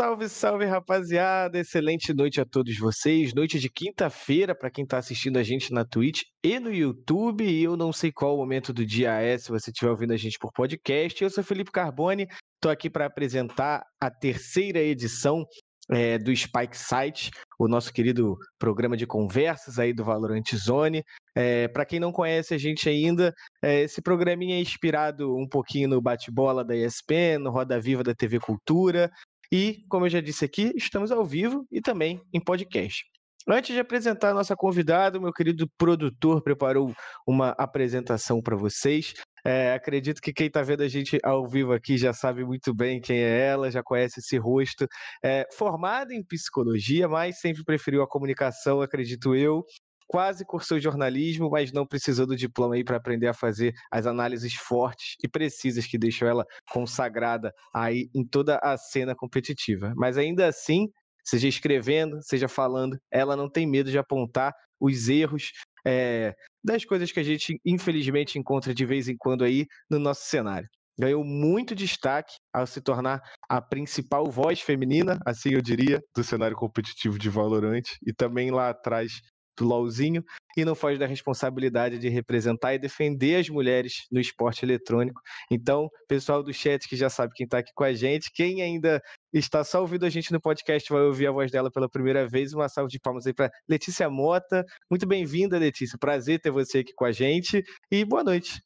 Salve, salve, rapaziada! Excelente noite a todos vocês. Noite de quinta-feira para quem está assistindo a gente na Twitch e no YouTube. E eu não sei qual o momento do dia é, se você estiver ouvindo a gente por podcast. Eu sou Felipe Carboni, estou aqui para apresentar a terceira edição é, do Spike Site, o nosso querido programa de conversas aí do Valorant Zone. É, para quem não conhece a gente ainda, é, esse programinha é inspirado um pouquinho no bate-bola da ESPN, no Roda Viva da TV Cultura. E, como eu já disse aqui, estamos ao vivo e também em podcast. Antes de apresentar a nossa convidada, o meu querido produtor preparou uma apresentação para vocês. É, acredito que quem está vendo a gente ao vivo aqui já sabe muito bem quem é ela, já conhece esse rosto. É, formada em psicologia, mas sempre preferiu a comunicação, acredito eu quase cursou jornalismo, mas não precisou do diploma aí para aprender a fazer as análises fortes e precisas que deixam ela consagrada aí em toda a cena competitiva. Mas ainda assim, seja escrevendo, seja falando, ela não tem medo de apontar os erros é, das coisas que a gente infelizmente encontra de vez em quando aí no nosso cenário. Ganhou muito destaque ao se tornar a principal voz feminina, assim eu diria, do cenário competitivo de Valorant, e também lá atrás do LOLzinho e não foge da responsabilidade de representar e defender as mulheres no esporte eletrônico. Então, pessoal do chat que já sabe quem está aqui com a gente, quem ainda está só ouvindo a gente no podcast vai ouvir a voz dela pela primeira vez. Uma salva de palmas aí para Letícia Mota. Muito bem-vinda, Letícia. Prazer ter você aqui com a gente e boa noite.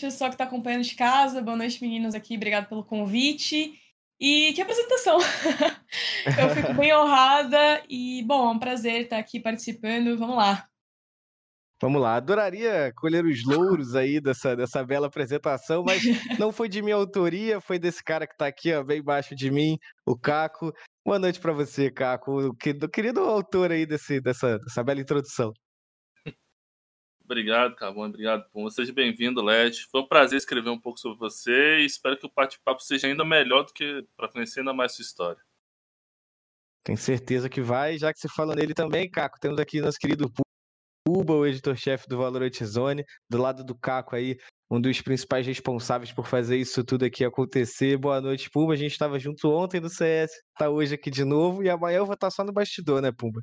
Pessoal que está acompanhando de casa, boa noite, meninos aqui, obrigado pelo convite. E que apresentação! eu fico bem honrada e, bom, é um prazer estar aqui participando. Vamos lá. Vamos lá, adoraria colher os louros aí dessa, dessa bela apresentação, mas não foi de minha autoria, foi desse cara que está aqui, ó, bem embaixo de mim, o Caco. Boa noite para você, Caco, o querido autor aí desse, dessa, dessa bela introdução. Obrigado, Carbone. Obrigado, Puma. Seja bem-vindo, Led. Foi um prazer escrever um pouco sobre você e espero que o bate-papo seja ainda melhor do que para conhecer ainda mais sua história. Tenho certeza que vai. Já que você fala nele também, Caco, temos aqui nosso querido Puba, o editor-chefe do Valorant Zone, do lado do Caco aí, um dos principais responsáveis por fazer isso tudo aqui acontecer. Boa noite, Pumba. A gente estava junto ontem no CS, tá hoje aqui de novo e amanhã eu vou estar só no bastidor, né, Pumba?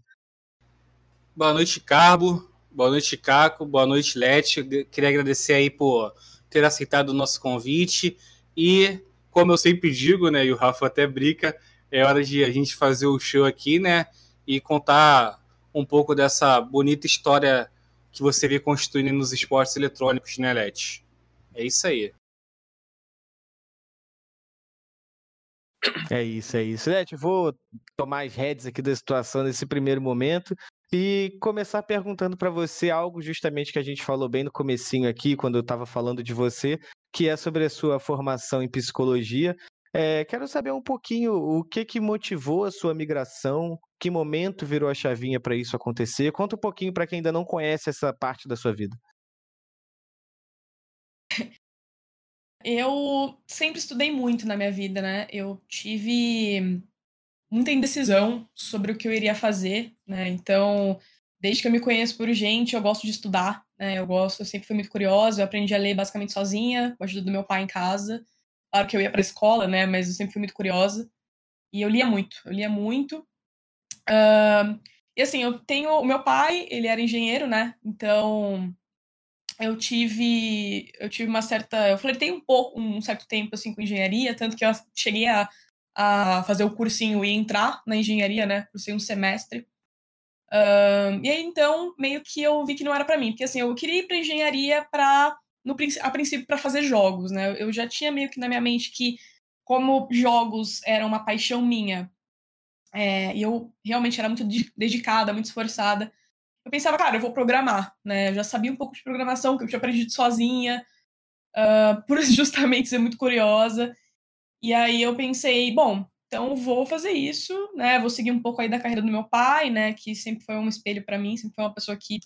Boa noite, Carbo. Boa noite, Caco. Boa noite, Lete. Queria agradecer aí por ter aceitado o nosso convite. E, como eu sempre digo, né, e o Rafa até brinca, é hora de a gente fazer o show aqui, né, e contar um pouco dessa bonita história que você vê construindo nos esportes eletrônicos, né, Lete? É isso aí. É isso, é isso. Lete, vou tomar as redes aqui da situação nesse primeiro momento e começar perguntando para você algo justamente que a gente falou bem no comecinho aqui, quando eu estava falando de você, que é sobre a sua formação em psicologia. É, quero saber um pouquinho o que, que motivou a sua migração, que momento virou a chavinha para isso acontecer. Conta um pouquinho para quem ainda não conhece essa parte da sua vida. Eu sempre estudei muito na minha vida, né? Eu tive muita indecisão sobre o que eu iria fazer, né? Então, desde que eu me conheço por gente, eu gosto de estudar, né? Eu gosto, eu sempre fui muito curiosa, eu aprendi a ler basicamente sozinha, com a ajuda do meu pai em casa. Claro que eu ia para a escola, né? Mas eu sempre fui muito curiosa. E eu lia muito, eu lia muito. Uh, e assim, eu tenho. O meu pai, ele era engenheiro, né? Então eu tive. Eu tive uma certa. Eu flertei um pouco, um certo tempo assim com engenharia, tanto que eu cheguei a a fazer o cursinho e entrar na engenharia, né? Por ser um semestre. Uh, e aí, então, meio que eu vi que não era para mim. Porque, assim, eu queria ir pra engenharia pra, no, a princípio, para fazer jogos, né? Eu já tinha meio que na minha mente que, como jogos eram uma paixão minha, é, e eu realmente era muito dedicada, muito esforçada, eu pensava, cara, eu vou programar, né? Eu já sabia um pouco de programação, que eu tinha aprendido sozinha, uh, por justamente ser muito curiosa. E aí eu pensei, bom, então vou fazer isso, né? Vou seguir um pouco aí da carreira do meu pai, né? Que sempre foi um espelho para mim, sempre foi uma pessoa que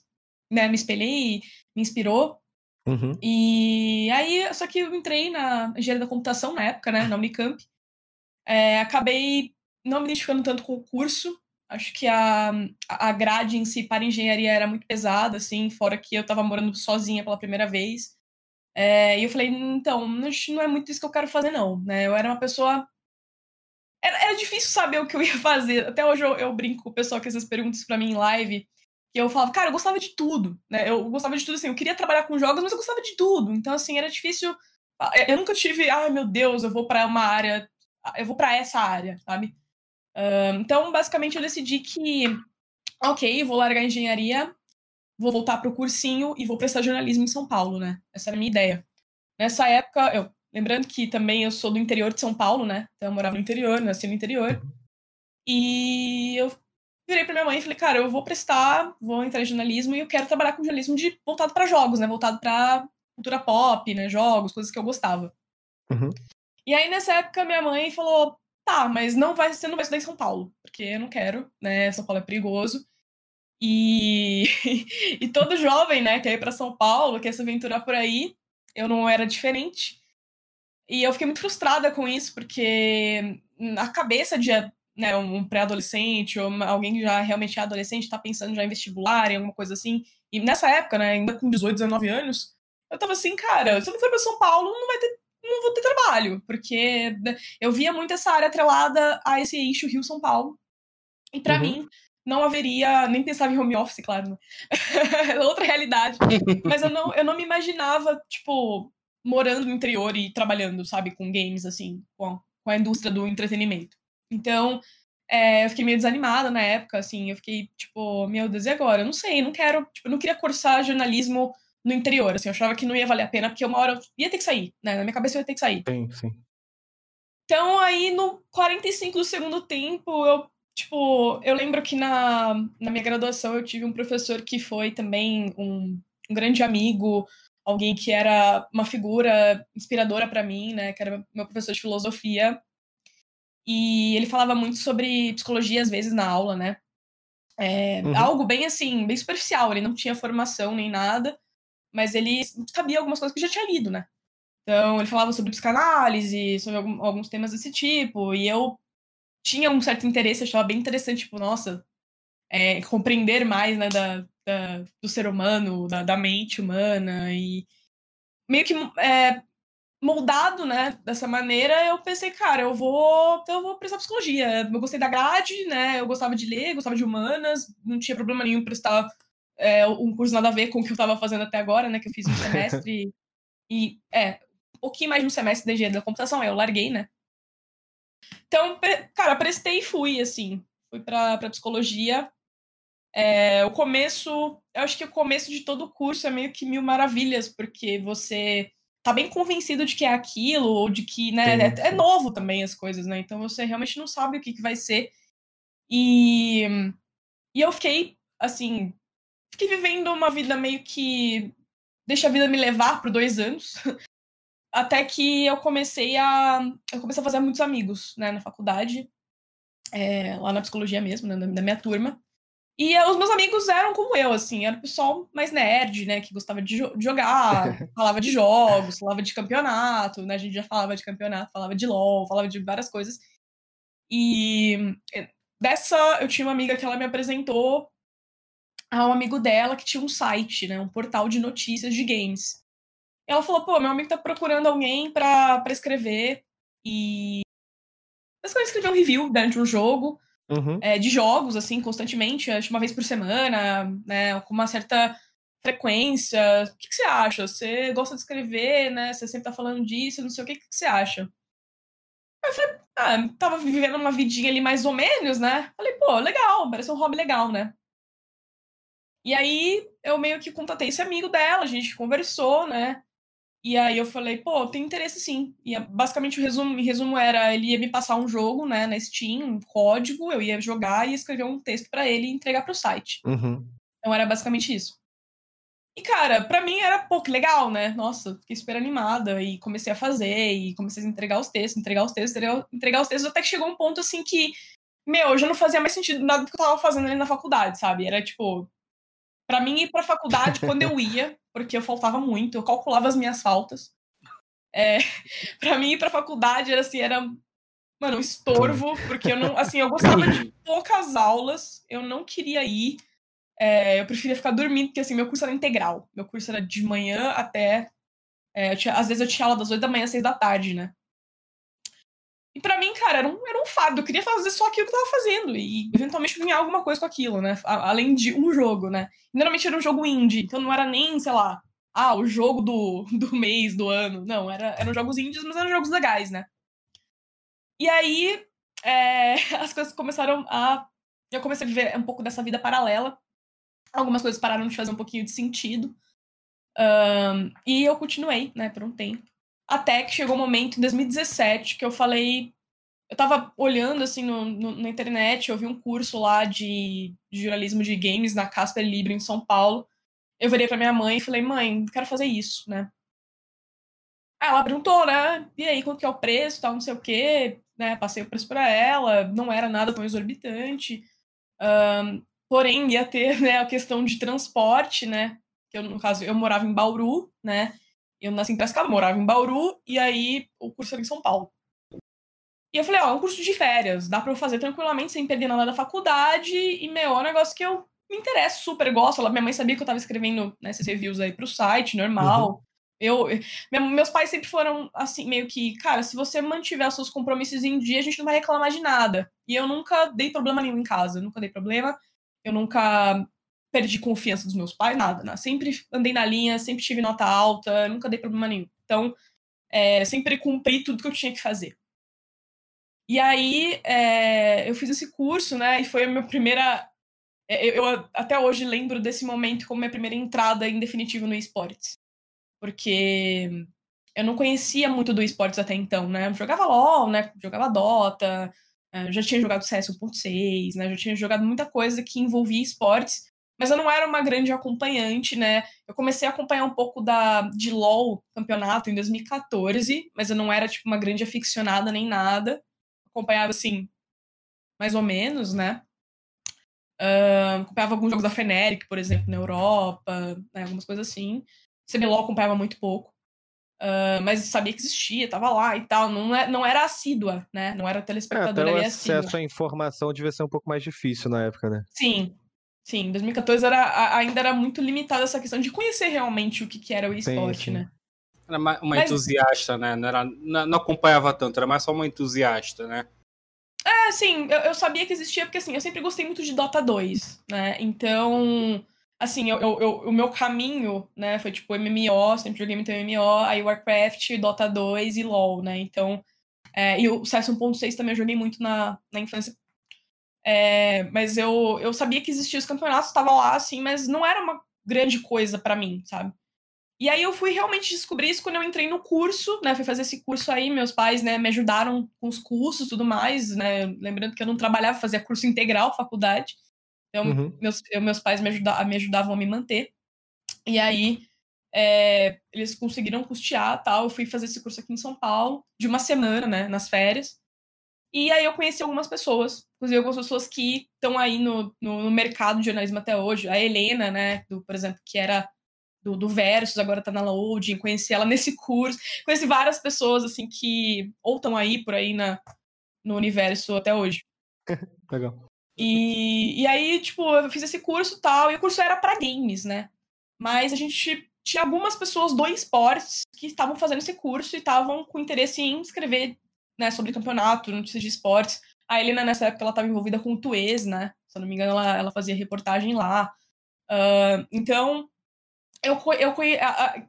né, me espelhei e me inspirou. Uhum. E aí, só que eu entrei na engenharia da computação na época, né? Na Unicamp. É, acabei não me identificando tanto com o curso. Acho que a, a grade em si para engenharia era muito pesada, assim, fora que eu estava morando sozinha pela primeira vez. É, e eu falei, então, não é muito isso que eu quero fazer, não. Né? Eu era uma pessoa era, era difícil saber o que eu ia fazer. Até hoje eu, eu brinco com o pessoal que essas perguntas para mim em live, que eu falava, cara, eu gostava de tudo, né? Eu gostava de tudo, assim, eu queria trabalhar com jogos, mas eu gostava de tudo. Então, assim, era difícil. Eu nunca tive, ai meu Deus, eu vou para uma área, eu vou para essa área, sabe? Uh, então, basicamente, eu decidi que, ok, vou largar a engenharia, vou voltar pro cursinho e vou prestar jornalismo em São Paulo, né? Essa era a minha ideia. Nessa época, eu, lembrando que também eu sou do interior de São Paulo, né? Então eu morava no interior, nasci no interior. E eu virei pra minha mãe e falei, cara, eu vou prestar, vou entrar em jornalismo e eu quero trabalhar com jornalismo de, voltado para jogos, né? Voltado para cultura pop, né? Jogos, coisas que eu gostava. Uhum. E aí, nessa época, minha mãe falou, tá, mas não vai, você não vai estudar em São Paulo, porque eu não quero, né? São Paulo é perigoso. E, e todo jovem, né, quer ir para São Paulo, quer se aventurar por aí. Eu não era diferente. E eu fiquei muito frustrada com isso, porque na cabeça de né, um pré-adolescente ou alguém que já realmente é adolescente, está pensando já em vestibular, em alguma coisa assim. E nessa época, né, ainda com 18, 19 anos, eu tava assim, cara, se eu não for para São Paulo, não vai ter não vou ter trabalho, porque né, eu via muito essa área atrelada a esse eixo Rio-São Paulo. E para uhum. mim, não haveria, nem pensava em home office, claro, né? outra realidade. Mas eu não, eu não me imaginava, tipo, morando no interior e trabalhando, sabe, com games, assim, com a, com a indústria do entretenimento. Então, é, eu fiquei meio desanimada na época, assim, eu fiquei, tipo, meu Deus, e agora? Eu não sei, não quero, tipo, eu não queria cursar jornalismo no interior, assim, eu achava que não ia valer a pena, porque uma hora eu ia ter que sair, né, na minha cabeça eu ia ter que sair. Sim, sim. Então, aí, no 45 do segundo tempo, eu Tipo, eu lembro que na, na minha graduação eu tive um professor que foi também um, um grande amigo, alguém que era uma figura inspiradora para mim, né? Que era meu professor de filosofia. E ele falava muito sobre psicologia, às vezes, na aula, né? É, uhum. Algo bem assim, bem superficial. Ele não tinha formação nem nada, mas ele sabia algumas coisas que já tinha lido, né? Então, ele falava sobre psicanálise, sobre alguns temas desse tipo, e eu tinha um certo interesse, achava bem interessante, tipo, nossa, é, compreender mais, né, da, da, do ser humano, da, da, mente humana, e meio que é, moldado, né, dessa maneira, eu pensei, cara, eu vou, eu vou prestar psicologia. Eu gostei da grade, né, eu gostava de ler, gostava de humanas, não tinha problema nenhum prestar é, um curso nada a ver com o que eu estava fazendo até agora, né, que eu fiz um semestre, e, é, um pouquinho mais de um semestre de engenharia da computação, aí eu larguei, né, então, cara, prestei e fui, assim. Fui pra, pra psicologia. É, o começo, eu acho que o começo de todo o curso é meio que mil maravilhas, porque você tá bem convencido de que é aquilo, ou de que, né, é, é, novo também as coisas, né? Então você realmente não sabe o que, que vai ser. E, e eu fiquei, assim, fiquei vivendo uma vida meio que deixa a vida me levar por dois anos. Até que eu comecei a. Eu comecei a fazer muitos amigos, né, na faculdade. É, lá na psicologia mesmo, né, da minha turma. E os meus amigos eram como eu, assim, era o pessoal mais nerd, né, que gostava de, jo de jogar, falava de jogos, falava de campeonato, né, a gente já falava de campeonato, falava de LOL, falava de várias coisas. E dessa, eu tinha uma amiga que ela me apresentou a um amigo dela que tinha um site, né, um portal de notícias de games ela falou, pô, meu amigo tá procurando alguém pra, pra escrever e... Basicamente escrever um review dentro de um jogo, uhum. é, de jogos, assim, constantemente, acho uma vez por semana, né, com uma certa frequência. O que, que, você acha? Você gosta de escrever, né? Você sempre tá falando disso, não sei o que, que, que você acha? Aí eu falei, ah, tava vivendo uma vidinha ali mais ou menos, né? Falei, pô, legal, parece um hobby legal, né? E aí eu meio que contatei esse amigo dela, a gente conversou, né? E aí eu falei, pô, tem interesse sim. E basicamente o resumo, resumo era, ele ia me passar um jogo, né, na Steam, um código, eu ia jogar e escrever um texto para ele e entregar pro site. Uhum. Então era basicamente isso. E, cara, para mim era, pô, que legal, né? Nossa, fiquei super animada e comecei a fazer e comecei a entregar os textos, entregar os textos, entregar, entregar os textos, até que chegou um ponto, assim, que, meu, já não fazia mais sentido nada do que eu tava fazendo ali na faculdade, sabe? Era, tipo, para mim ir pra faculdade, quando eu ia, porque eu faltava muito, eu calculava as minhas faltas. É, para mim ir pra faculdade era assim, era mano, um estorvo, porque eu não, assim, eu gostava de poucas aulas, eu não queria ir. É, eu preferia ficar dormindo, porque assim, meu curso era integral. Meu curso era de manhã até. É, tinha, às vezes eu tinha aula das 8 da manhã às 6 da tarde, né? E para mim, cara, era um, era um fardo. Eu queria fazer só aquilo que eu tava fazendo. E eventualmente ganhar alguma coisa com aquilo, né? Além de um jogo, né? E, normalmente era um jogo indie. Então não era nem, sei lá, ah, o jogo do, do mês, do ano. Não, era, eram jogos indies, mas eram jogos legais, né? E aí, é, as coisas começaram a. Eu comecei a viver um pouco dessa vida paralela. Algumas coisas pararam de fazer um pouquinho de sentido. Um, e eu continuei, né, por um tempo. Até que chegou um momento, em 2017, que eu falei. Eu tava olhando, assim, no, no, na internet, eu vi um curso lá de, de jornalismo de games na Casper Libre, em São Paulo. Eu virei pra minha mãe e falei, mãe, quero fazer isso, né? ela perguntou, né? E aí, quanto que é o preço, tal, não sei o quê, né? Passei o preço para ela, não era nada tão exorbitante. Um, porém, ia ter né, a questão de transporte, né? Que eu, no caso, eu morava em Bauru, né? Eu nasci em Piracicaba, morava em Bauru, e aí o curso era em São Paulo. E eu falei, ó, é um curso de férias, dá pra eu fazer tranquilamente, sem perder nada da faculdade, e, meu, é um negócio que eu me interesso, super gosto. Ela, minha mãe sabia que eu tava escrevendo né, esses reviews aí pro site, normal. Uhum. Eu, meus pais sempre foram assim, meio que, cara, se você mantiver os seus compromissos em dia, a gente não vai reclamar de nada. E eu nunca dei problema nenhum em casa, nunca dei problema. Eu nunca perdi confiança dos meus pais, nada, né? Sempre andei na linha, sempre tive nota alta, nunca dei problema nenhum. Então, é, sempre cumpri tudo que eu tinha que fazer. E aí, é, eu fiz esse curso, né? E foi a minha primeira. É, eu, eu, até hoje lembro desse momento como minha primeira entrada em definitivo no esportes. Porque eu não conhecia muito do esportes até então, né? Eu jogava LOL, né? Jogava Dota, é, já tinha jogado CS 1.6, né? Já tinha jogado muita coisa que envolvia esportes, mas eu não era uma grande acompanhante, né? Eu comecei a acompanhar um pouco da de LoL campeonato em 2014, mas eu não era tipo uma grande aficionada nem nada. Acompanhava assim, mais ou menos, né? Uh, acompanhava alguns jogos da Feneric, por exemplo, na Europa, né? algumas coisas assim. CBLOL acompanhava muito pouco. Uh, mas sabia que existia, tava lá e tal. Não, é, não era assídua, né? Não era telespectador é, ali o acesso à informação devia ser um pouco mais difícil na época, né? Sim, Sim, 2014 era, ainda era muito limitada essa questão de conhecer realmente o que, que era o esporte, né? Era uma, uma Mas... entusiasta, né? Não, era, não, não, acompanhava tanto, era mais só uma entusiasta, né? É, sim, eu, eu, sabia que existia, porque assim, eu sempre gostei muito de Dota 2, né? Então, assim, eu, eu, o meu caminho, né, foi tipo MMO, sempre joguei muito MMO, aí Warcraft, Dota 2 e LoL, né? Então, é, e o CS 1.6 também eu joguei muito na, na infância é, mas eu, eu sabia que existiam os campeonatos, estava lá, assim, mas não era uma grande coisa para mim, sabe? E aí eu fui realmente descobrir isso quando eu entrei no curso, né? Fui fazer esse curso aí, meus pais, né, me ajudaram com os cursos e tudo mais, né? Lembrando que eu não trabalhava, fazia curso integral, faculdade. Então, uhum. meus, eu, meus pais me, ajuda, me ajudavam a me manter. E aí, é, eles conseguiram custear tal. Eu fui fazer esse curso aqui em São Paulo, de uma semana, né, nas férias. E aí eu conheci algumas pessoas, inclusive algumas pessoas que estão aí no, no, no, mercado de jornalismo até hoje. A Helena, né, do, por exemplo, que era do, do Versus, agora tá na Loading, conheci ela nesse curso. Conheci várias pessoas, assim, que ou estão aí por aí na, no universo até hoje. Legal. E, e aí, tipo, eu fiz esse curso tal, e o curso era para games, né? Mas a gente tinha algumas pessoas do esportes que estavam fazendo esse curso e estavam com interesse em escrever né, sobre campeonato, notícias de esportes. A Helena, nessa época, ela estava envolvida com o Tuês, né? Se eu não me engano, ela, ela fazia reportagem lá. Uh, então, eu, eu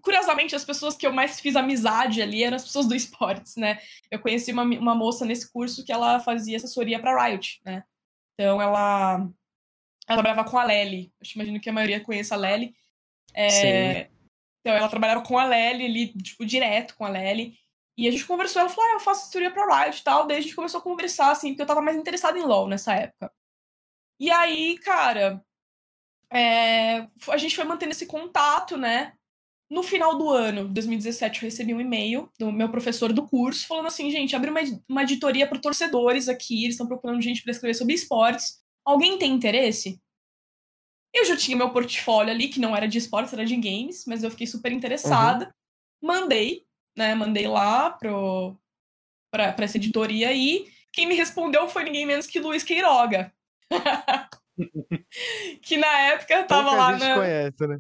curiosamente, as pessoas que eu mais fiz amizade ali eram as pessoas do esportes, né? Eu conheci uma, uma moça nesse curso que ela fazia assessoria para Riot, né? Então, ela, ela trabalhava com a Lely. Eu imagino que a maioria conheça a Lely. É, então, ela trabalhava com a Lely ali, tipo, direto com a Lely. E a gente conversou, ela falou, ah, eu faço assessoria pra Riot e tal. Daí a gente começou a conversar, assim, porque eu tava mais interessada em LoL nessa época. E aí, cara, é... a gente foi mantendo esse contato, né? No final do ano, 2017, eu recebi um e-mail do meu professor do curso falando assim, gente, abriu uma, uma editoria para torcedores aqui, eles estão procurando gente para escrever sobre esportes. Alguém tem interesse? Eu já tinha meu portfólio ali, que não era de esportes, era de games, mas eu fiquei super interessada. Uhum. Mandei né? Mandei lá pro, pra essa editoria e quem me respondeu foi ninguém menos que Luiz Queiroga. que na época tava Pouca lá gente na. conhece, né?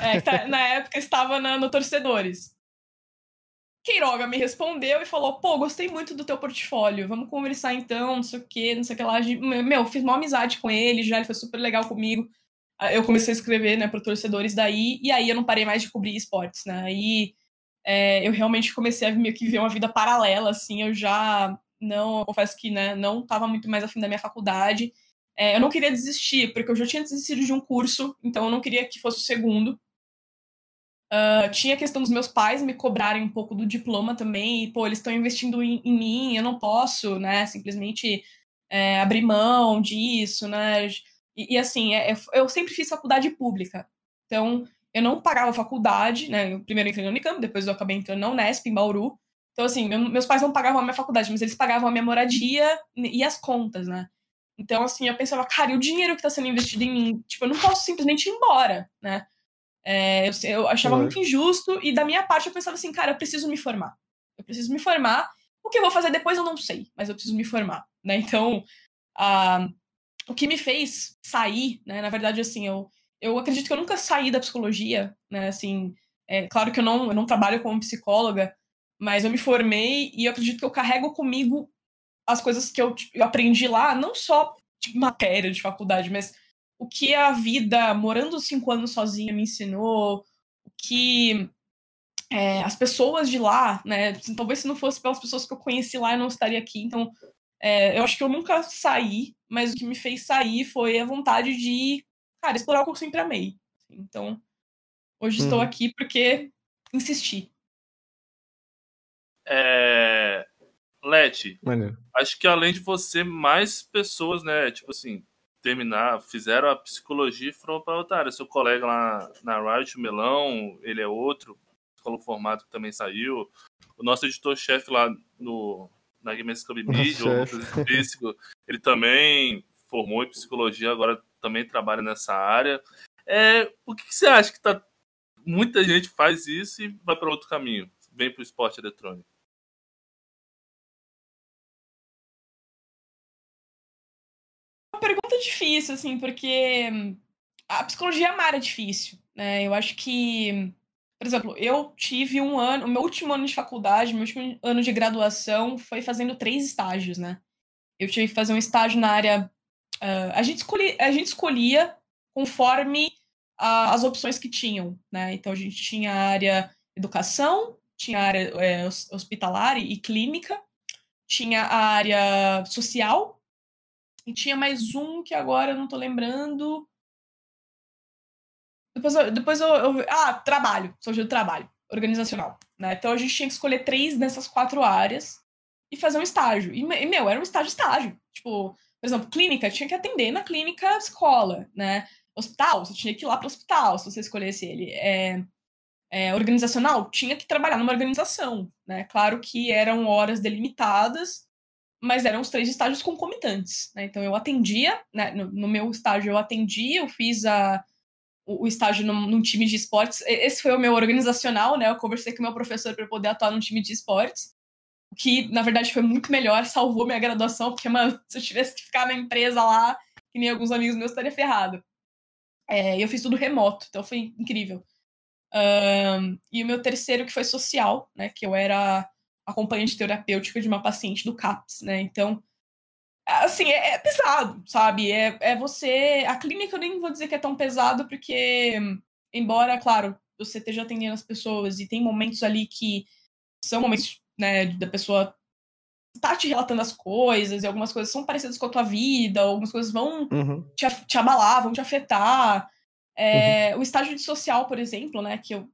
É, tá, na época estava na, no Torcedores. Queiroga me respondeu e falou: pô, gostei muito do teu portfólio, vamos conversar então, não sei o quê, não sei o que lá. Meu, fiz uma amizade com ele já, ele foi super legal comigo. Eu comecei a escrever, né, para torcedores daí, e aí eu não parei mais de cobrir esportes, né? Aí é, eu realmente comecei a meio que ver uma vida paralela, assim, eu já não, confesso que, né, não estava muito mais afim da minha faculdade. É, eu não queria desistir, porque eu já tinha desistido de um curso, então eu não queria que fosse o segundo. Uh, tinha a questão dos meus pais me cobrarem um pouco do diploma também, e, pô, eles estão investindo em, em, mim, eu não posso, né, simplesmente é, abrir mão disso, né, e, e assim, é, é eu sempre fiz faculdade pública, então eu não pagava faculdade, né, eu primeiro entrei no Unicamp, depois eu acabei entrando na Unesp, em Bauru, então assim, eu, meus pais não pagavam a minha faculdade, mas eles pagavam a minha moradia e as contas, né, então assim, eu pensava, cara, e o dinheiro que está sendo investido em mim, tipo, eu não posso simplesmente ir embora, né, é, eu, eu, achava muito injusto, e da minha parte eu pensava assim, cara, eu preciso me formar. Eu preciso me formar. O que eu vou fazer depois eu não sei, mas eu preciso me formar, né? Então, o que me fez sair, né? Na verdade, assim, eu, eu acredito que eu nunca saí da psicologia, né? Assim, é claro que eu não, eu não trabalho como psicóloga, mas eu me formei e eu acredito que eu carrego comigo as coisas que eu, eu aprendi lá, não só de matéria de faculdade, mas o que a vida morando cinco anos sozinha me ensinou, o que é, as pessoas de lá, né? Talvez se não fosse pelas pessoas que eu conheci lá, eu não estaria aqui. Então, é, eu acho que eu nunca saí, mas o que me fez sair foi a vontade de, cara, explorar o que eu sempre amei. Então, hoje estou uhum. aqui porque insisti. É... Leti, acho que além de você, mais pessoas, né? Tipo assim, terminar, fizeram a psicologia e foram para outra área. Seu colega lá na Riot, o Melão, ele é outro, psicólogo formado que também saiu. O nosso editor-chefe lá no, na Games Club Media, o físico, ele também formou em psicologia, agora também trabalha nessa área. É, por que, que você acha que tá, muita gente faz isso e vai para outro caminho? Vem para o esporte eletrônico? uma pergunta difícil, assim, porque a psicologia é difícil, né? Eu acho que, por exemplo, eu tive um ano, o meu último ano de faculdade, meu último ano de graduação foi fazendo três estágios, né? Eu tive que fazer um estágio na área. Uh, a, gente escolhi, a gente escolhia conforme uh, as opções que tinham, né? Então a gente tinha a área educação, tinha a área é, hospitalar e clínica, tinha a área social, e tinha mais um que agora eu não tô lembrando. Depois eu. Depois eu, eu ah, trabalho. Sou de trabalho. Organizacional. Né? Então a gente tinha que escolher três dessas quatro áreas e fazer um estágio. E, meu, era um estágio estágio. Tipo, por exemplo, clínica, tinha que atender na clínica escola, né? Hospital, você tinha que ir lá para o hospital, se você escolhesse ele. É, é, organizacional, tinha que trabalhar numa organização, né? Claro que eram horas delimitadas, mas eram os três estágios concomitantes. Né? Então eu atendia, né? no, no, meu estágio eu atendia, eu fiz a, o, o estágio num, num, time de esportes. Esse foi o meu organizacional, né? Eu conversei com o meu professor para poder atuar num time de esportes, que na verdade foi muito melhor, salvou minha graduação, porque, mano, se eu tivesse que ficar na empresa lá, que nem alguns amigos meus, estaria ferrado. É, eu fiz tudo remoto, então foi incrível. Um, e o meu terceiro, que foi social, né? Que eu era acompanhante terapêutica de uma paciente do CAPS, né? Então, assim, é, é, pesado, sabe? É, é você. A clínica eu nem vou dizer que é tão pesado, porque, embora, claro, você esteja atendendo as pessoas e tem momentos ali que são momentos, né, da pessoa tá te relatando as coisas, e algumas coisas são parecidas com a tua vida, algumas coisas vão uhum. te, te, abalar, vão te afetar. É, uhum. O estágio de social, por exemplo, né, que eu,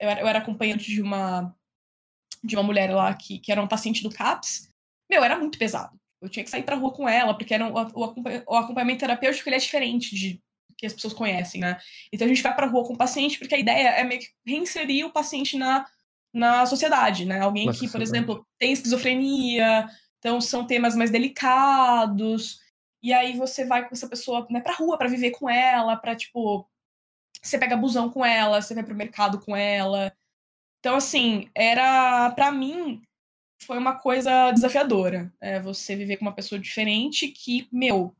eu era, eu era acompanhante de uma de uma mulher lá que, que era uma paciente do CAPS, meu, era muito pesado. Eu tinha que sair pra rua com ela, porque era um, o, o acompanhamento terapêutico ele é diferente de que as pessoas conhecem, né? Então a gente vai pra rua com o paciente, porque a ideia é meio que reinserir o paciente na, na sociedade, né? Alguém que, por exemplo, tem esquizofrenia, então são temas mais delicados, e aí você vai com essa pessoa né, pra rua para viver com ela, pra, tipo, você pega busão com ela, você vai pro mercado com ela, então, assim, era. para mim, foi uma coisa desafiadora. É, você viver com uma pessoa diferente que, meu.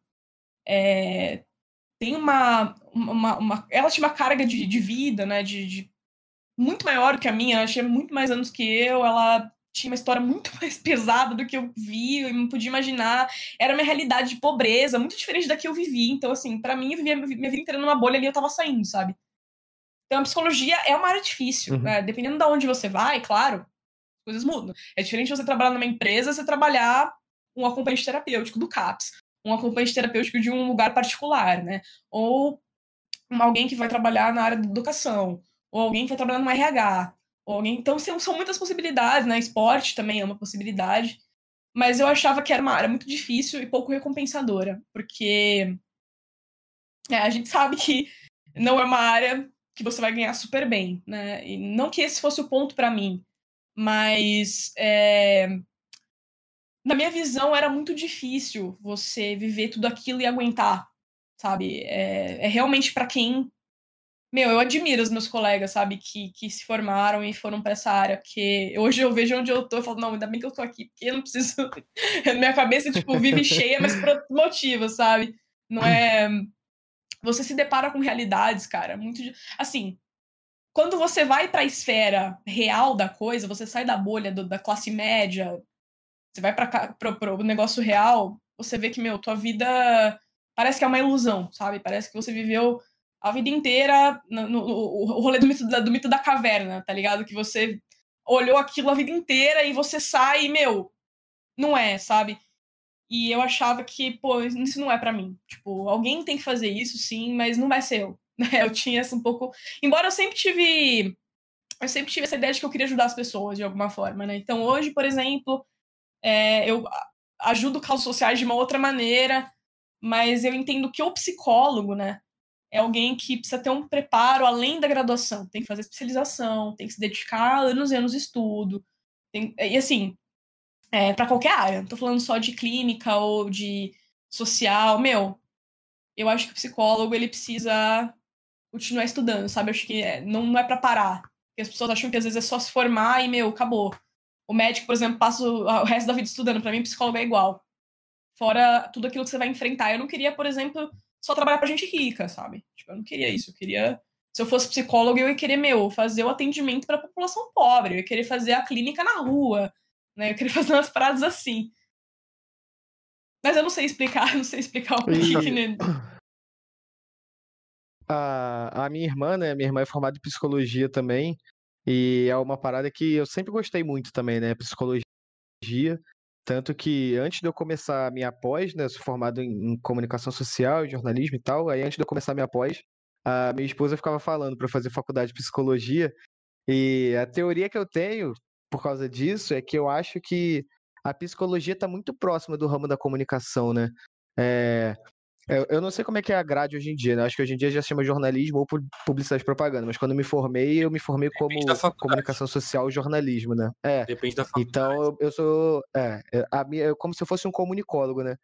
É, tem uma, uma, uma, Ela tinha uma carga de, de vida, né? De, de muito maior que a minha, ela tinha muito mais anos que eu, ela tinha uma história muito mais pesada do que eu vi, eu não podia imaginar. Era uma realidade de pobreza, muito diferente da que eu vivi. Então, assim, para mim, eu vivia minha vida inteira numa bolha ali, eu tava saindo, sabe? Então, a psicologia é uma área difícil. Uhum. Né? Dependendo de onde você vai, claro, coisas mudam. É diferente você trabalhar numa empresa, você trabalhar um acompanhante terapêutico do CAPS, um acompanhante terapêutico de um lugar particular, né? Ou alguém que vai trabalhar na área da educação, ou alguém que vai trabalhar no RH, ou alguém... Então, são muitas possibilidades, né? Esporte também é uma possibilidade. Mas eu achava que era uma área muito difícil e pouco recompensadora, porque é, a gente sabe que não é uma área que você vai ganhar super bem, né? E não que esse fosse o ponto para mim, mas é, na minha visão era muito difícil você viver tudo aquilo e aguentar, sabe? É, é realmente para quem meu, eu admiro os meus colegas, sabe, que, que se formaram e foram para essa área, porque hoje eu vejo onde eu tô e falo, não, ainda bem que eu tô aqui, porque eu não preciso. minha cabeça, tipo, vive cheia, mas por outros motivos, sabe? Não é. Você se depara com realidades, cara, muito. Assim, quando você vai para a esfera real da coisa, você sai da bolha do, da classe média, você vai para o negócio real, você vê que, meu, tua vida parece que é uma ilusão, sabe? Parece que você viveu a vida inteira no, no, o rolê do mito, da, do mito da caverna, tá ligado? Que você olhou aquilo a vida inteira e você sai e, meu, não é, sabe? E eu achava que, pô, isso não é para mim. Tipo, alguém tem que fazer isso, sim, mas não vai ser eu. Eu tinha essa um pouco. Embora eu sempre tive. Eu sempre tive essa ideia de que eu queria ajudar as pessoas de alguma forma, né? Então hoje, por exemplo, é, eu ajudo causas sociais de uma outra maneira, mas eu entendo que o psicólogo, né? É alguém que precisa ter um preparo além da graduação, tem que fazer especialização, tem que se dedicar anos e anos de estudo. Tem, e assim, é, para qualquer área, não tô falando só de clínica ou de social, meu, eu acho que o psicólogo ele precisa continuar estudando, sabe? Eu acho que é, não, não é para parar. Porque as pessoas acham que às vezes é só se formar e, meu, acabou. O médico, por exemplo, passa o, o resto da vida estudando. Para mim, psicólogo é igual. Fora tudo aquilo que você vai enfrentar. Eu não queria, por exemplo, só trabalhar pra gente rica, sabe? Tipo, eu não queria isso. Eu queria. Se eu fosse psicólogo, eu ia querer, meu, fazer o atendimento pra população pobre. Eu ia querer fazer a clínica na rua. Né? Eu queria fazer umas paradas assim. Mas eu não sei explicar, não sei explicar o que, que a, a minha irmã, né? Minha irmã é formada em psicologia também. E é uma parada que eu sempre gostei muito também, né? Psicologia. Tanto que antes de eu começar a minha pós, né? Eu sou formado em, em comunicação social, jornalismo e tal. Aí antes de eu começar a minha pós, a minha esposa ficava falando para fazer faculdade de psicologia. E a teoria que eu tenho por causa disso é que eu acho que a psicologia está muito próxima do ramo da comunicação, né? É, eu, eu não sei como é que é a grade hoje em dia, né? Acho que hoje em dia já se chama jornalismo ou publicidade e propaganda, mas quando eu me formei, eu me formei como comunicação social e jornalismo, né? É. Depende da faculdade. Então eu, eu sou. É, é a minha, eu, como se eu fosse um comunicólogo, né?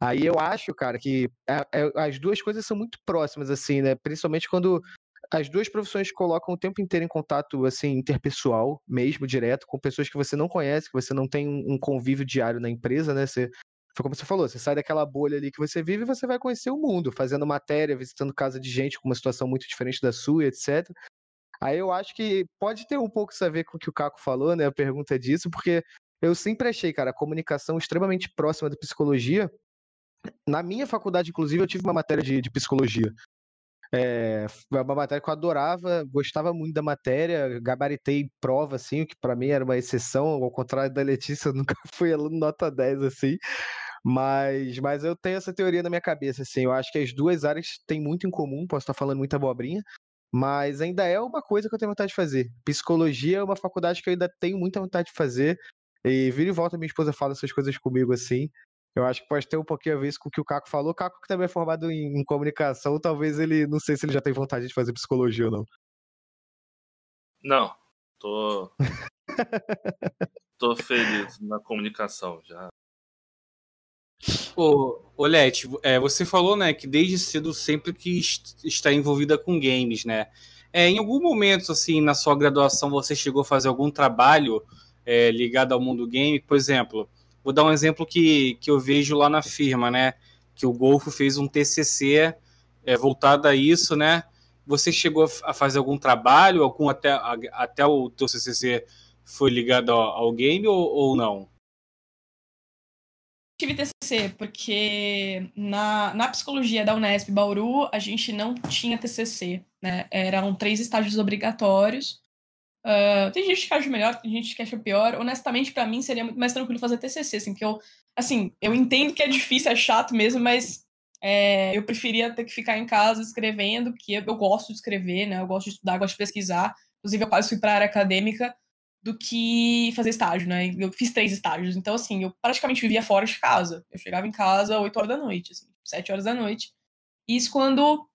Aí eu acho, cara, que é, é, as duas coisas são muito próximas, assim, né? Principalmente quando as duas profissões colocam o tempo inteiro em contato, assim, interpessoal, mesmo, direto, com pessoas que você não conhece, que você não tem um convívio diário na empresa, né? Você foi como você falou, você sai daquela bolha ali que você vive e você vai conhecer o mundo, fazendo matéria, visitando casa de gente com uma situação muito diferente da sua, etc. Aí eu acho que pode ter um pouco isso a ver com o que o Caco falou, né? A pergunta disso, porque eu sempre achei, cara, a comunicação extremamente próxima da psicologia. Na minha faculdade, inclusive, eu tive uma matéria de, de psicologia. É, uma matéria que eu adorava, gostava muito da matéria, gabaritei prova, assim, o que para mim era uma exceção, ao contrário da Letícia, eu nunca fui aluno nota 10, assim. Mas, mas eu tenho essa teoria na minha cabeça, assim. Eu acho que as duas áreas têm muito em comum, posso estar falando muita abobrinha, mas ainda é uma coisa que eu tenho vontade de fazer. Psicologia é uma faculdade que eu ainda tenho muita vontade de fazer. E vira e volta, minha esposa fala essas coisas comigo assim. Eu acho que pode ter um pouquinho a ver com o que o Caco falou. O Caco que também é formado em, em comunicação, talvez ele, não sei se ele já tem vontade de fazer psicologia ou não. Não, tô. tô feliz na comunicação já. Olete, é, você falou, né, que desde cedo sempre que está envolvida com games, né? É, em algum momento, assim, na sua graduação, você chegou a fazer algum trabalho é, ligado ao mundo game? Por exemplo, vou dar um exemplo que, que eu vejo lá na firma, né? Que o Golfo fez um TCC é, voltado a isso, né? você chegou a fazer algum trabalho, algum até, até o teu CCC foi ligado ao, ao game ou, ou não? Tive TCC, porque na, na psicologia da Unesp Bauru, a gente não tinha TCC, né? Eram três estágios obrigatórios. Uh, tem gente que acha melhor, tem gente que acha pior. Honestamente, para mim, seria muito mais tranquilo fazer TCC, assim, que eu, assim, eu entendo que é difícil, é chato mesmo, mas é, eu preferia ter que ficar em casa escrevendo, que eu, eu gosto de escrever, né? Eu gosto de estudar, gosto de pesquisar. Inclusive, eu quase fui para a área acadêmica do que fazer estágio, né? Eu fiz três estágios, então assim, eu praticamente vivia fora de casa. Eu chegava em casa 8 horas da noite, assim, 7 horas da noite. Isso quando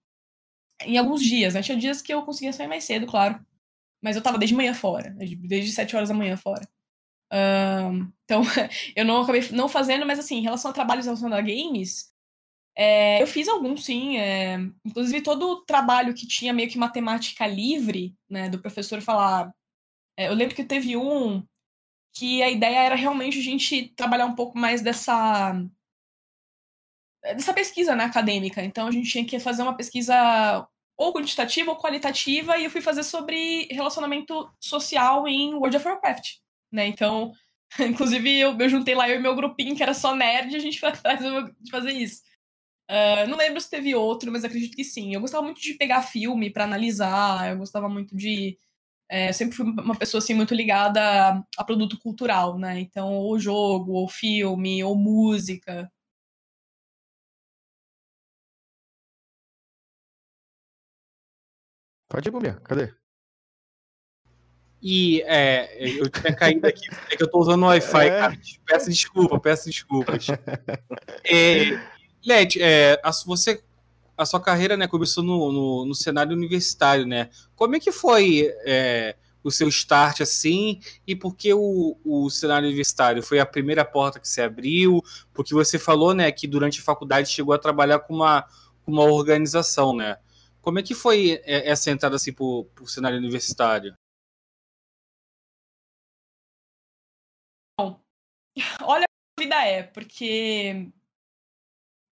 em alguns dias, né? Tinha dias que eu conseguia sair mais cedo, claro. Mas eu tava desde manhã fora, desde 7 horas da manhã fora. Um, então, eu não acabei não fazendo, mas assim, em relação a trabalhos relacionados a games, é, eu fiz alguns sim. É, inclusive, todo o trabalho que tinha meio que matemática livre, né? Do professor falar é, eu lembro que teve um que a ideia era realmente a gente trabalhar um pouco mais dessa dessa pesquisa né, acadêmica. Então a gente tinha que fazer uma pesquisa ou quantitativa ou qualitativa e eu fui fazer sobre relacionamento social em World of Warcraft, né? Então, inclusive eu, eu juntei lá eu e meu grupinho que era só nerd e a gente foi atrás de fazer isso. Uh, não lembro se teve outro, mas acredito que sim. Eu gostava muito de pegar filme para analisar, eu gostava muito de é, sempre fui uma pessoa assim muito ligada a, produto cultural, né? Então, ou jogo, ou filme, ou música. Pode ir, Bumia, cadê? E é, eu tinha caído aqui, é que eu tô usando o Wi-Fi, é. cara. Peço desculpa, peço desculpas. é, Led, é, você a sua carreira né, começou no, no, no cenário universitário, né? Como é que foi é, o seu start assim? E por que o, o cenário universitário? Foi a primeira porta que se abriu? Porque você falou né, que durante a faculdade chegou a trabalhar com uma, com uma organização, né? Como é que foi é, essa entrada assim, para o cenário universitário? Bom, olha a vida é, porque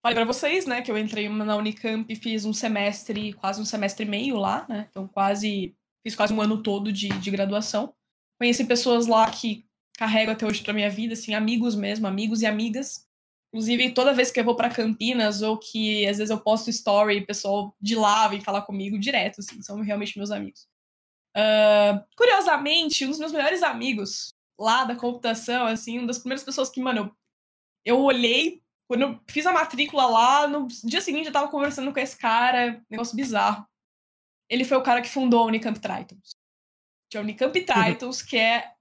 Falei para vocês, né, que eu entrei na Unicamp e fiz um semestre, quase um semestre e meio lá, né? Então quase fiz quase um ano todo de, de graduação. Conheci pessoas lá que carrego até hoje para minha vida, assim, amigos mesmo, amigos e amigas. Inclusive, toda vez que eu vou para Campinas ou que às vezes eu posto story, o pessoal de lá vem falar comigo direto, assim, são realmente meus amigos. Uh, curiosamente, um dos meus melhores amigos lá da computação, assim, uma das primeiras pessoas que, mano, eu, eu olhei quando eu fiz a matrícula lá, no dia seguinte eu tava conversando com esse cara, negócio bizarro. Ele foi o cara que fundou a Unicamp Tritons. Que é a Unicamp Tritons, que é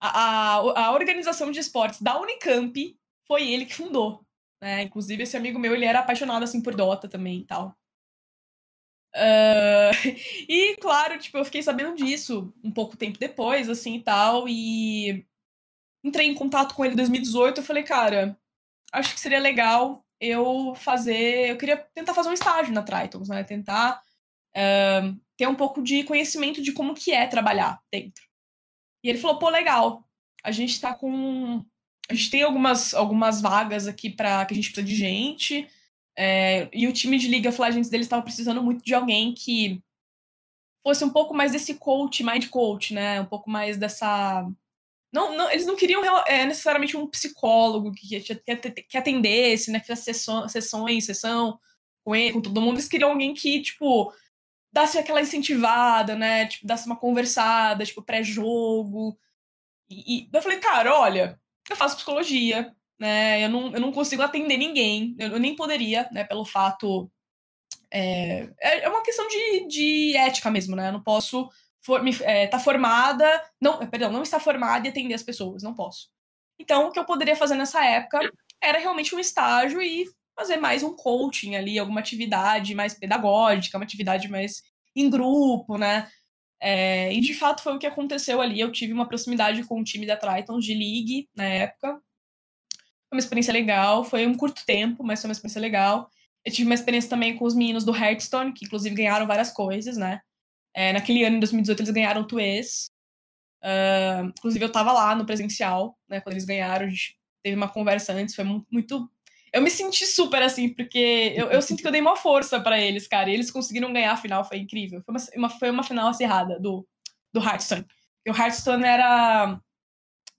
a, a, a, organização de esportes da Unicamp, foi ele que fundou. Né? Inclusive, esse amigo meu, ele era apaixonado, assim, por Dota também e tal. Uh, e, claro, tipo, eu fiquei sabendo disso um pouco tempo depois, assim, e tal, e entrei em contato com ele em 2018, eu falei, cara, acho que seria legal eu fazer. Eu queria tentar fazer um estágio na Tritons, né? Tentar uh, ter um pouco de conhecimento de como que é trabalhar dentro. E ele falou, pô, legal. A gente tá com. A gente tem algumas, algumas vagas aqui para que a gente precisa de gente. É, e o time de League of Legends deles estava precisando muito de alguém que fosse um pouco mais desse coach, mind coach, né? Um pouco mais dessa não, não, eles não queriam é, necessariamente um psicólogo que, que, que atendesse, né? Que fizesse sessões, sessão com ele, com todo mundo. Eles queriam alguém que, tipo, dasse aquela incentivada, né? Tipo, dasse uma conversada, tipo, pré-jogo. E, e, eu falei, cara, olha, eu faço psicologia, né? Eu não, eu não consigo atender ninguém. Eu, eu nem poderia, né? Pelo fato. É, é, é uma questão de, de ética mesmo, né? Eu não posso for, é, tá formada, não, perdão, não está formada e atender as pessoas, não posso. Então, o que eu poderia fazer nessa época era realmente um estágio e fazer mais um coaching ali, alguma atividade mais pedagógica, uma atividade mais em grupo, né? É, e de fato foi o que aconteceu ali. Eu tive uma proximidade com o time da Tritons de League na época. Foi uma experiência legal, foi um curto tempo, mas foi uma experiência legal. Eu tive uma experiência também com os meninos do Hearthstone, que inclusive ganharam várias coisas, né? É, naquele ano, em 2018, eles ganharam o Tuês. Uh, inclusive, eu tava lá no presencial, né? Quando eles ganharam, a gente teve uma conversa antes, foi muito. eu me senti super assim, porque eu, eu sinto que eu dei uma força para eles, cara. E eles conseguiram ganhar a final, foi incrível. Foi uma, uma, foi uma final acirrada do, do Hearthstone. E o Hearthstone era.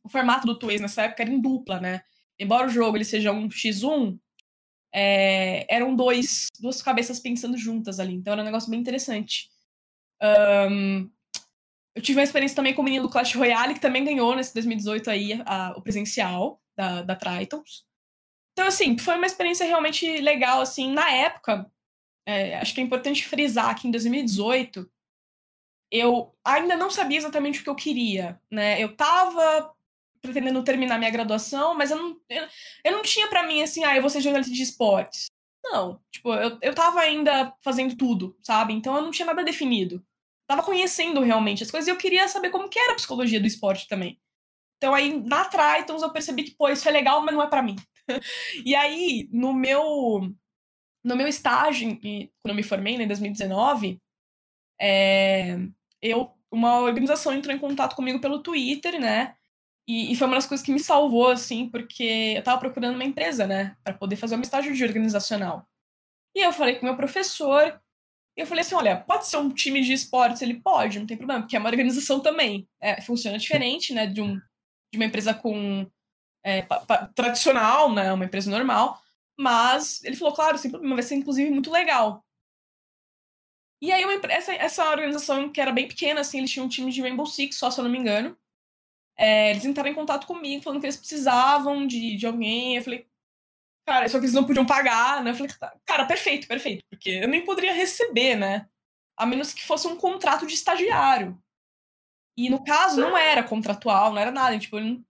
O formato do Twiz nessa época era em dupla, né? Embora o jogo ele seja um X1, é, eram dois, duas cabeças pensando juntas ali. Então era um negócio bem interessante. Um, eu tive uma experiência também com o menino do Clash Royale, que também ganhou nesse 2018 aí a, o presencial da, da Tritons. Então, assim, foi uma experiência realmente legal, assim, na época, é, acho que é importante frisar que em 2018 eu ainda não sabia exatamente o que eu queria, né? Eu tava pretendendo terminar minha graduação, mas eu não, eu, eu não tinha para mim assim, ah, eu vou ser jornalista de esportes. Não, tipo, eu, eu tava ainda fazendo tudo, sabe? Então eu não tinha nada definido. Tava conhecendo realmente as coisas e eu queria saber como que era a psicologia do esporte também. Então aí, na Tritons, eu percebi que, pô, isso é legal, mas não é para mim. e aí, no meu no meu estágio, quando eu me formei, né, em 2019, é, eu, uma organização entrou em contato comigo pelo Twitter, né? E, e, foi uma das coisas que me salvou, assim, porque eu tava procurando uma empresa, né? para poder fazer um estágio de organizacional. E eu falei com meu professor, e eu falei assim: olha, pode ser um time de esportes? Ele pode, não tem problema, porque é uma organização também. É, funciona diferente, né? De, um, de uma empresa com. É, pa, pa, tradicional, né? Uma empresa normal. Mas ele falou, claro, sem problema, vai ser inclusive muito legal. E aí, uma, essa, essa organização, que era bem pequena, assim, eles tinham um time de Rainbow Six, só se eu não me engano. É, eles entraram em contato comigo, falando que eles precisavam de, de alguém. Eu falei, cara, só que eles não podiam pagar, né? Eu falei, cara, perfeito, perfeito. Porque eu nem poderia receber, né? A menos que fosse um contrato de estagiário. E no caso, não era contratual, não era nada. Tipo, não...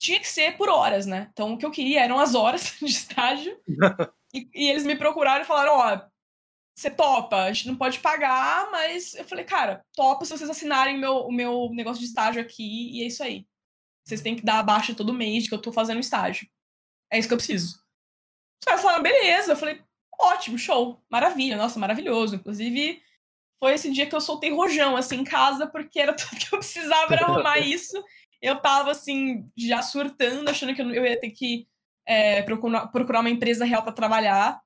tinha que ser por horas, né? Então o que eu queria eram as horas de estágio. e, e, eles me procuraram e falaram: ó, oh, você topa, a gente não pode pagar, mas eu falei, cara, topa se vocês assinarem meu, o meu negócio de estágio aqui e é isso aí. Vocês têm que dar a baixa todo mês de que eu tô fazendo estágio. É isso que eu preciso. Os caras falaram, beleza. Eu falei, ótimo, show, maravilha, nossa, maravilhoso. Inclusive, foi esse dia que eu soltei rojão, assim, em casa, porque era tudo que eu precisava para arrumar isso. Eu tava, assim, já surtando, achando que eu ia ter que é, procurar, uma empresa real para trabalhar.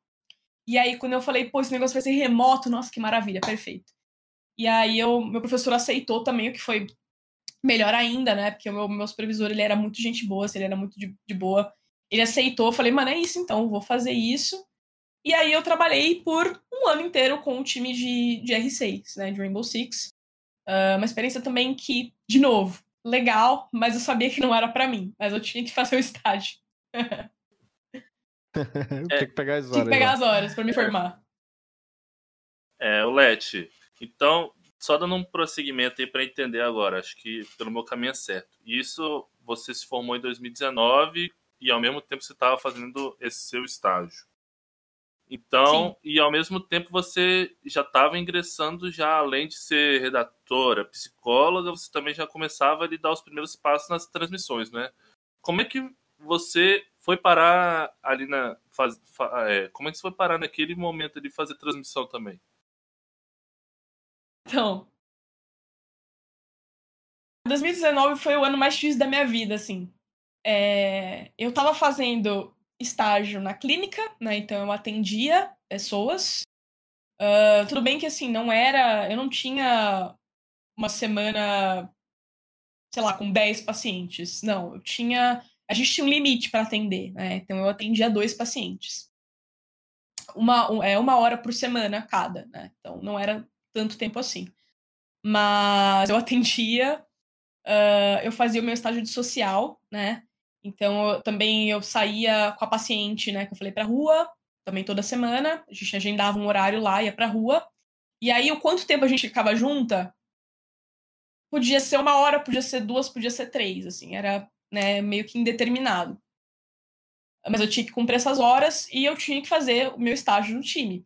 E aí, quando eu falei, pô, esse negócio vai ser remoto, nossa, que maravilha, perfeito. E aí, eu, meu professor aceitou também, o que foi melhor ainda, né? Porque o meu, meu supervisor, ele era muito gente boa, assim, ele era muito de, de boa. Ele aceitou, eu falei, mano, é isso então, vou fazer isso. E aí eu trabalhei por um ano inteiro com o time de, de R6, né, de Rainbow Six. Uh, uma experiência também que, de novo, legal, mas eu sabia que não era para mim. Mas eu tinha que fazer o estágio. Tem que pegar as horas. Tinha que pegar as horas para me formar. É, o Lete. Então, só dando um prosseguimento aí para entender agora, acho que pelo meu caminho é certo. Isso, você se formou em 2019 e ao mesmo tempo você estava fazendo esse seu estágio. Então, Sim. e ao mesmo tempo você já estava ingressando já além de ser redatora, psicóloga, você também já começava a lhe dar os primeiros passos nas transmissões, né? Como é que você foi parar ali na. Faz, é, como é que você foi parar naquele momento de fazer transmissão também? Então. 2019 foi o ano mais difícil da minha vida, assim. É, eu tava fazendo estágio na clínica, né? Então eu atendia pessoas. Uh, tudo bem que assim, não era. Eu não tinha uma semana, sei lá, com 10 pacientes. Não, eu tinha a gente tinha um limite para atender, né? Então eu atendia dois pacientes. Uma, um, é, uma hora por semana cada, né? Então não era tanto tempo assim. Mas eu atendia, uh, eu fazia o meu estágio de social, né? Então eu, também eu saía com a paciente, né? Que eu falei pra rua, também toda semana. A gente agendava um horário lá, ia pra rua. E aí, o quanto tempo a gente ficava junta? Podia ser uma hora, podia ser duas, podia ser três, assim. Era né, meio que indeterminado. Mas eu tinha que cumprir essas horas e eu tinha que fazer o meu estágio no time.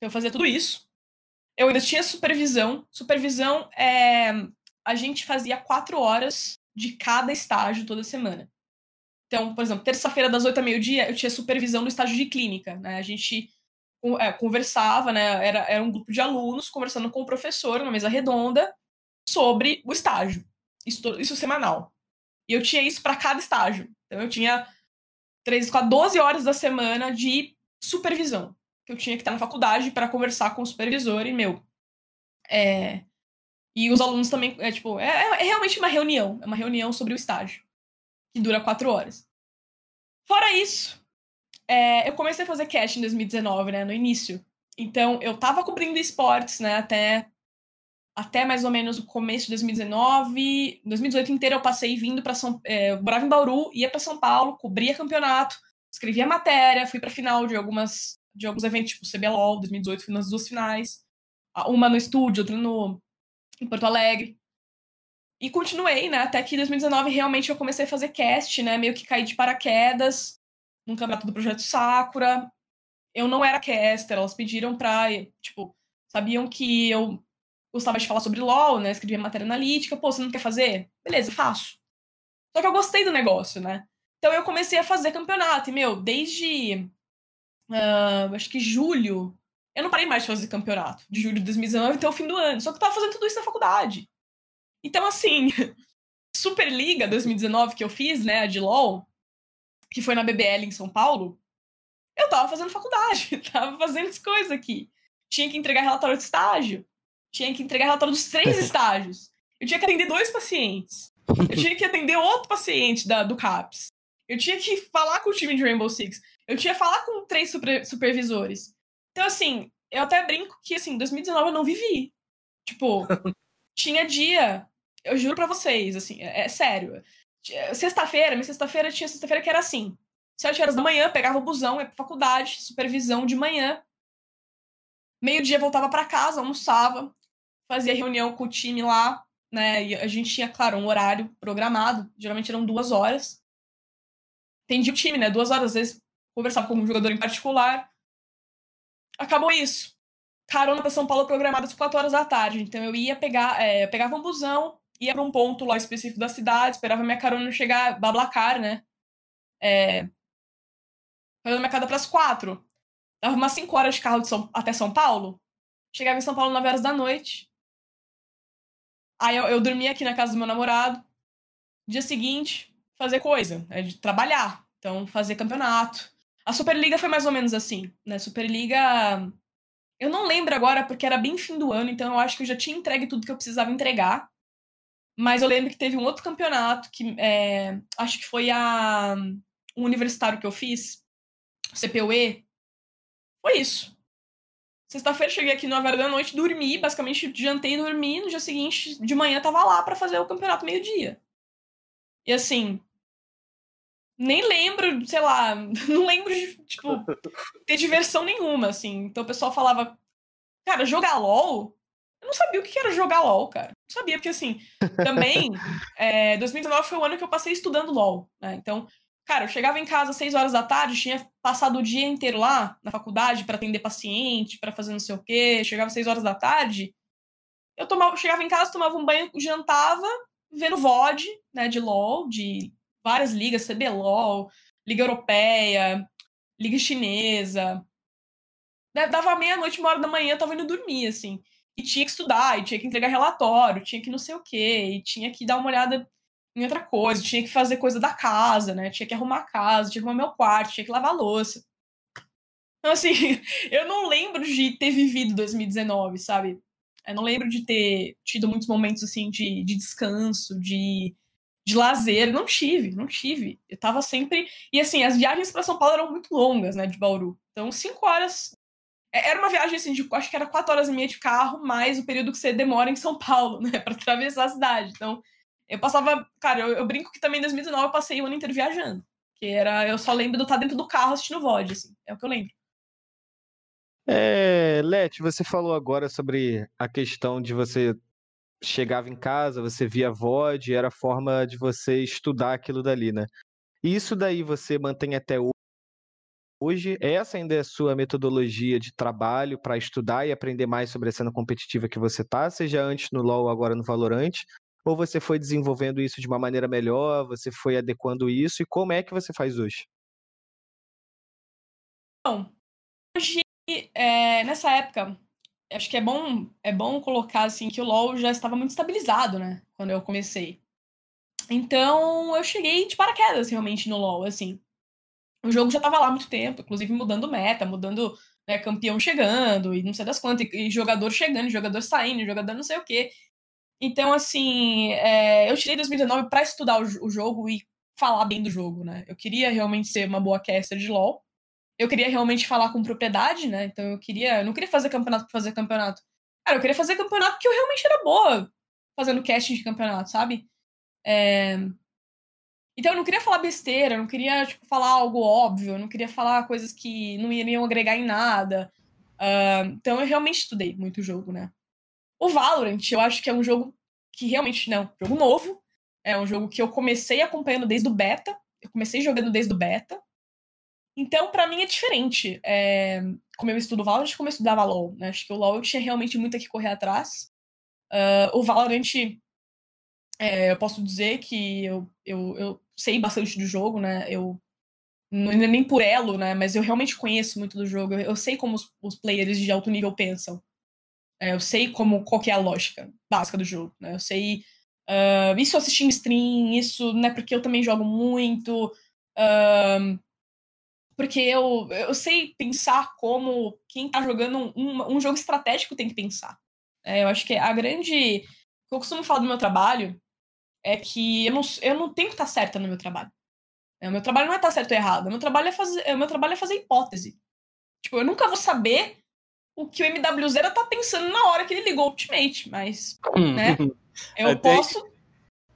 Eu fazia tudo isso. Eu ainda tinha supervisão. Supervisão é. A gente fazia quatro horas de cada estágio toda semana. Então, por exemplo, terça-feira das oito a meio-dia, eu tinha supervisão no estágio de clínica. Né? A gente é, conversava, né? Era, era um grupo de alunos conversando com o professor, numa mesa redonda, sobre o estágio. Isso, isso semanal. E eu tinha isso para cada estágio. Então eu tinha três, quatro, 12 horas da semana de supervisão. Que eu tinha que estar na faculdade para conversar com o supervisor e, meu. É... E os alunos também, é tipo, é, é, realmente uma reunião. É uma reunião sobre o estágio. Que dura quatro horas. Fora isso, é, eu comecei a fazer cast em 2019, né? No início. Então, eu tava cobrindo esportes, né? Até até mais ou menos o começo de 2019. 2018 inteiro eu passei vindo para São é, eu morava em Bauru, ia para São Paulo, cobria campeonato, escrevia matéria, fui para final de algumas de alguns eventos, tipo CBLOL, 2018 fui nas duas finais. Uma no estúdio, outra no em Porto Alegre. E continuei, né, até que 2019 realmente eu comecei a fazer cast, né, meio que caí de paraquedas no campeonato do Projeto Sakura. Eu não era caster, elas pediram pra, tipo, sabiam que eu gostava de falar sobre LOL, né? Escrevia matéria analítica. Pô, você não quer fazer? Beleza, faço. Só que eu gostei do negócio, né? Então eu comecei a fazer campeonato. E, meu, desde. Uh, acho que julho. Eu não parei mais de fazer campeonato. De julho de 2019 até o fim do ano. Só que eu tava fazendo tudo isso na faculdade. Então, assim. Superliga 2019 que eu fiz, né? A de LOL. Que foi na BBL em São Paulo. Eu tava fazendo faculdade. tava fazendo as coisas aqui. Tinha que entregar relatório de estágio tinha que entregar relatório dos três estágios. Eu tinha que atender dois pacientes. Eu tinha que atender outro paciente da, do CAPS. Eu tinha que falar com o time de Rainbow Six. Eu tinha que falar com três super, supervisores. Então, assim, eu até brinco que, assim, 2019 eu não vivi. Tipo, tinha dia, eu juro pra vocês, assim, é, é sério. Sexta-feira, minha sexta-feira tinha sexta-feira que era assim. Sete horas da manhã, pegava o busão, ia pra faculdade, supervisão de manhã. Meio-dia voltava para casa, almoçava, fazia reunião com o time lá, né? E a gente tinha, claro, um horário programado, geralmente eram duas horas. Atendia o time, né? Duas horas, às vezes conversava com um jogador em particular. Acabou isso. Carona para São Paulo programada às quatro horas da tarde. Então eu ia pegar, é, pegava um busão, ia para um ponto lá específico da cidade, esperava minha carona chegar, bablacar, né? É, fazendo minha casa para as quatro. Dava umas cinco horas de carro de São, até São Paulo. Chegava em São Paulo 9 horas da noite. Aí eu, eu dormia aqui na casa do meu namorado. Dia seguinte, fazer coisa, é de trabalhar. Então, fazer campeonato. A Superliga foi mais ou menos assim, né? Superliga. Eu não lembro agora porque era bem fim do ano, então eu acho que eu já tinha entregue tudo que eu precisava entregar. Mas eu lembro que teve um outro campeonato que é, acho que foi a um universitário que eu fiz, CPUE. Foi isso. Sexta-feira cheguei aqui 9 horas da noite, dormi, basicamente jantei e dormi. No dia seguinte, de manhã, tava lá para fazer o campeonato meio-dia. E assim. Nem lembro, sei lá, não lembro de, tipo, ter diversão nenhuma, assim. Então o pessoal falava, cara, jogar LOL? Eu não sabia o que era jogar LOL, cara. Não sabia, porque assim, também, é, 2019 foi o ano que eu passei estudando LOL, né? Então, Cara, eu chegava em casa às 6 horas da tarde, tinha passado o dia inteiro lá na faculdade para atender paciente, para fazer não sei o quê. Chegava às 6 horas da tarde, eu tomava, chegava em casa, tomava um banho, jantava, vendo VOD, né, de LoL, de várias ligas, CBLOL, Liga Europeia, Liga Chinesa. Dava meia-noite, uma hora da manhã, eu tava indo dormir, assim. E tinha que estudar, e tinha que entregar relatório, tinha que não sei o quê, e tinha que dar uma olhada em outra coisa, tinha que fazer coisa da casa, né? Tinha que arrumar a casa, tinha que arrumar meu quarto, tinha que lavar louça. Então, assim, eu não lembro de ter vivido 2019, sabe? Eu não lembro de ter tido muitos momentos, assim, de, de descanso, de, de lazer. Não tive, não tive. Eu tava sempre. E, assim, as viagens para São Paulo eram muito longas, né, de Bauru. Então, cinco horas. É, era uma viagem, assim, de acho que era quatro horas e meia de carro, mais o período que você demora em São Paulo, né, para atravessar a cidade. Então, eu passava. Cara, eu, eu, brinco que também em 2019 eu passei o ano inteiro viajando. Que era. Eu só lembro de estar dentro do carro assistindo VOD, assim. É o que eu lembro. É, você falou agora sobre a questão de você chegava em casa, você via VOD, era a forma de você estudar aquilo dali, né? E isso daí você mantém até hoje? Essa ainda é a sua metodologia de trabalho para estudar e aprender mais sobre a cena competitiva que você tá, seja antes no LoL, agora no Valorant? Ou você foi desenvolvendo isso de uma maneira melhor, você foi adequando isso, e como é que você faz hoje? Bom, hoje, é, nessa época, acho que é bom, é bom colocar assim que o LoL já estava muito estabilizado, né? Quando eu comecei. Então, eu cheguei de paraquedas realmente no LoL, assim. O jogo já tava lá há muito tempo, inclusive mudando meta, mudando né, campeão chegando, e não sei das quantas, e, e jogador chegando, jogador saindo, jogador não sei o quê. Então, assim, é, eu tirei 2019 para estudar o, o, jogo e falar bem do jogo, né? Eu queria realmente ser uma boa caster de LoL. Eu queria realmente falar com propriedade, né? Então eu queria. Eu não queria fazer campeonato pra fazer campeonato. Cara, eu queria fazer campeonato porque eu realmente era boa fazendo casting de campeonato, sabe? É... Então eu não queria falar besteira, eu não queria, tipo, falar algo óbvio, eu não queria falar coisas que não iriam agregar em nada. Uh, então eu realmente estudei muito o jogo, né? O Valorant, eu acho que é um jogo que realmente, não, jogo novo. É um jogo que eu comecei acompanhando desde o beta. Eu comecei jogando desde o beta. Então, para mim é diferente. É, como eu estudo Valorant, como eu estudava LoL. Né? Acho que o LoL eu tinha realmente muito que correr atrás. Uh, o Valorant, é, eu posso dizer que eu, eu, eu sei bastante do jogo, né? Eu não nem por elo, né? Mas eu realmente conheço muito do jogo. Eu sei como os, os players de alto nível pensam. É, eu sei como qual é a lógica básica do jogo, né? Eu sei uh, isso assistindo stream, isso não é porque eu também jogo muito, uh, porque eu, eu sei pensar como quem tá jogando um, um jogo estratégico tem que pensar. É, eu acho que a grande. Eu costumo falar do meu trabalho é que eu não, eu não tenho que estar certa no meu trabalho. É, o meu trabalho não é estar certo ou errado. O meu trabalho é fazer, o meu trabalho é fazer hipótese. Tipo, eu nunca vou saber o que o MWZ tá pensando na hora que ele ligou o Ultimate, mas, hum. né, eu até, posso...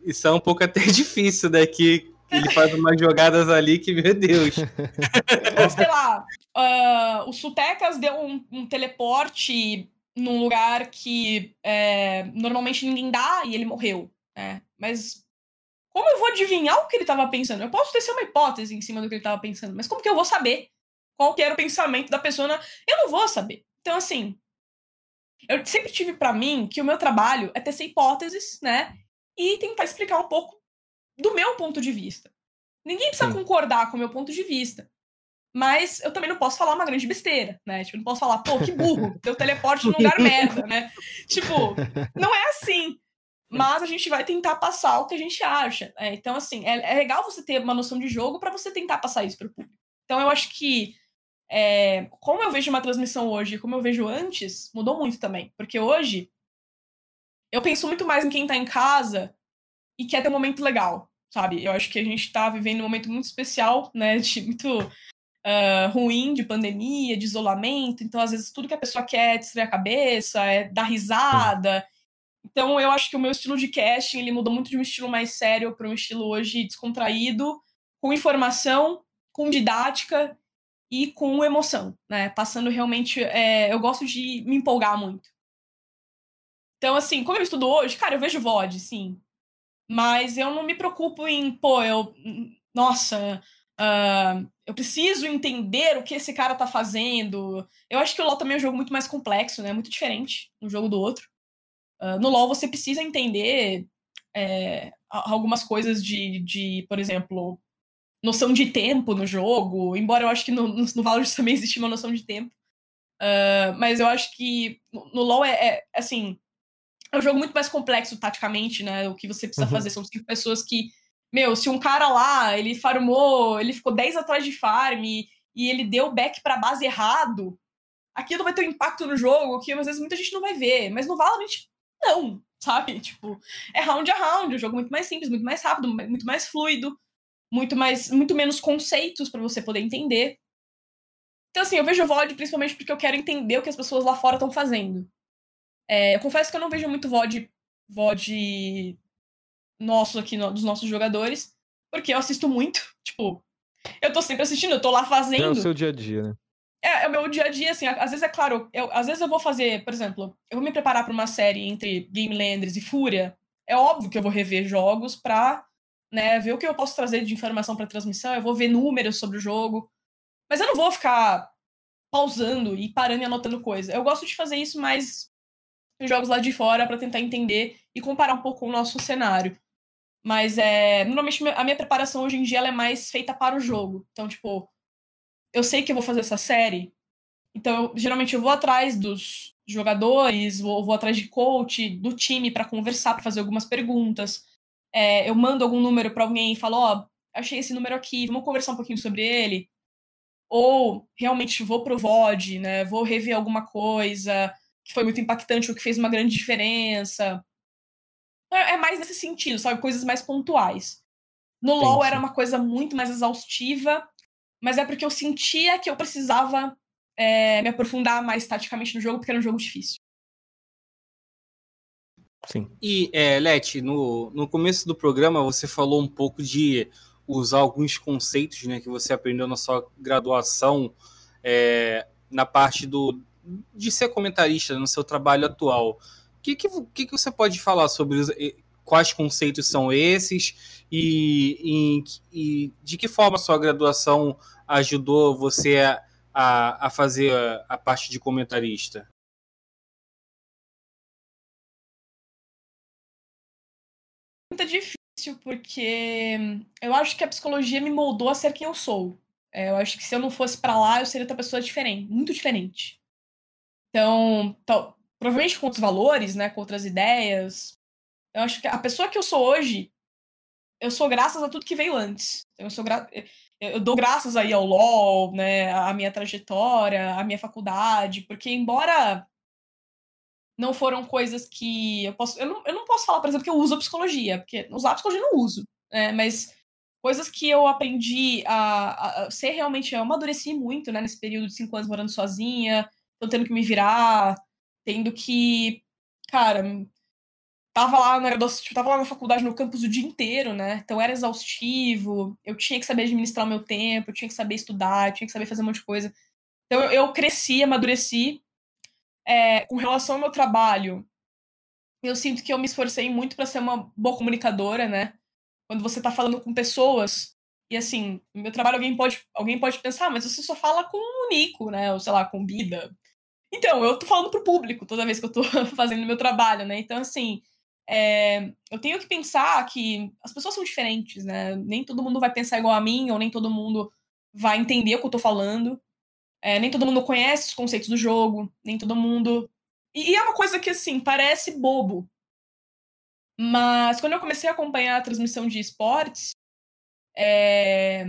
Isso é um pouco até difícil, né, que ele faz umas jogadas ali que, meu Deus. Ou, sei lá, uh, o Sutecas deu um, um, teleporte num lugar que é, normalmente ninguém dá e ele morreu, né, mas... Como eu vou adivinhar o que ele estava pensando? Eu posso ter uma hipótese em cima do que ele estava pensando, mas como que eu vou saber qual que era o pensamento da pessoa? Eu não vou saber. Então, assim, eu sempre tive para mim que o meu trabalho é tecer hipóteses, né? E tentar explicar um pouco do meu ponto de vista. Ninguém precisa Sim. concordar com o meu ponto de vista. Mas eu também não posso falar uma grande besteira, né? Tipo, não posso falar, pô, que burro, teu teleporte num lugar merda, né? Tipo, não é assim. Mas a gente vai tentar passar o que a gente acha. Né? Então, assim, é, é legal você ter uma noção de jogo para você tentar passar isso pro público. Então, eu acho que é, como eu vejo uma transmissão hoje como eu vejo antes, mudou muito também. Porque hoje eu penso muito mais em quem tá em casa e quer ter um momento legal, sabe? Eu acho que a gente tá vivendo um momento muito especial, né? De muito uh, ruim, de pandemia, de isolamento. Então, às vezes, tudo que a pessoa quer é distrair a cabeça, é dar risada. Então, eu acho que o meu estilo de casting ele mudou muito de um estilo mais sério para um estilo hoje descontraído, com informação, com didática e com emoção, né? Passando realmente. É, eu gosto de me empolgar muito. Então, assim, como eu estudo hoje, cara, eu vejo VOD, sim. Mas eu não me preocupo em, pô, eu. Nossa, uh, eu preciso entender o que esse cara tá fazendo. Eu acho que o LoL também é um jogo muito mais complexo, né? Muito diferente um jogo do outro. Uh, no LoL você precisa entender é, algumas coisas de, de, por exemplo, noção de tempo no jogo, embora eu acho que no, no, no Valorant também existe uma noção de tempo. Uh, mas eu acho que no, no LoL é, é, assim. É um jogo muito mais complexo taticamente, né? O que você precisa uhum. fazer são cinco pessoas que. Meu, se um cara lá, ele farmou, ele ficou 10 atrás de farm e, e ele deu back pra base errado, aquilo vai ter um impacto no jogo que às vezes muita gente não vai ver. Mas no Valorant, não, sabe? Tipo, é round a round, o jogo muito mais simples, muito mais rápido, muito mais fluido muito mais, muito menos conceitos para você poder entender. Então, assim, eu vejo o VOD principalmente porque eu quero entender o que as pessoas lá fora estão fazendo. É, eu confesso que eu não vejo muito VOD, VOD nosso aqui, no, dos nossos jogadores, porque eu assisto muito. Tipo, eu tô sempre assistindo, eu tô lá fazendo. É o seu dia a dia, né? É, é o meu dia a dia, assim, às vezes é claro, eu, às vezes eu vou fazer, por exemplo, eu vou me preparar para uma série entre Game Landers e Fúria, é óbvio que eu vou rever jogos pra né, ver o que eu posso trazer de informação para transmissão, eu vou ver números sobre o jogo, mas eu não vou ficar pausando e parando e anotando coisa. Eu gosto de fazer isso mais em jogos lá de fora para tentar entender e comparar um pouco com o nosso cenário. Mas é, normalmente a minha preparação hoje em dia é mais feita para o jogo. Então, tipo, eu sei que eu vou fazer essa série, então eu, geralmente eu vou atrás dos jogadores, vou, vou atrás de coach, do time para conversar, para fazer algumas perguntas é, eu mando algum número para alguém e falo, ó, oh, achei esse número aqui, vamos conversar um pouquinho sobre ele. ou realmente vou pro VOD, né? Vou rever alguma coisa que foi muito impactante ou que fez uma grande diferença. É, é mais nesse sentido, sabe? Coisas mais pontuais. No Entendi. LoL era uma coisa muito mais exaustiva, mas é porque eu sentia que eu precisava é, me aprofundar mais taticamente no jogo, porque era um jogo difícil. Sim. E, é, Leti, no, no começo do programa você falou um pouco de usar alguns conceitos né, que você aprendeu na sua graduação é, na parte do, de ser comentarista no seu trabalho atual. O que, que, que, que você pode falar sobre os, quais conceitos são esses e, e, e, de que forma sua graduação ajudou você a, a, a fazer a, a parte de comentarista? Muito difícil, porque eu acho que a psicologia me moldou a ser quem eu sou. É, eu acho que se eu não fosse para lá, eu seria outra pessoa diferente, muito diferente. Então, provavelmente com outros valores, né, com outras ideias. Eu acho que a pessoa que eu sou hoje, eu sou graças a tudo que veio antes. Eu sou gra... eu dou graças aí ao LOL, né, a minha trajetória, a minha faculdade, porque embora não foram coisas que eu posso, eu não, eu não posso falar, por exemplo, que eu uso a psicologia, porque usar a psicologia eu não uso, né, mas coisas que eu aprendi a, a ser realmente, eu amadureci muito, né, nesse período de cinco anos morando sozinha, tô tendo que me virar, tendo que. Cara, tava lá na tipo, tava lá na faculdade no campus o dia inteiro, né? Então era exaustivo, eu tinha que saber administrar o meu tempo, eu tinha que saber estudar, eu tinha que saber fazer um monte de coisa. Então eu cresci, amadureci. É, com relação ao meu trabalho, eu sinto que eu me esforcei muito para ser uma boa comunicadora, né? Quando você tá falando com pessoas, e assim, no meu trabalho alguém pode, alguém pode pensar, ah, mas você só fala com o Nico, né? Ou sei lá, com Bida, então, eu tô falando pro público toda vez que eu tô fazendo meu trabalho, né? Então, assim, é, eu tenho que pensar que as pessoas são diferentes, né? Nem todo mundo vai pensar igual a mim, ou nem todo mundo vai entender o que eu tô falando. É, nem todo mundo conhece os conceitos do jogo, nem todo mundo. E, e é uma coisa que, assim, parece bobo. Mas quando eu comecei a acompanhar a transmissão de esportes, é,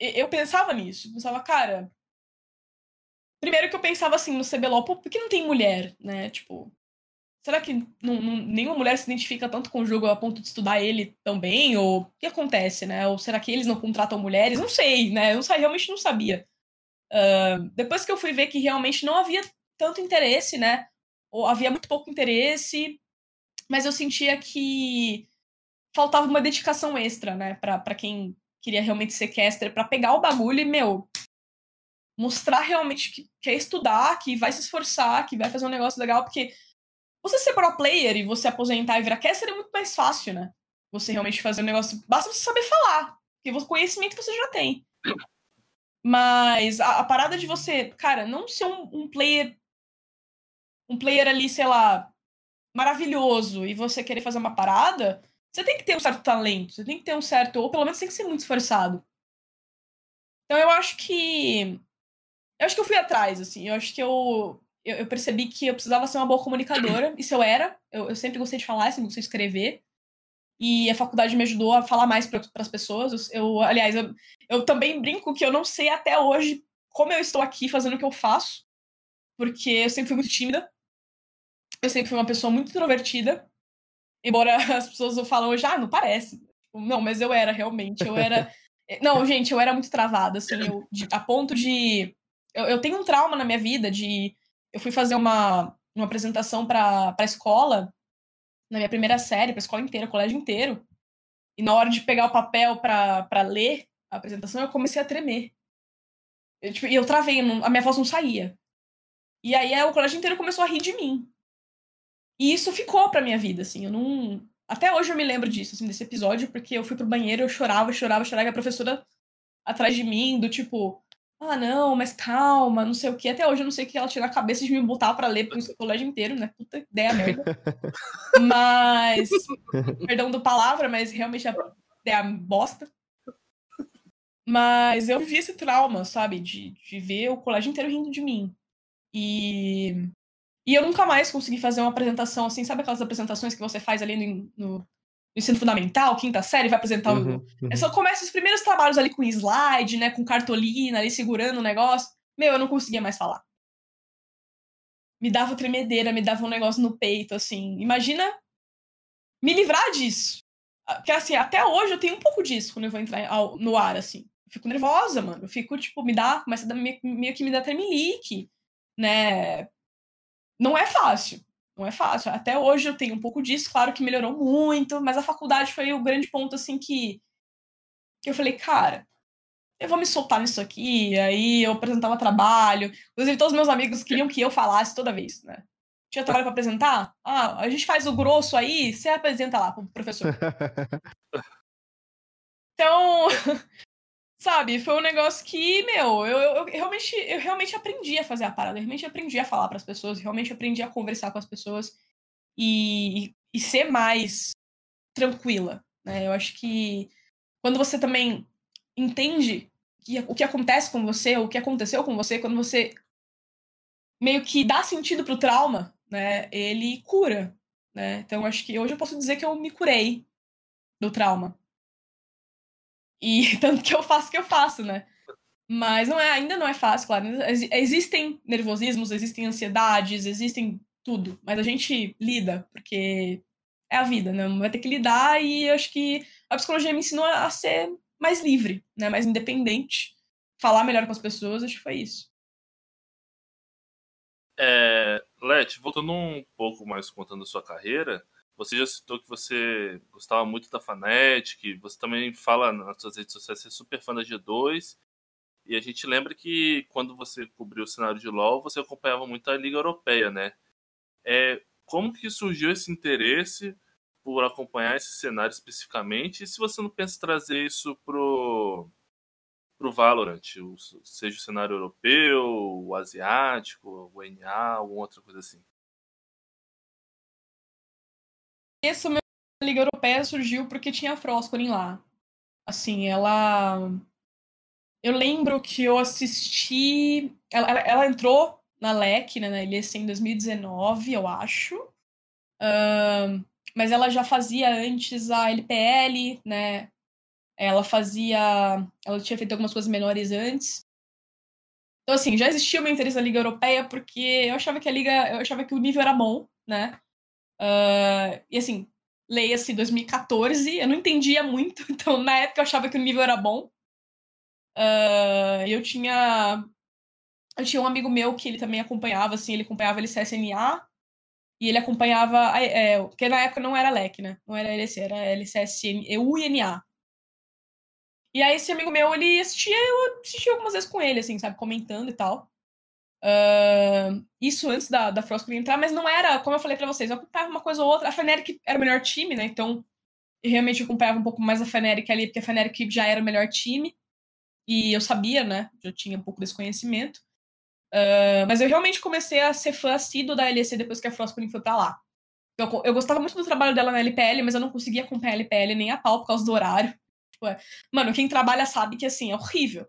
eu pensava nisso. Eu pensava, cara, Primeiro que eu pensava assim no CBLOL, por que não tem mulher, né? Tipo, será que não, não, nenhuma mulher se identifica tanto com o jogo a ponto de estudar ele também? Ou o que acontece, né? Ou será que eles não contratam mulheres? Não sei, né? Eu não, realmente não sabia. Uh, depois que eu fui ver que realmente não havia tanto interesse, né? Ou havia muito pouco interesse, mas eu sentia que faltava uma dedicação extra, né? Pra quem queria realmente ser caster, para pegar o bagulho e, meu, mostrar realmente que quer estudar, que vai se esforçar, que vai fazer um negócio legal, porque você ser pro player e você aposentar e virar caster é muito mais fácil, né? Você realmente fazer um negócio. Basta você saber falar, porque o conhecimento você já tem. Mas a, a parada de você, cara, não ser um, um player. Um player ali, sei lá, maravilhoso e você querer fazer uma parada, você tem que ter um certo talento, você tem que ter um certo. Ou pelo menos tem que ser muito esforçado. Então eu acho que eu acho que eu fui atrás, assim. Eu acho que eu, eu, eu percebi que eu precisava ser uma boa comunicadora. Isso eu era. Eu, eu sempre gostei de falar, sempre gostei de escrever. E a faculdade me ajudou a falar mais para as pessoas. Eu, aliás, eu, eu também brinco que eu não sei até hoje como eu estou aqui fazendo o que eu faço. Porque eu sempre fui muito tímida. Eu sempre fui uma pessoa muito introvertida. Embora as pessoas falam hoje, ah, não parece. Não, mas eu era realmente. Eu era. Não, gente, eu era muito travada, assim, eu, de, a ponto de eu, eu tenho um trauma na minha vida de. Eu fui fazer uma, uma apresentação para a escola, na minha primeira série, para a escola inteira, colégio inteiro. E na hora de pegar o papel para ler a apresentação, eu comecei a tremer. Eu, tipo, e eu travei, a minha voz não saía. E aí o colégio inteiro começou a rir de mim. E isso ficou pra minha vida, assim. Eu não. Até hoje eu me lembro disso, assim, desse episódio, porque eu fui pro banheiro, eu chorava, chorava, chorava, e a professora atrás de mim, do tipo, ah, não, mas calma, não sei o que. Até hoje eu não sei o que ela tira a cabeça de me botar pra ler o colégio inteiro, né? Puta ideia merda. mas. Perdão do palavra, mas realmente é ideia bosta. Mas eu vivi esse trauma, sabe? De, de ver o colégio inteiro rindo de mim. E. E eu nunca mais consegui fazer uma apresentação assim, sabe aquelas apresentações que você faz ali no, no ensino fundamental, quinta série, vai apresentar uhum, o. Uhum. Só começa os primeiros trabalhos ali com slide, né? Com cartolina ali segurando o negócio. Meu, eu não conseguia mais falar. Me dava tremedeira, me dava um negócio no peito, assim. Imagina me livrar disso. Porque, assim, até hoje eu tenho um pouco disso quando eu vou entrar no ar, assim. Eu fico nervosa, mano. Eu fico, tipo, me dá. Começa a dar, meio, meio que me dá tremelique, né? Não é fácil não é fácil. Até hoje eu tenho um pouco disso, claro que melhorou muito, mas a faculdade foi o grande ponto, assim, que, que eu falei, cara, eu vou me soltar nisso aqui, aí eu apresentava trabalho. Inclusive, todos meus amigos queriam que eu falasse toda vez, né? Tinha trabalho para apresentar? Ah, a gente faz o grosso aí, você apresenta lá pro professor. então, Sabe, foi um negócio que, meu, eu, eu, eu, realmente, eu realmente aprendi a fazer a parada, eu realmente aprendi a falar para as pessoas, realmente aprendi a conversar com as pessoas e, e ser mais tranquila, né? Eu acho que quando você também entende que, o que acontece com você, o que aconteceu com você, quando você meio que dá sentido pro trauma, né? Ele cura, né? Então acho que hoje eu posso dizer que eu me curei do trauma. E tanto que eu faço que eu faço, né? Mas não é, ainda não é fácil, claro. Existem nervosismos, existem ansiedades, existem tudo. Mas a gente lida, porque é a vida, né? Vai ter que lidar e eu acho que a psicologia me ensinou a ser mais livre, né? Mais independente. Falar melhor com as pessoas, acho que foi isso. É, Leti, voltando um pouco mais contando a sua carreira, você já citou que você gostava muito da Fnatic, você também fala nas suas redes sociais que é super fã da G2. E a gente lembra que quando você cobriu o cenário de LoL, você acompanhava muito a Liga Europeia, né? É, como que surgiu esse interesse por acompanhar esse cenário especificamente? E se você não pensa trazer isso pro, pro Valorant, seja o cenário europeu, o asiático, o NA, alguma outra coisa assim? Essa Liga Europeia surgiu porque tinha a Froscorin lá. Assim, ela. Eu lembro que eu assisti. Ela, ela, ela entrou na LEC, né, na LEC em 2019, eu acho. Uh, mas ela já fazia antes a LPL, né? Ela fazia. Ela tinha feito algumas coisas menores antes. Então, assim, já existia o meu interesse na Liga Europeia porque eu achava que a Liga. Eu achava que o nível era bom, né? Uh, e assim, leia-se 2014, eu não entendia muito, então na época eu achava que o nível era bom. Uh, eu tinha. Eu tinha um amigo meu que ele também acompanhava, assim, ele acompanhava LCSNA e ele acompanhava. É, porque na época não era LEC, né? Não era LC, era LCSN, UNA. E aí esse amigo meu, ele assistia, eu assistia algumas vezes com ele, assim, sabe, comentando e tal. Uh, isso antes da, da Frostgreen entrar, mas não era, como eu falei para vocês, eu acompanhava uma coisa ou outra. A Fnatic era o melhor time, né? Então, eu realmente acompanhava um pouco mais a Fnatic ali, porque a Fnatic já era o melhor time. E eu sabia, né? Já tinha um pouco desse conhecimento. Uh, mas eu realmente comecei a ser fã assíduo da LEC depois que a Frostgreen foi pra lá. Eu, eu gostava muito do trabalho dela na LPL, mas eu não conseguia acompanhar a LPL nem a pau por causa do horário. Tipo, é, mano, quem trabalha sabe que, assim, é horrível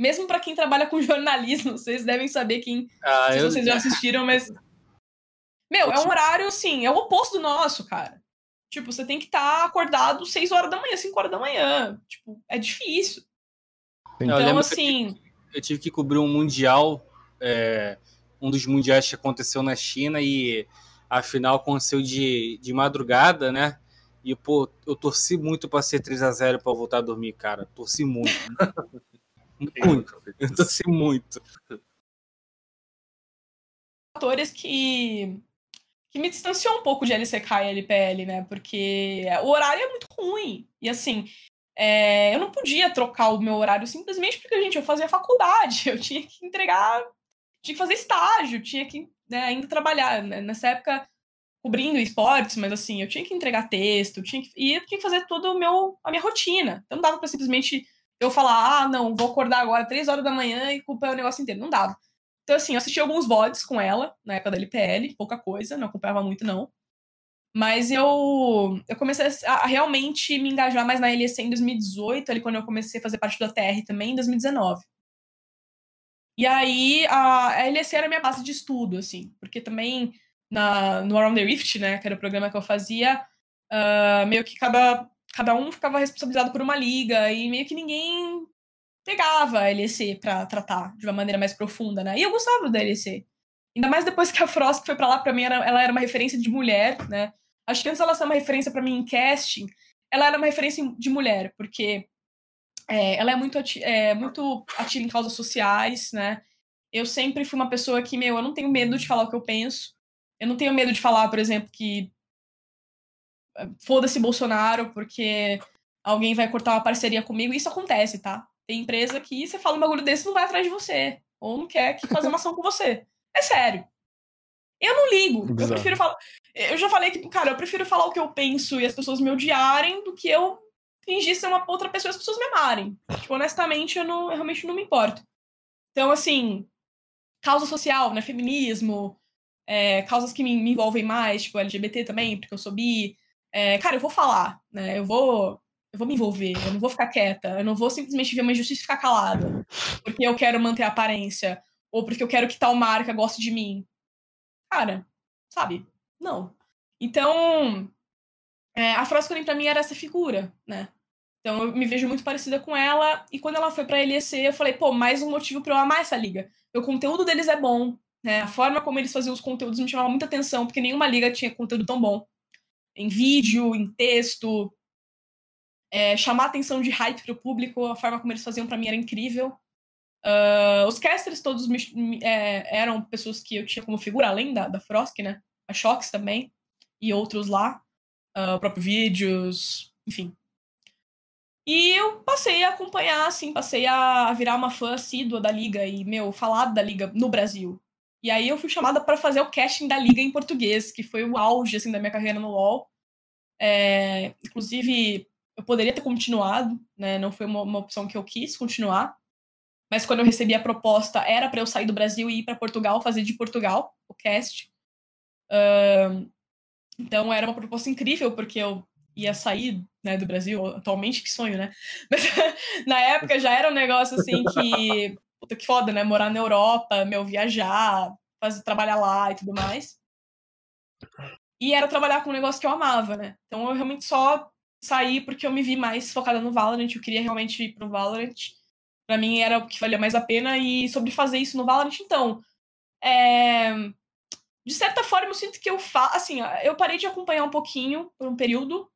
mesmo para quem trabalha com jornalismo, vocês devem saber quem. Ah, se eu... vocês já assistiram, mas. Meu, é um horário assim, é o oposto do nosso, cara. Tipo, você tem que estar tá acordado 6 horas da manhã, 5 horas da manhã. Tipo, é difícil. Então, assim. Eu tive, eu tive, que cobrir um mundial, é, um dos mundiais que aconteceu na China, e a final aconteceu de, de madrugada, né? E, pô, eu torci muito para ser 3 a 0 para voltar a dormir, cara. Torci muito. Muito. Eu torci muito. Fatores que, que me distanciou um pouco de LCK e LPL, né? Porque o horário é muito ruim. E assim, é, eu não podia trocar o meu horário simplesmente porque, gente, eu fazia faculdade, eu tinha que entregar, tinha que fazer estágio, tinha que né, ainda trabalhar. Né? Nessa época, cobrindo esportes, mas assim, eu tinha que entregar texto, tinha que, e eu tinha que fazer o meu, a minha rotina. Então não dava para simplesmente eu falar, ah, não, vou acordar agora três horas da manhã e acompanhar o negócio inteiro. Não dava. Então, assim, eu assisti alguns VODs com ela, na época da LPL, pouca coisa, não acompanhava muito, não. Mas eu, eu comecei a realmente me engajar mais na LEC em 2018, ali quando eu comecei a fazer parte da TR também, em 2019. E aí, a, a LEC era a minha base de estudo, assim, porque também na, no Around the Rift, né, que era o programa que eu fazia, uh, meio que cada, cada um ficava responsabilizado por uma liga e meio que ninguém pegava a LEC para tratar de uma maneira mais profunda, né? E eu gostava da LEC. Ainda mais depois que a Frost foi para lá, para mim era, ela era uma referência de mulher, né? Acho que antes ela ser uma referência para mim em casting, ela era uma referência de mulher, porque é, ela é muito, ati é, muito ativa em causas sociais, né? Eu sempre fui uma pessoa que, meu, eu não tenho medo de falar o que eu penso. Eu não tenho medo de falar, por exemplo, que foda-se Bolsonaro, porque alguém vai cortar uma parceria comigo. Isso acontece, tá? Tem empresa que você fala um bagulho desse não vai atrás de você. Ou não quer que fazer uma ação com você. É sério. Eu não ligo. Eu prefiro falar. Eu já falei que, cara, eu prefiro falar o que eu penso e as pessoas me odiarem do que eu fingir ser uma outra pessoa e as pessoas me amarem. Tipo, honestamente, eu, não, eu realmente não me importo. Então, assim, causa social, né? Feminismo, é, causas que me, me, envolvem mais, tipo LGBT também, porque eu sou bi. É, cara, eu vou falar, né? Eu vou, eu vou me envolver, eu não vou ficar quieta, eu não vou simplesmente ver uma injustiça e ficar calada, porque eu quero manter a aparência, ou porque eu quero que tal marca goste de mim. Cara, sabe? Não. Então, é, a Frosconin pra mim era essa figura, né? Então eu me vejo muito parecida com ela. E quando ela foi pra LEC, eu falei, pô, mais um motivo para eu amar essa liga. O conteúdo deles é bom, né? A forma como eles faziam os conteúdos me chamava muita atenção, porque nenhuma liga tinha conteúdo tão bom. Em vídeo, em texto. É, chamar atenção de hype pro público, a forma como eles faziam para mim era incrível. Uh, os casters todos me, me, é, eram pessoas que eu tinha como figura, além da, da Frosk, né? A Shox também, e outros lá. Uh, o próprio Vídeos, enfim. E eu passei a acompanhar, assim, passei a virar uma fã assídua da Liga e, meu, falar da Liga no Brasil. E aí eu fui chamada para fazer o casting da Liga em português, que foi o auge, assim, da minha carreira no LoL. É, inclusive, eu poderia ter continuado, né? Não foi uma, uma opção que eu quis continuar. Mas quando eu recebi a proposta, era para eu sair do Brasil e ir para Portugal, fazer de Portugal o cast. Uh, então era uma proposta incrível, porque eu ia sair né, do Brasil, atualmente, que sonho, né? Mas na época já era um negócio assim que. Puta que foda, né? Morar na Europa, meu, viajar, fazer, trabalhar lá e tudo mais. E era trabalhar com um negócio que eu amava, né? Então eu realmente só saí porque eu me vi mais focada no Valorant, eu queria realmente ir pro Valorant para mim era o que valia mais a pena. E sobre fazer isso no Valorant, então. É... De certa forma, eu sinto que eu faço. Assim, eu parei de acompanhar um pouquinho, por um período,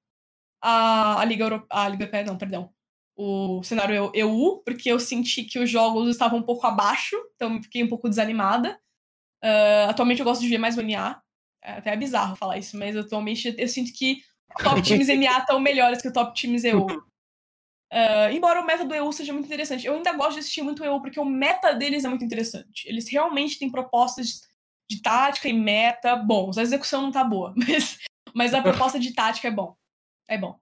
a, a Liga Europeia. A Liga Europeia, não, perdão. O cenário EU, porque eu senti que os jogos estavam um pouco abaixo, então fiquei um pouco desanimada. Uh, atualmente eu gosto de ver mais o NA. É até é bizarro falar isso, mas atualmente eu sinto que top times NA estão melhores que o top times EU. Uh, embora o meta do EU seja muito interessante, eu ainda gosto de assistir muito o EU porque o meta deles é muito interessante. Eles realmente têm propostas de tática e meta bons. A execução não tá boa, mas, mas a proposta de tática é bom. É bom.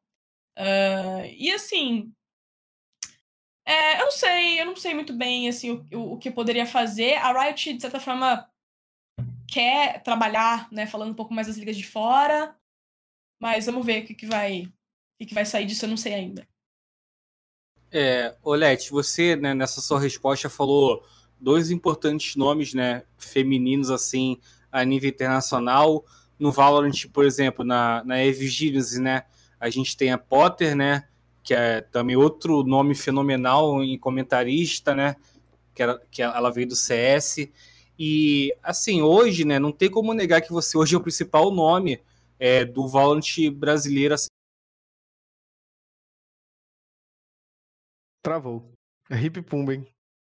Uh, e assim. É, eu não sei, eu não sei muito bem assim, o, o, que poderia fazer. A Riot, de certa forma, quer trabalhar, né? Falando um pouco mais das ligas de fora. Mas vamos ver o que, que vai. O que, vai sair disso, eu não sei ainda. É, Olete, você né, nessa sua resposta falou dois importantes nomes, né, femininos assim a nível internacional. No Valorant, por exemplo, na na Evigiles, né, a gente tem a Potter, né, que é também outro nome fenomenal em comentarista, né, que, era, que ela veio do CS. E assim, hoje, né, não tem como negar que você hoje é o principal nome é, do Valorant brasileiro assim, Travou. É hip pumba, hein?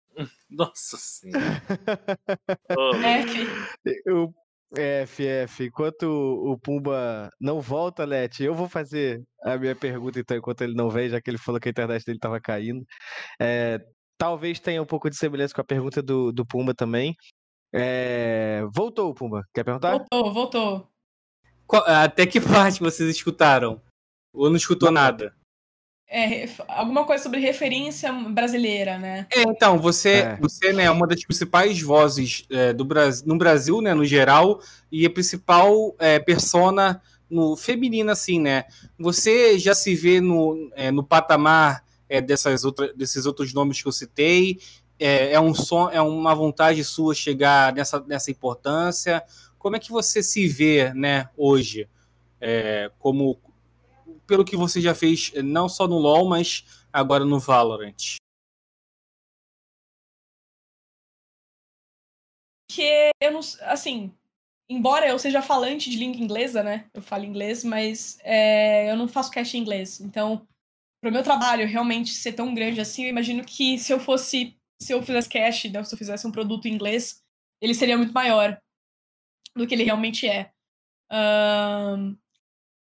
Nossa senhora. oh. F, F, enquanto o Pumba não volta, Leti, eu vou fazer a minha pergunta então, enquanto ele não vem, já que ele falou que a internet dele estava caindo. É, talvez tenha um pouco de semelhança com a pergunta do, do Pumba também. É, voltou, Pumba. Quer perguntar? Voltou, voltou. Até que parte vocês escutaram? Ou não escutou não. nada? É, alguma coisa sobre referência brasileira, né? É, então, você, é. você né, é uma das principais vozes é, do Brasil, no Brasil, né, no geral, e a principal é, persona no feminino, assim, né? Você já se vê no, é, no patamar é, dessas outra, desses outros nomes que eu citei? É, é, um som, é uma vontade sua chegar nessa, nessa importância? Como é que você se vê, né, hoje, é, como pelo que você já fez, não só no LoL, mas agora no Valorant? Que eu não. Assim, embora eu seja falante de língua inglesa, né? Eu falo inglês, mas é, eu não faço cast em inglês. Então, para o meu trabalho realmente ser tão grande assim, eu imagino que se eu fosse. Se eu fizesse cast, né, se eu fizesse um produto em inglês, ele seria muito maior do que ele realmente é. Um,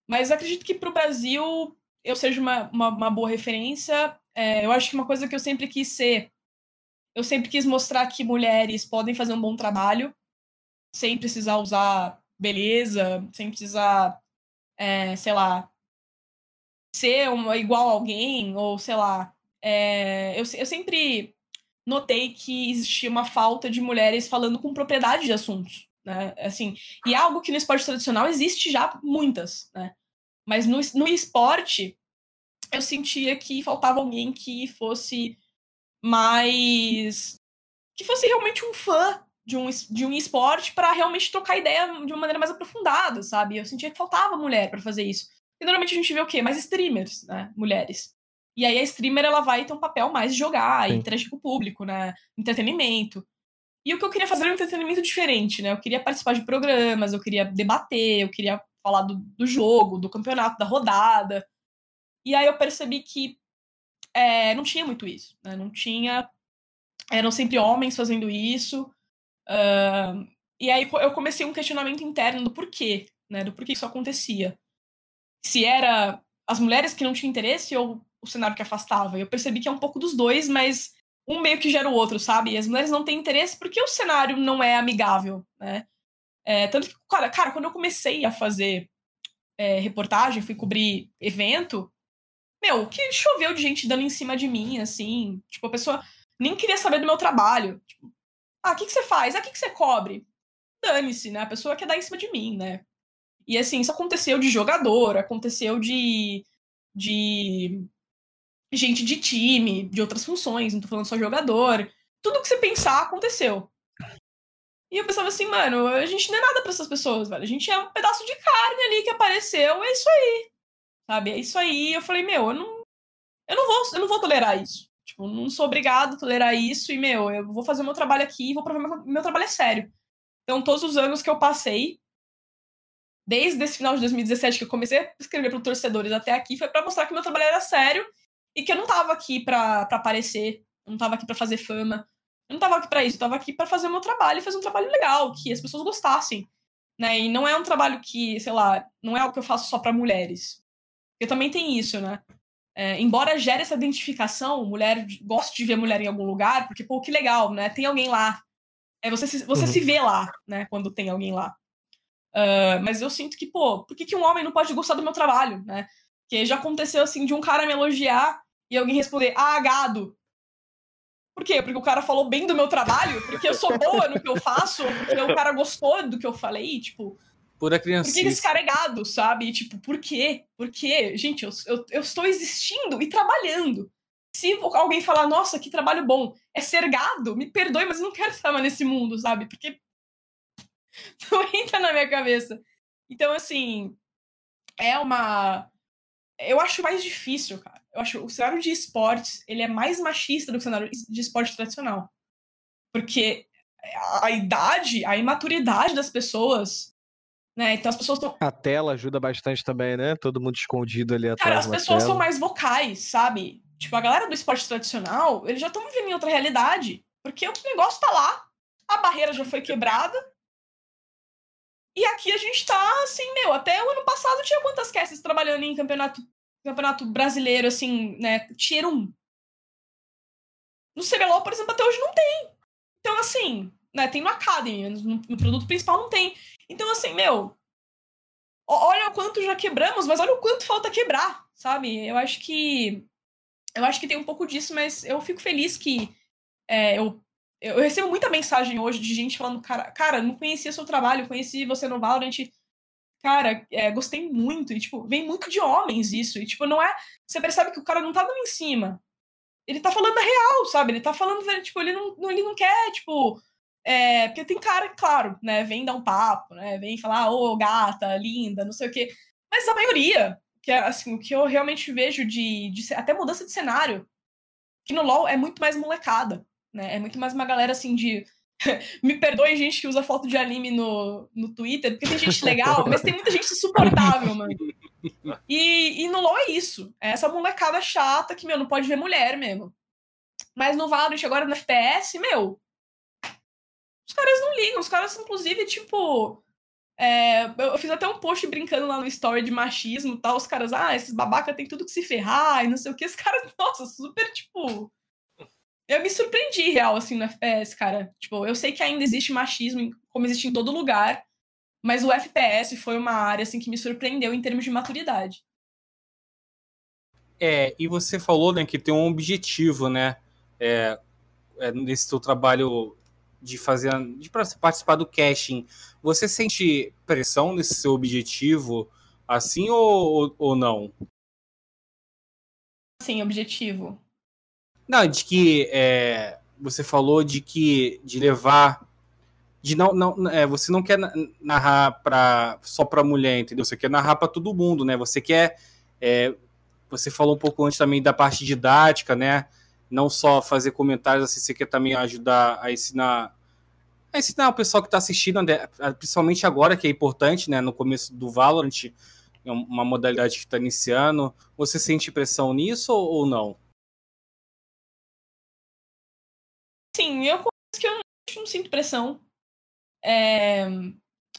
mas acredito que para o Brasil eu seja uma, uma, uma boa referência. É, eu acho que uma coisa que eu sempre quis ser, eu sempre quis mostrar que mulheres podem fazer um bom trabalho sem precisar usar beleza, sem precisar, é, sei lá, ser uma, igual a alguém, ou sei lá. É, eu, eu sempre notei que existia uma falta de mulheres falando com propriedade de assuntos. Né? Assim, e é algo que no esporte tradicional existe já muitas, né? Mas no, no esporte, eu sentia que faltava alguém que fosse mais. que fosse realmente um fã de um, de um esporte para realmente trocar ideia de uma maneira mais aprofundada, sabe? Eu sentia que faltava mulher para fazer isso. E normalmente a gente vê o quê? Mais streamers, né? Mulheres. E aí a streamer ela vai ter um papel mais de jogar, Sim. interagir com o público, né? Entretenimento. E o que eu queria fazer era um entretenimento diferente, né? Eu queria participar de programas, eu queria debater, eu queria falar do, do jogo, do campeonato, da rodada. E aí eu percebi que é, não tinha muito isso, né? Não tinha. Eram sempre homens fazendo isso. Uh, e aí eu comecei um questionamento interno do porquê, né? Do porquê isso acontecia. Se era as mulheres que não tinham interesse ou o cenário que afastava. Eu percebi que é um pouco dos dois, mas um meio que gera o outro, sabe? E as mulheres não têm interesse porque o cenário não é amigável, né? É, tanto que, cara, cara, quando eu comecei a fazer é, reportagem, fui cobrir evento, meu, que choveu de gente dando em cima de mim, assim. Tipo, a pessoa nem queria saber do meu trabalho. Tipo, ah, o que, que você faz? Ah, o que, que você cobre? Dane-se, né? A pessoa quer dar em cima de mim, né? E assim, isso aconteceu de jogador, aconteceu de. de gente de time, de outras funções, não tô falando só jogador. Tudo que você pensar aconteceu. E eu pensava assim, mano, a gente não é nada para essas pessoas, velho. A gente é um pedaço de carne ali que apareceu, é isso aí. Sabe? É isso aí. Eu falei, meu, eu não. Eu não vou, eu não vou tolerar isso. Tipo, não sou obrigado a tolerar isso e, meu, eu vou fazer meu trabalho aqui e vou provar que meu trabalho é sério. Então, todos os anos que eu passei, desde esse final de 2017 que eu comecei a escrever para torcedores até aqui, foi para mostrar que meu trabalho era sério e que eu não tava aqui pra, pra aparecer, eu não tava aqui pra fazer fama, eu não tava aqui pra isso, eu tava aqui pra fazer o meu trabalho e fazer um trabalho legal, que as pessoas gostassem. Né? E não é um trabalho que, sei lá, não é algo que eu faço só para mulheres. Porque também tem isso, né? É, embora gere essa identificação, mulher gosta de ver mulher em algum lugar, porque, pô, que legal, né? Tem alguém lá. É, você se, você uhum. se vê lá, né? Quando tem alguém lá. Uh, mas eu sinto que, pô, por que, que um homem não pode gostar do meu trabalho, né? Que já aconteceu assim de um cara me elogiar e alguém responder, ah, gado. Por quê? Porque o cara falou bem do meu trabalho? Porque eu sou boa no que eu faço? Porque o cara gostou do que eu falei? Tipo. Pura criança. Por que esse cara é gado, sabe? Tipo, por quê? Por quê? Gente, eu, eu, eu estou existindo e trabalhando. Se alguém falar, nossa, que trabalho bom, é ser gado, me perdoe, mas eu não quero estar mais nesse mundo, sabe? Porque não entra na minha cabeça. Então, assim, é uma eu acho mais difícil, cara. Eu acho o cenário de esportes, ele é mais machista do que o cenário de esporte tradicional. Porque a, idade, a imaturidade das pessoas, né? Então as pessoas estão... A tela ajuda bastante também, né? Todo mundo escondido ali atrás Cara, as pessoas são mais vocais, sabe? Tipo, a galera do esporte tradicional, eles já estão vivendo em outra realidade. Porque o negócio tá lá, a barreira já foi quebrada, e aqui a gente tá, assim, meu, até o ano passado tinha quantas castes trabalhando em campeonato, campeonato brasileiro, assim, né? Tier 1. No CBLOL, por exemplo, até hoje não tem. Então, assim, né, tem no Academy, no, no produto principal não tem. Então, assim, meu, olha o quanto já quebramos, mas olha o quanto falta quebrar, sabe? Eu acho que. Eu acho que tem um pouco disso, mas eu fico feliz que é, eu eu recebo muita mensagem hoje de gente falando, cara, cara, não conhecia seu trabalho, conheci você no Valorant. Cara, é, gostei muito. E, tipo, vem muito de homens isso. E, tipo, não é. Você percebe que o cara não tá dando em cima. Ele tá falando a real, sabe? Ele tá falando, tipo, ele não, ele não quer, tipo. É, porque tem cara, claro, né? Vem dar um papo, né? Vem falar, ô, oh, gata, linda, não sei o quê. Mas a maioria, que é assim, o que eu realmente vejo de, de até mudança de cenário, que no LoL é muito mais molecada, né? É muito mais uma galera assim de me perdoe gente que usa foto de anime no, no Twitter, porque tem gente legal, mas tem muita gente insuportável, mano. E, e no LoL é isso. É essa molecada chata que, meu, não pode ver mulher mesmo. Mas no Valorant, agora no FPS, meu, os caras não ligam. Os caras, inclusive, tipo. É, eu fiz até um post brincando lá no story de machismo e tal. Os caras, ah, esses babaca tem tudo que se ferrar e não sei o que. Os caras, nossa, super, tipo. Eu me surpreendi, real, assim, no FPS, cara. Tipo, eu sei que ainda existe machismo, como existe em todo lugar. Mas o FPS foi uma área, assim, que me surpreendeu em termos de maturidade. É, e você falou, né, que tem um objetivo, né? É, é, nesse seu trabalho de fazer de participar do casting, você sente pressão nesse seu objetivo assim ou, ou não? Sim, objetivo. Não, de que é, você falou de que de levar de não, não é, você não quer narrar para só para mulher, entendeu? Você quer narrar para todo mundo, né? Você quer é, você falou um pouco antes também da parte didática, né? não só fazer comentários, assim, você quer também ajudar a ensinar a ensinar o pessoal que está assistindo, né, principalmente agora, que é importante, né, no começo do Valorant, é uma modalidade que está iniciando. Você sente pressão nisso ou não? Sim, eu que eu não, sinto pressão. É,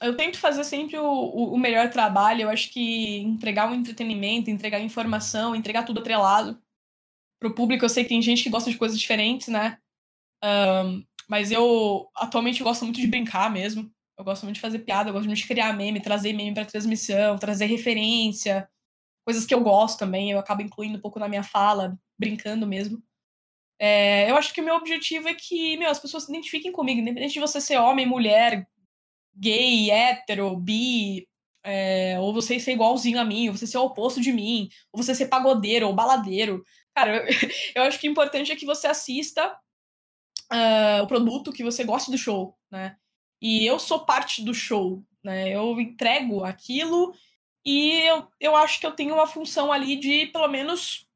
eu tento fazer sempre o, o, melhor trabalho. Eu acho que entregar um entretenimento, entregar informação, entregar tudo atrelado pro público. Eu sei que tem gente que gosta de coisas diferentes, né? Um, mas eu atualmente eu gosto muito de brincar mesmo. Eu gosto muito de fazer piada, eu gosto muito de criar meme, trazer meme para transmissão, trazer referência, coisas que eu gosto também. Eu acabo incluindo um pouco na minha fala, brincando mesmo. É, eu acho que o meu objetivo é que meu, as pessoas se identifiquem comigo, independente de você ser homem, mulher, gay, hétero, bi, é, ou você ser igualzinho a mim, ou você ser o oposto de mim, ou você ser pagodeiro ou baladeiro. Cara, eu, eu acho que o importante é que você assista uh, o produto, que você goste do show, né? E eu sou parte do show, né? Eu entrego aquilo e eu, eu acho que eu tenho uma função ali de, pelo menos,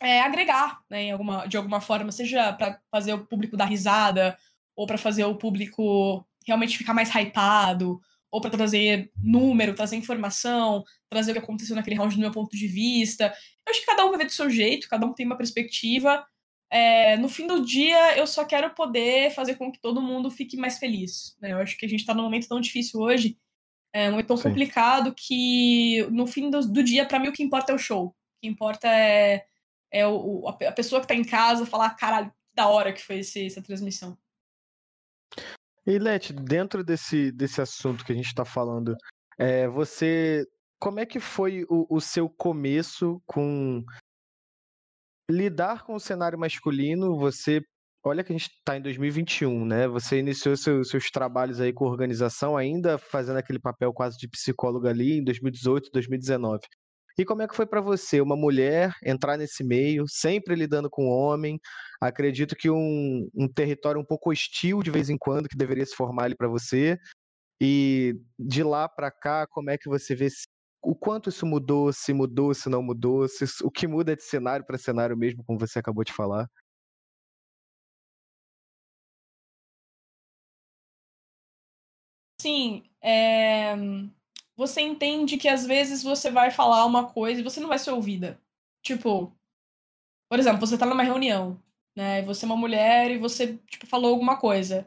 é, agregar, né? Alguma, de alguma forma, seja para fazer o público dar risada, ou para fazer o público realmente ficar mais hypado, ou para trazer número, trazer informação, trazer o que aconteceu naquele round do meu ponto de vista. Eu acho que cada um vai ver do seu jeito, cada um tem uma perspectiva. É, no fim do dia, eu só quero poder fazer com que todo mundo fique mais feliz. Né? Eu acho que a gente está num momento tão difícil hoje, é um momento tão Sim. complicado, que no fim do, do dia, para mim, o que importa é o show. O que importa é, é o, a pessoa que está em casa falar, caralho, da hora que foi esse, essa transmissão. E Leti, dentro desse, desse assunto que a gente está falando, é, você, como é que foi o, o seu começo com lidar com o cenário masculino? Você, olha que a gente está em 2021, né? Você iniciou seu, seus trabalhos aí com organização, ainda fazendo aquele papel quase de psicóloga ali em 2018, 2019. E como é que foi para você, uma mulher, entrar nesse meio, sempre lidando com homem? Acredito que um, um território um pouco hostil de vez em quando que deveria se formar ali para você. E de lá para cá, como é que você vê se, o quanto isso mudou, se mudou, se não mudou, se, o que muda de cenário para cenário mesmo, como você acabou de falar? Sim, é você entende que às vezes você vai falar uma coisa e você não vai ser ouvida. Tipo, por exemplo, você tá numa reunião, né? Você é uma mulher e você, tipo, falou alguma coisa.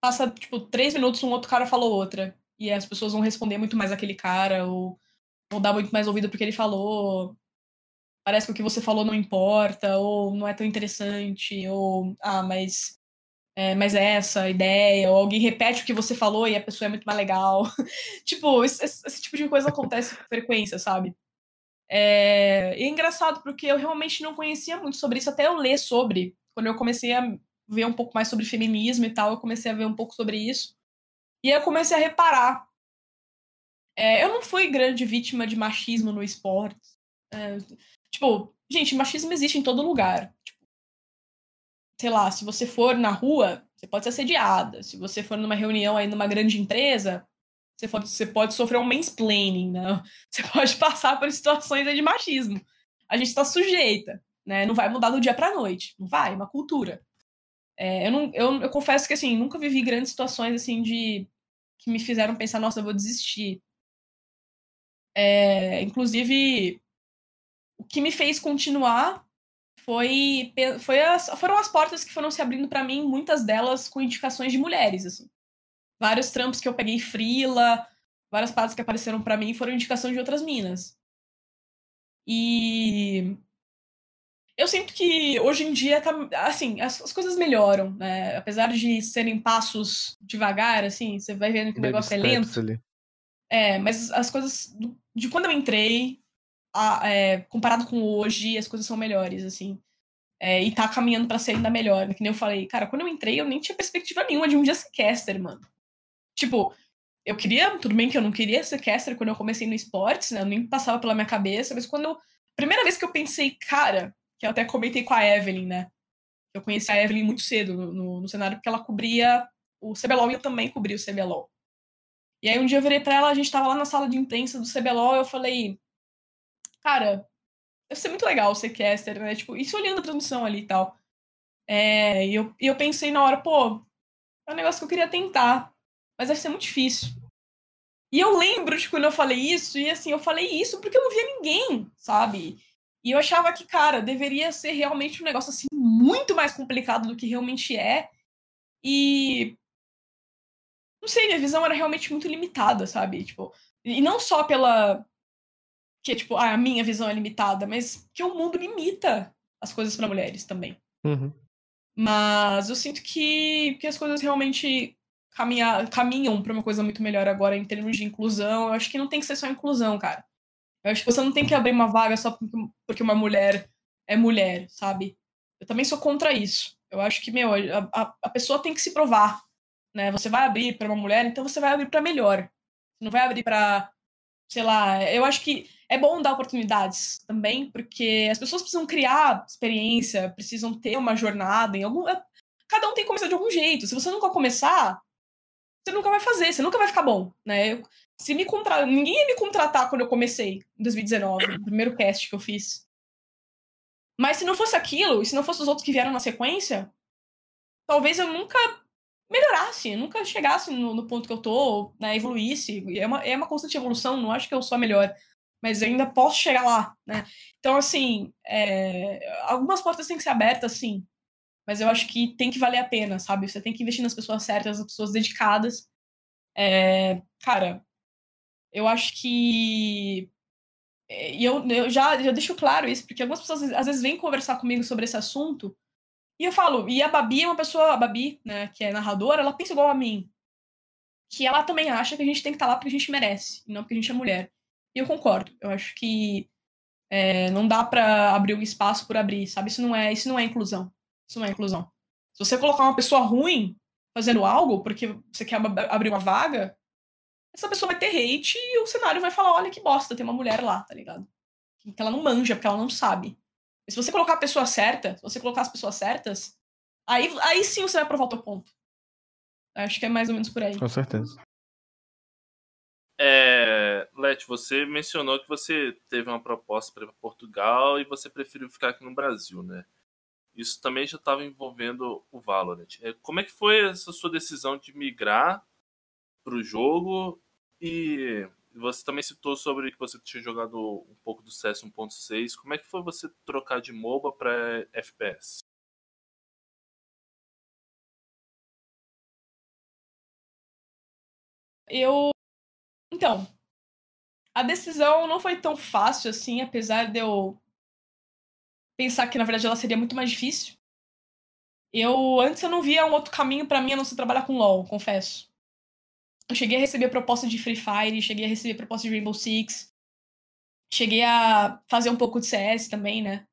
Passa, tipo, três minutos, um outro cara falou outra. E as pessoas vão responder muito mais aquele cara, ou, ou dar muito mais ouvido porque ele falou. Parece que o que você falou não importa, ou não é tão interessante, ou, ah, mas é, mas é essa ideia, ou alguém repete o que você falou e a pessoa é muito mais legal. tipo, esse, esse, tipo de coisa acontece com frequência, sabe? É, é engraçado porque eu realmente não conhecia muito sobre isso, até eu ler sobre. Quando eu comecei a ver um pouco mais sobre feminismo e tal, eu comecei a ver um pouco sobre isso. E eu comecei a reparar. É, eu não fui grande vítima de machismo no esporte. É, tipo, gente, machismo existe em todo lugar sei lá, se você for na rua, você pode ser assediada. Se você for numa reunião aí numa grande empresa, Você pode, você pode sofrer um mansplaining, né? Você pode passar por situações de machismo. A gente está sujeita, né? Não vai mudar do dia para noite. Não vai, é uma cultura. É, eu, não, eu, eu confesso que, assim, nunca vivi grandes situações, assim, de... que me fizeram pensar, nossa, eu vou desistir. É, inclusive, o que me fez continuar foi, foi as, foram as portas que foram se abrindo para mim, muitas delas com indicações de mulheres, assim. Vários trampos que eu peguei frila, várias partes que apareceram para mim foram indicação de outras minas. E eu sinto que hoje em dia tá, assim, as, as, coisas melhoram, né? Apesar de serem passos devagar, assim, você vai vendo que o negócio é lento. Ali. É, mas as coisas de quando eu entrei a, é, comparado com hoje, as coisas são melhores, assim. É, e tá caminhando para ser ainda melhor. Que nem eu falei, cara, quando eu entrei, eu nem tinha perspectiva nenhuma de um dia ser caster, mano. Tipo, eu queria, tudo bem que eu não queria ser caster quando eu comecei no esportes, né? Eu nem passava pela minha cabeça, mas quando eu. Primeira vez que eu pensei, cara, que eu até comentei com a Evelyn, né? Eu conheci a Evelyn muito cedo no, no, no cenário, porque ela cobria o CBLOL e eu também cobri o CBLOL. E aí um dia eu virei pra ela, a gente tava lá na sala de imprensa do CBLOL, eu falei, cara, deve ser muito legal ser caster, né? Tipo, isso olhando a transmissão ali e tal. É, e eu, eu pensei na hora, pô, é um negócio que eu queria tentar, mas deve ser muito difícil. E eu lembro de quando eu falei isso, e assim, eu falei isso porque eu não via ninguém, sabe? E eu achava que, cara, deveria ser realmente um negócio assim muito mais complicado do que realmente é. E não sei, minha visão era realmente muito limitada, sabe? Tipo, e não só pela que tipo, ah, a minha visão é limitada, mas que o mundo limita as coisas para mulheres também. Uhum. Mas eu sinto que, que as coisas realmente caminha, caminham para uma coisa muito melhor agora em termos de inclusão. Eu acho que não tem que ser só inclusão, cara. Eu acho que você não tem que abrir uma vaga só porque uma mulher é mulher, sabe? Eu também sou contra isso. Eu acho que, meu, a, a, a pessoa tem que se provar, né? Você vai abrir para uma mulher, então você vai abrir para melhor. Você não vai abrir para, sei lá, eu acho que é bom dar oportunidades também, porque as pessoas precisam criar experiência, precisam ter uma jornada em algum. Cada um tem que começar de algum jeito. Se você nunca começar, você nunca vai fazer, você nunca vai ficar bom, né? Eu, se me contra... Ninguém ia me contratar quando eu comecei, em 2019, o primeiro cast que eu fiz. Mas se não fosse aquilo, e se não fosse os outros que vieram na sequência, talvez eu nunca melhorasse, nunca chegasse no, no ponto que eu tô, né, evoluísse. É uma, é uma constante evolução, não acho que eu sou a melhor mas eu ainda posso chegar lá, né? Então, assim, é... algumas portas têm que ser abertas, sim, mas eu acho que tem que valer a pena, sabe? Você tem que investir nas pessoas certas, nas pessoas dedicadas. É... Cara, eu acho que. É, e eu, eu já eu deixo claro isso, porque algumas pessoas às vezes vêm conversar comigo sobre esse assunto, e eu falo, e a Babi é uma pessoa, a Babi, né, que é narradora, ela pensa igual a mim. Que ela também acha que a gente tem que estar lá porque a gente merece, e não porque a gente é mulher. E eu concordo. Eu acho que é, não dá para abrir um espaço por abrir, sabe? Isso não é, isso não é inclusão. Isso não é inclusão. Se você colocar uma pessoa ruim fazendo algo porque você quer abrir uma vaga, essa pessoa vai ter hate e o cenário vai falar: olha que bosta, tem uma mulher lá, tá ligado? Que ela não manja, porque ela não sabe. E se você colocar a pessoa certa, se você colocar as pessoas certas, aí, aí sim você vai provar o teu ponto. Acho que é mais ou menos por aí. Com certeza. É, Let, você mencionou que você teve uma proposta para Portugal e você preferiu ficar aqui no Brasil, né? Isso também já estava envolvendo o Valorant. É, como é que foi essa sua decisão de migrar para o jogo? E você também citou sobre que você tinha jogado um pouco do CS 1.6. Como é que foi você trocar de MOBA para FPS? Eu então, a decisão não foi tão fácil assim, apesar de eu pensar que na verdade ela seria muito mais difícil. Eu antes eu não via um outro caminho para mim a não ser trabalhar com LoL, confesso. Eu cheguei a receber proposta de Free Fire, cheguei a receber proposta de Rainbow Six, cheguei a fazer um pouco de CS também, né?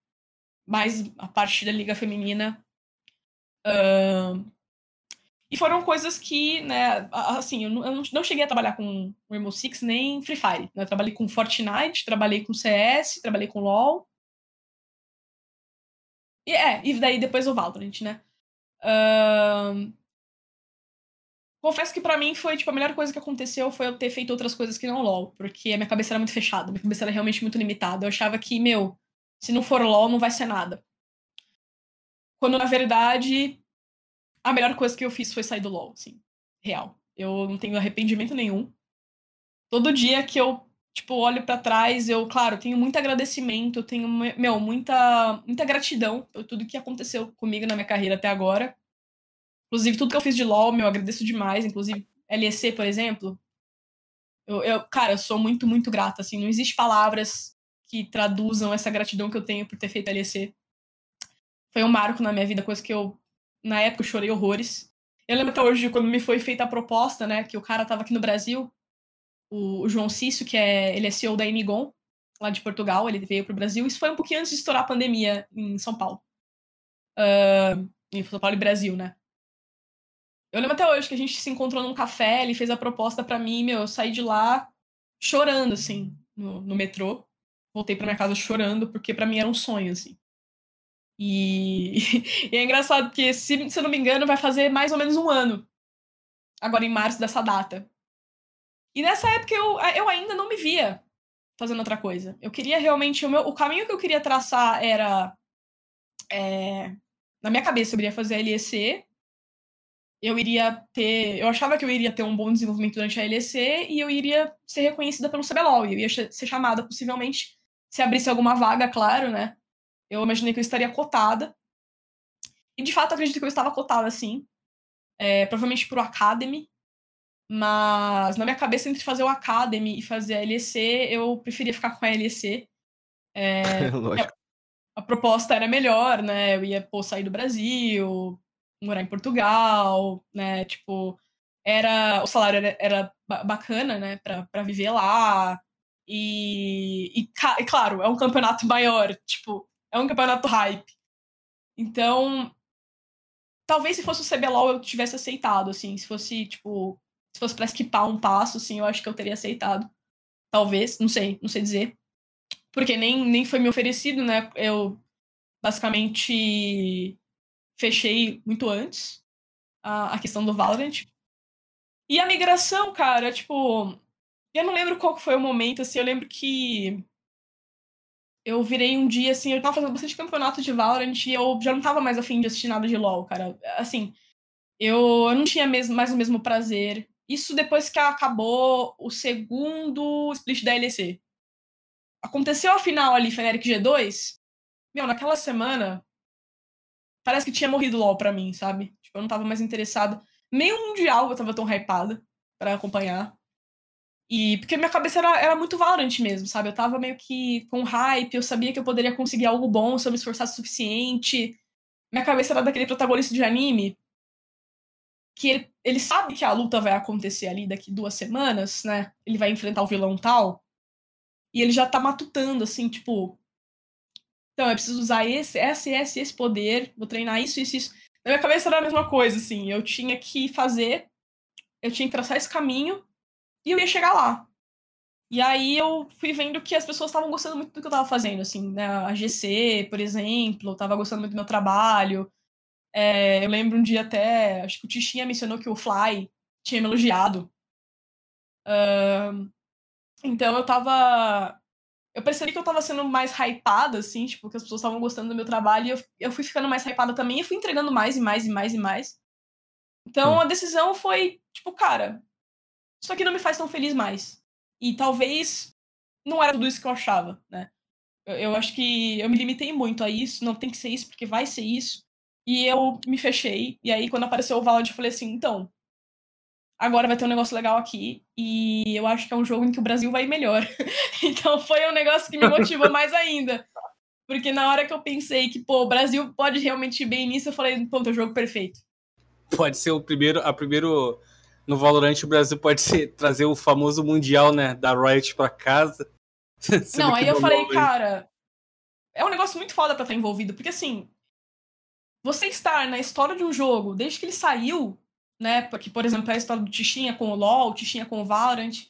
Mais a parte da liga feminina. E foram coisas que, né, assim, eu não, não cheguei a trabalhar com Rainbow Six nem Free Fire. Né? Eu trabalhei com Fortnite, trabalhei com CS, trabalhei com LoL. E, é, e daí depois o Valorant, né? Uh... confesso que para mim foi, tipo, a melhor coisa que aconteceu foi eu ter feito outras coisas que não LoL, porque a minha cabeça era muito fechada, minha cabeça era realmente muito limitada. Eu achava que, meu, se não for LoL, não vai ser nada. Quando, na verdade, a melhor coisa que eu fiz foi sair do LoL, assim, real. Eu não tenho arrependimento nenhum. Todo dia que eu, tipo, olho para trás, eu, claro, tenho muito agradecimento, tenho, meu, muita, muita gratidão por tudo que aconteceu comigo na minha carreira até agora. Inclusive, tudo que eu fiz de LoL, meu, eu agradeço demais. Inclusive, LEC, por exemplo. Eu, eu, cara, eu sou muito, muito grata, assim. Não existe palavras que traduzam essa gratidão que eu tenho por ter feito LEC. Foi um marco na minha vida, coisa que eu, na época, eu chorei horrores. Eu lembro até hoje, quando me foi feita a proposta, né, que o cara tava aqui no Brasil, o, João Cício, que é, ele é CEO da Inigon, lá de Portugal, ele veio pro Brasil. Isso foi um pouquinho antes de estourar a pandemia em São Paulo. Uh, em São Paulo e Brasil, né? Eu lembro até hoje que a gente se encontrou num café, ele fez a proposta para mim, meu, eu saí de lá chorando, assim, no, no metrô. Voltei para minha casa chorando, porque para mim era um sonho, assim. E... e, é engraçado porque, se, se eu não me engano, vai fazer mais ou menos um ano. Agora em março dessa data. E nessa época eu, eu ainda não me via fazendo outra coisa. Eu queria realmente. O, meu, o caminho que eu queria traçar era. É, na minha cabeça, eu queria fazer a LEC, eu iria ter. Eu achava que eu iria ter um bom desenvolvimento durante a LEC e eu iria ser reconhecida pelo CBLOL. E eu ia ser chamada, possivelmente, se abrisse alguma vaga, claro, né? Eu imaginei que eu estaria cotada. E de fato, acredito que eu estava cotada, sim. É, provavelmente pro Academy. Mas na minha cabeça, entre fazer o Academy e fazer a LEC, eu preferia ficar com a LEC. É, a, a proposta era melhor, né? Eu ia pô, sair do Brasil, morar em Portugal, né? Tipo, era o salário era, era bacana, né? Para viver lá. E, e, claro, é um campeonato maior, tipo, é um campeonato hype. Então, talvez se fosse o CBLOL eu tivesse aceitado, assim, se fosse, tipo, se fosse pra esquipar um passo, assim, eu acho que eu teria aceitado. Talvez, não sei, não sei dizer. Porque nem, nem foi me oferecido, né? Eu basicamente fechei muito antes a, a questão do Valorant. E a migração, cara, tipo. Eu não lembro qual foi o momento, assim, eu lembro que. Eu virei um dia, assim, eu tava fazendo bastante campeonato de Valorant e eu já não tava mais afim de assistir nada de LoL, cara. Assim, eu, eu não tinha mesmo, mais o mesmo prazer. Isso depois que acabou o segundo split da LEC. Aconteceu a final ali, Feneric G2. Meu, naquela semana, parece que tinha morrido LOL pra mim, sabe? Tipo, eu não tava mais interessada. Nem o Mundial eu tava tão hypada para acompanhar. E porque minha cabeça era, era muito Valorant mesmo, sabe? Eu tava meio que com hype, eu sabia que eu poderia conseguir algo bom se eu me esforçasse o suficiente. Minha cabeça era daquele protagonista de anime que ele, ele sabe que a luta vai acontecer ali daqui duas semanas, né? Ele vai enfrentar o vilão tal. E ele já tá matutando, assim, tipo, então, eu preciso usar esse, esse, esse, esse poder, vou treinar isso, isso, isso. Na minha cabeça era a mesma coisa, assim. Eu tinha que fazer, eu tinha que traçar esse caminho e eu ia chegar lá. E aí eu fui vendo que as pessoas estavam gostando muito do que eu estava fazendo, assim, né? A GC, por exemplo, estava gostando muito do meu trabalho. É, eu lembro um dia até, acho que o Tichinha mencionou que o Fly tinha me elogiado. Uh, então eu tava eu percebi que eu tava sendo mais hypada, assim, tipo, que as pessoas estavam gostando do meu trabalho e eu, eu fui ficando mais hypada também e fui entregando mais e mais e mais e mais. Então a decisão foi, tipo, cara, isso aqui não me faz tão feliz mais. E talvez não era tudo isso que eu achava, né? Eu, eu acho que eu me limitei muito a isso, não tem que ser isso porque vai ser isso. E eu me fechei. E aí, quando apareceu o Valorant, eu falei assim: então, agora vai ter um negócio legal aqui. E eu acho que é um jogo em que o Brasil vai melhor. então foi um negócio que me motivou mais ainda. Porque na hora que eu pensei que, pô, o Brasil pode realmente ir bem nisso, eu falei, pô, é o jogo perfeito. Pode ser o primeiro, a primeiro no Valorant o Brasil pode ser trazer o famoso mundial, né, da Riot para casa. Não, aí eu falei, cara, é um negócio muito foda para estar envolvido, porque assim, você estar na história de um jogo desde que ele saiu né? Porque, por exemplo, a história do Tichinha com o LoL, Tichinha com o Valorant.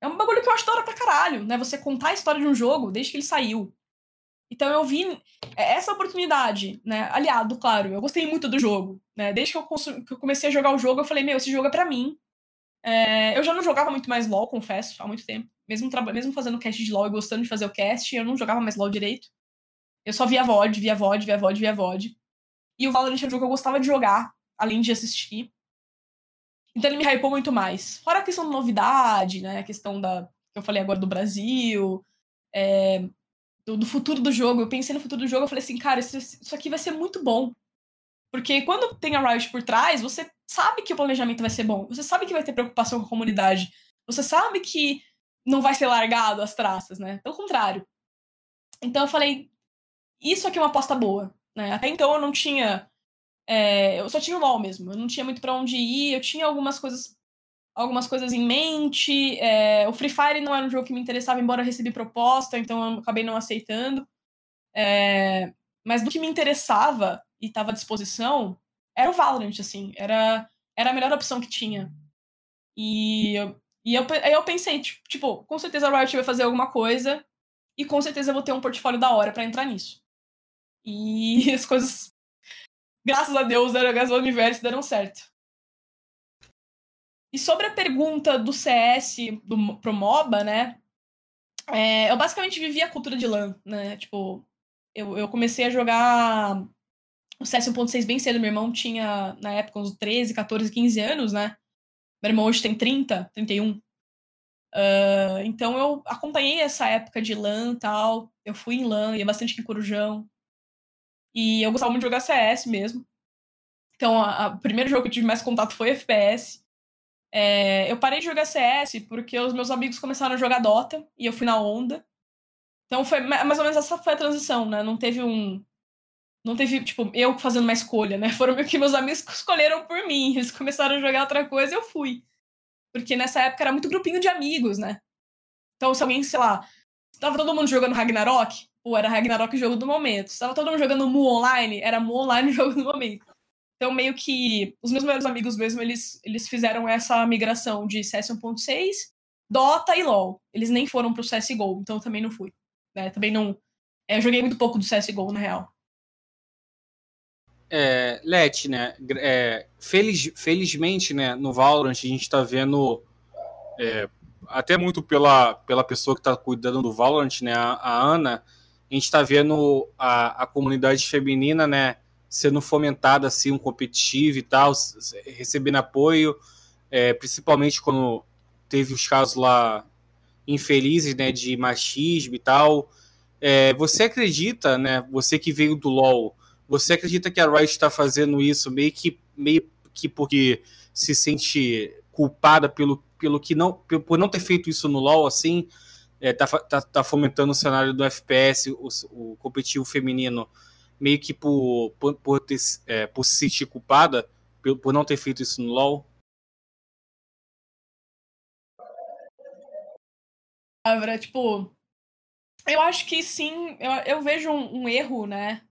É um bagulho que eu acho da hora pra caralho, né? Você contar a história de um jogo desde que ele saiu. Então eu vi é, essa oportunidade, né? Aliado, claro, eu gostei muito do jogo, né? Desde que eu, que eu comecei a jogar o jogo, eu falei, meu, esse jogo é pra mim. É, eu já não jogava muito mais LoL, confesso, há muito tempo. Mesmo, mesmo fazendo cast de LoL e gostando de fazer o cast, eu não jogava mais LoL direito. Eu só via VOD, via VOD, via VOD, via VOD. E o Valorant é um jogo que eu gostava de jogar, além de assistir. Então ele me hypou muito mais. Fora a questão da novidade, né? A questão da. que eu falei agora do Brasil. É, do, do, futuro do jogo. Eu pensei no futuro do jogo, eu falei assim, cara, isso, isso aqui vai ser muito bom. Porque quando tem a Riot por trás, você sabe que o planejamento vai ser bom. Você sabe que vai ter preocupação com a comunidade. Você sabe que não vai ser largado as traças, né? Pelo contrário. Então eu falei, isso aqui é uma aposta boa, né? Até então eu não tinha. É, eu só tinha o LOL mesmo. Eu não tinha muito para onde ir. Eu tinha algumas coisas algumas coisas em mente. É, o Free Fire não era um jogo que me interessava, embora eu recebi proposta, então eu acabei não aceitando. É, mas do que me interessava e estava à disposição era o Valorant, assim. Era, era a melhor opção que tinha. E, e eu, aí eu pensei, tipo, com certeza a Riot vai fazer alguma coisa e com certeza eu vou ter um portfólio da hora para entrar nisso. E as coisas, graças a Deus, graças ao universo, deram certo. E sobre a pergunta do CS do, pro MOBA, né? É, eu basicamente vivi a cultura de LAN, né? Tipo, eu, eu comecei a jogar o CS 1.6 bem cedo. Meu irmão tinha, na época, uns 13, 14, 15 anos, né? Meu irmão hoje tem 30, 31. Uh, então eu acompanhei essa época de LAN tal. Eu fui em LAN, ia bastante em Corujão. E eu gostava muito de jogar CS mesmo. Então, o primeiro jogo que eu tive mais contato foi FPS. É, eu parei de jogar CS porque os meus amigos começaram a jogar Dota e eu fui na onda. Então foi mais ou menos essa foi a transição, né? Não teve um. Não teve, tipo, eu fazendo uma escolha, né? Foram meio que meus amigos escolheram por mim. Eles começaram a jogar outra coisa e eu fui. Porque nessa época era muito grupinho de amigos, né? Então, se alguém, sei lá, tava todo mundo jogando Ragnarok, ou era Ragnarok o jogo do momento. Se tava todo mundo jogando Mu Online, era Mu Online o jogo do momento. Então, meio que os meus melhores amigos mesmo, eles, eles fizeram essa migração de CS 1.6, Dota e LoL. Eles nem foram pro CSGO, então eu também não fui. Né? Também não... É, eu joguei muito pouco do CSGO, na real. É, Let, né? É, feliz, felizmente, né, no Valorant a gente tá vendo é, até muito pela, pela pessoa que está cuidando do Valorant, né, a, a Ana, a gente está vendo a, a comunidade feminina, né, sendo fomentada assim um competitivo e tal, recebendo apoio, é, principalmente quando teve os casos lá infelizes, né, de machismo e tal. É, você acredita, né, você que veio do LoL, você acredita que a Riot está fazendo isso meio que meio que porque se sente culpada pelo, pelo que não por não ter feito isso no LoL assim, é, tá, tá, tá fomentando o cenário do FPS, o, o competitivo feminino meio que por, por, por, ter, é, por se sentir culpada por, por não ter feito isso no LoL? Palavra, tipo, eu acho que sim, eu, eu vejo um, um, erro, né,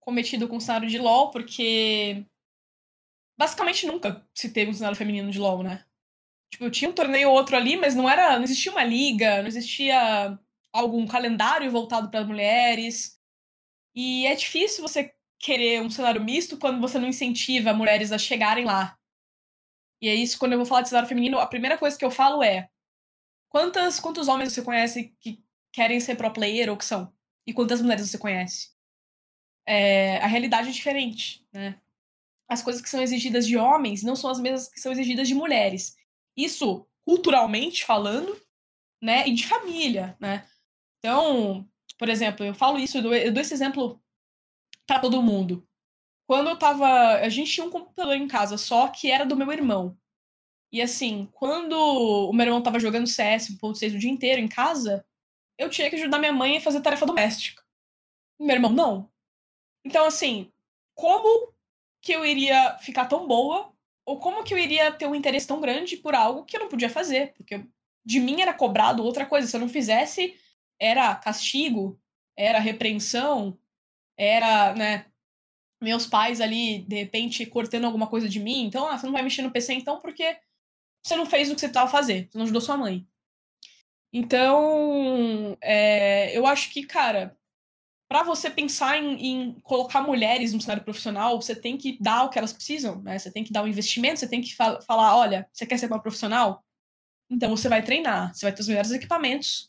cometido com o cenário de LoL, porque basicamente nunca se teve um cenário feminino de LoL, né? Tipo, tinha um torneio ou outro ali, mas não era, não existia uma liga, não existia algum calendário voltado para mulheres. E é difícil você querer um cenário misto quando você não incentiva mulheres a chegarem lá. E é isso, quando eu vou falar de cenário feminino, a primeira coisa que eu falo é: quantas, quantos homens você conhece que querem ser pro player ou que são? E quantas mulheres você conhece? É, a realidade é diferente, né? As coisas que são exigidas de homens não são as mesmas que são exigidas de mulheres. Isso, culturalmente falando, né? E de família, né? Então, por exemplo, eu falo isso, eu dou, eu dou esse exemplo para todo mundo. Quando eu tava. A gente tinha um computador em casa só que era do meu irmão. E assim, quando o meu irmão tava jogando CS 1.6 o dia inteiro em casa, eu tinha que ajudar minha mãe a fazer tarefa doméstica. Meu irmão, não. Então, assim, como que eu iria ficar tão boa? Ou como que eu iria ter um interesse tão grande por algo que eu não podia fazer? Porque de mim era cobrado outra coisa. Se eu não fizesse, era castigo, era repreensão, era, né, meus pais ali, de repente, cortando alguma coisa de mim. Então, ah, você não vai mexer no PC então porque você não fez o que você estava fazendo, você não ajudou sua mãe. Então, é, eu acho que, cara, para você pensar em, em, colocar mulheres no cenário profissional, você tem que dar o que elas precisam, né? Você tem que dar o um investimento, você tem que fa falar, olha, você quer ser uma profissional? Então você vai treinar, você vai ter os melhores equipamentos,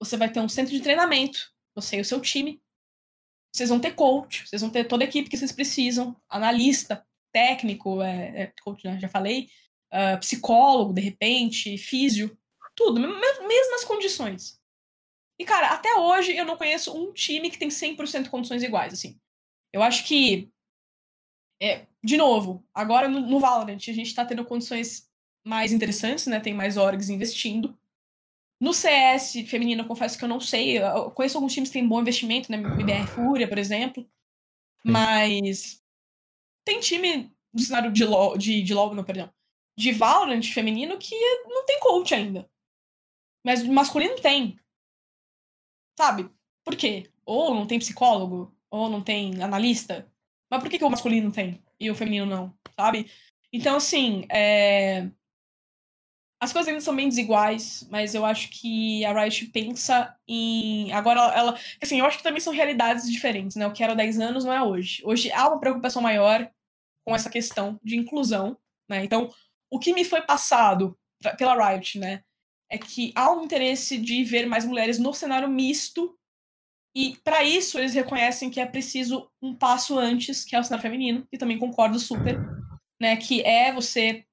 você vai ter um centro de treinamento, você e o seu time. Vocês vão ter coach, vocês vão ter toda a equipe que vocês precisam, analista, técnico, é, é coach, né? já falei, uh, psicólogo, de repente, físio, tudo, mesmas condições. E, cara, até hoje eu não conheço um time que tem 100% condições iguais, assim. Eu acho que, é, de novo, agora no, no Valorant a gente tá tendo condições mais interessantes, né? Tem mais orgs investindo. No CS feminino, eu confesso que eu não sei. Eu conheço alguns times que têm bom investimento, né? MBR Fúria, por exemplo. Mas tem time do cenário de LoL, de, de LoL, não, perdão, de Valorant feminino que não tem coach ainda. Mas masculino tem. Sabe? Por quê? Ou não tem psicólogo, ou não tem analista. Mas por que, que o masculino tem e o feminino não? Sabe? Então, assim, é... as coisas ainda são bem desiguais, mas eu acho que a Riot pensa em. Agora, ela. Assim, eu acho que também são realidades diferentes, né? O que era 10 anos não é hoje. Hoje há uma preocupação maior com essa questão de inclusão, né? Então, o que me foi passado pela Riot, né? é que há um interesse de ver mais mulheres no cenário misto, e para isso eles reconhecem que é preciso um passo antes, que é o cenário feminino, e também concordo super, né, que é você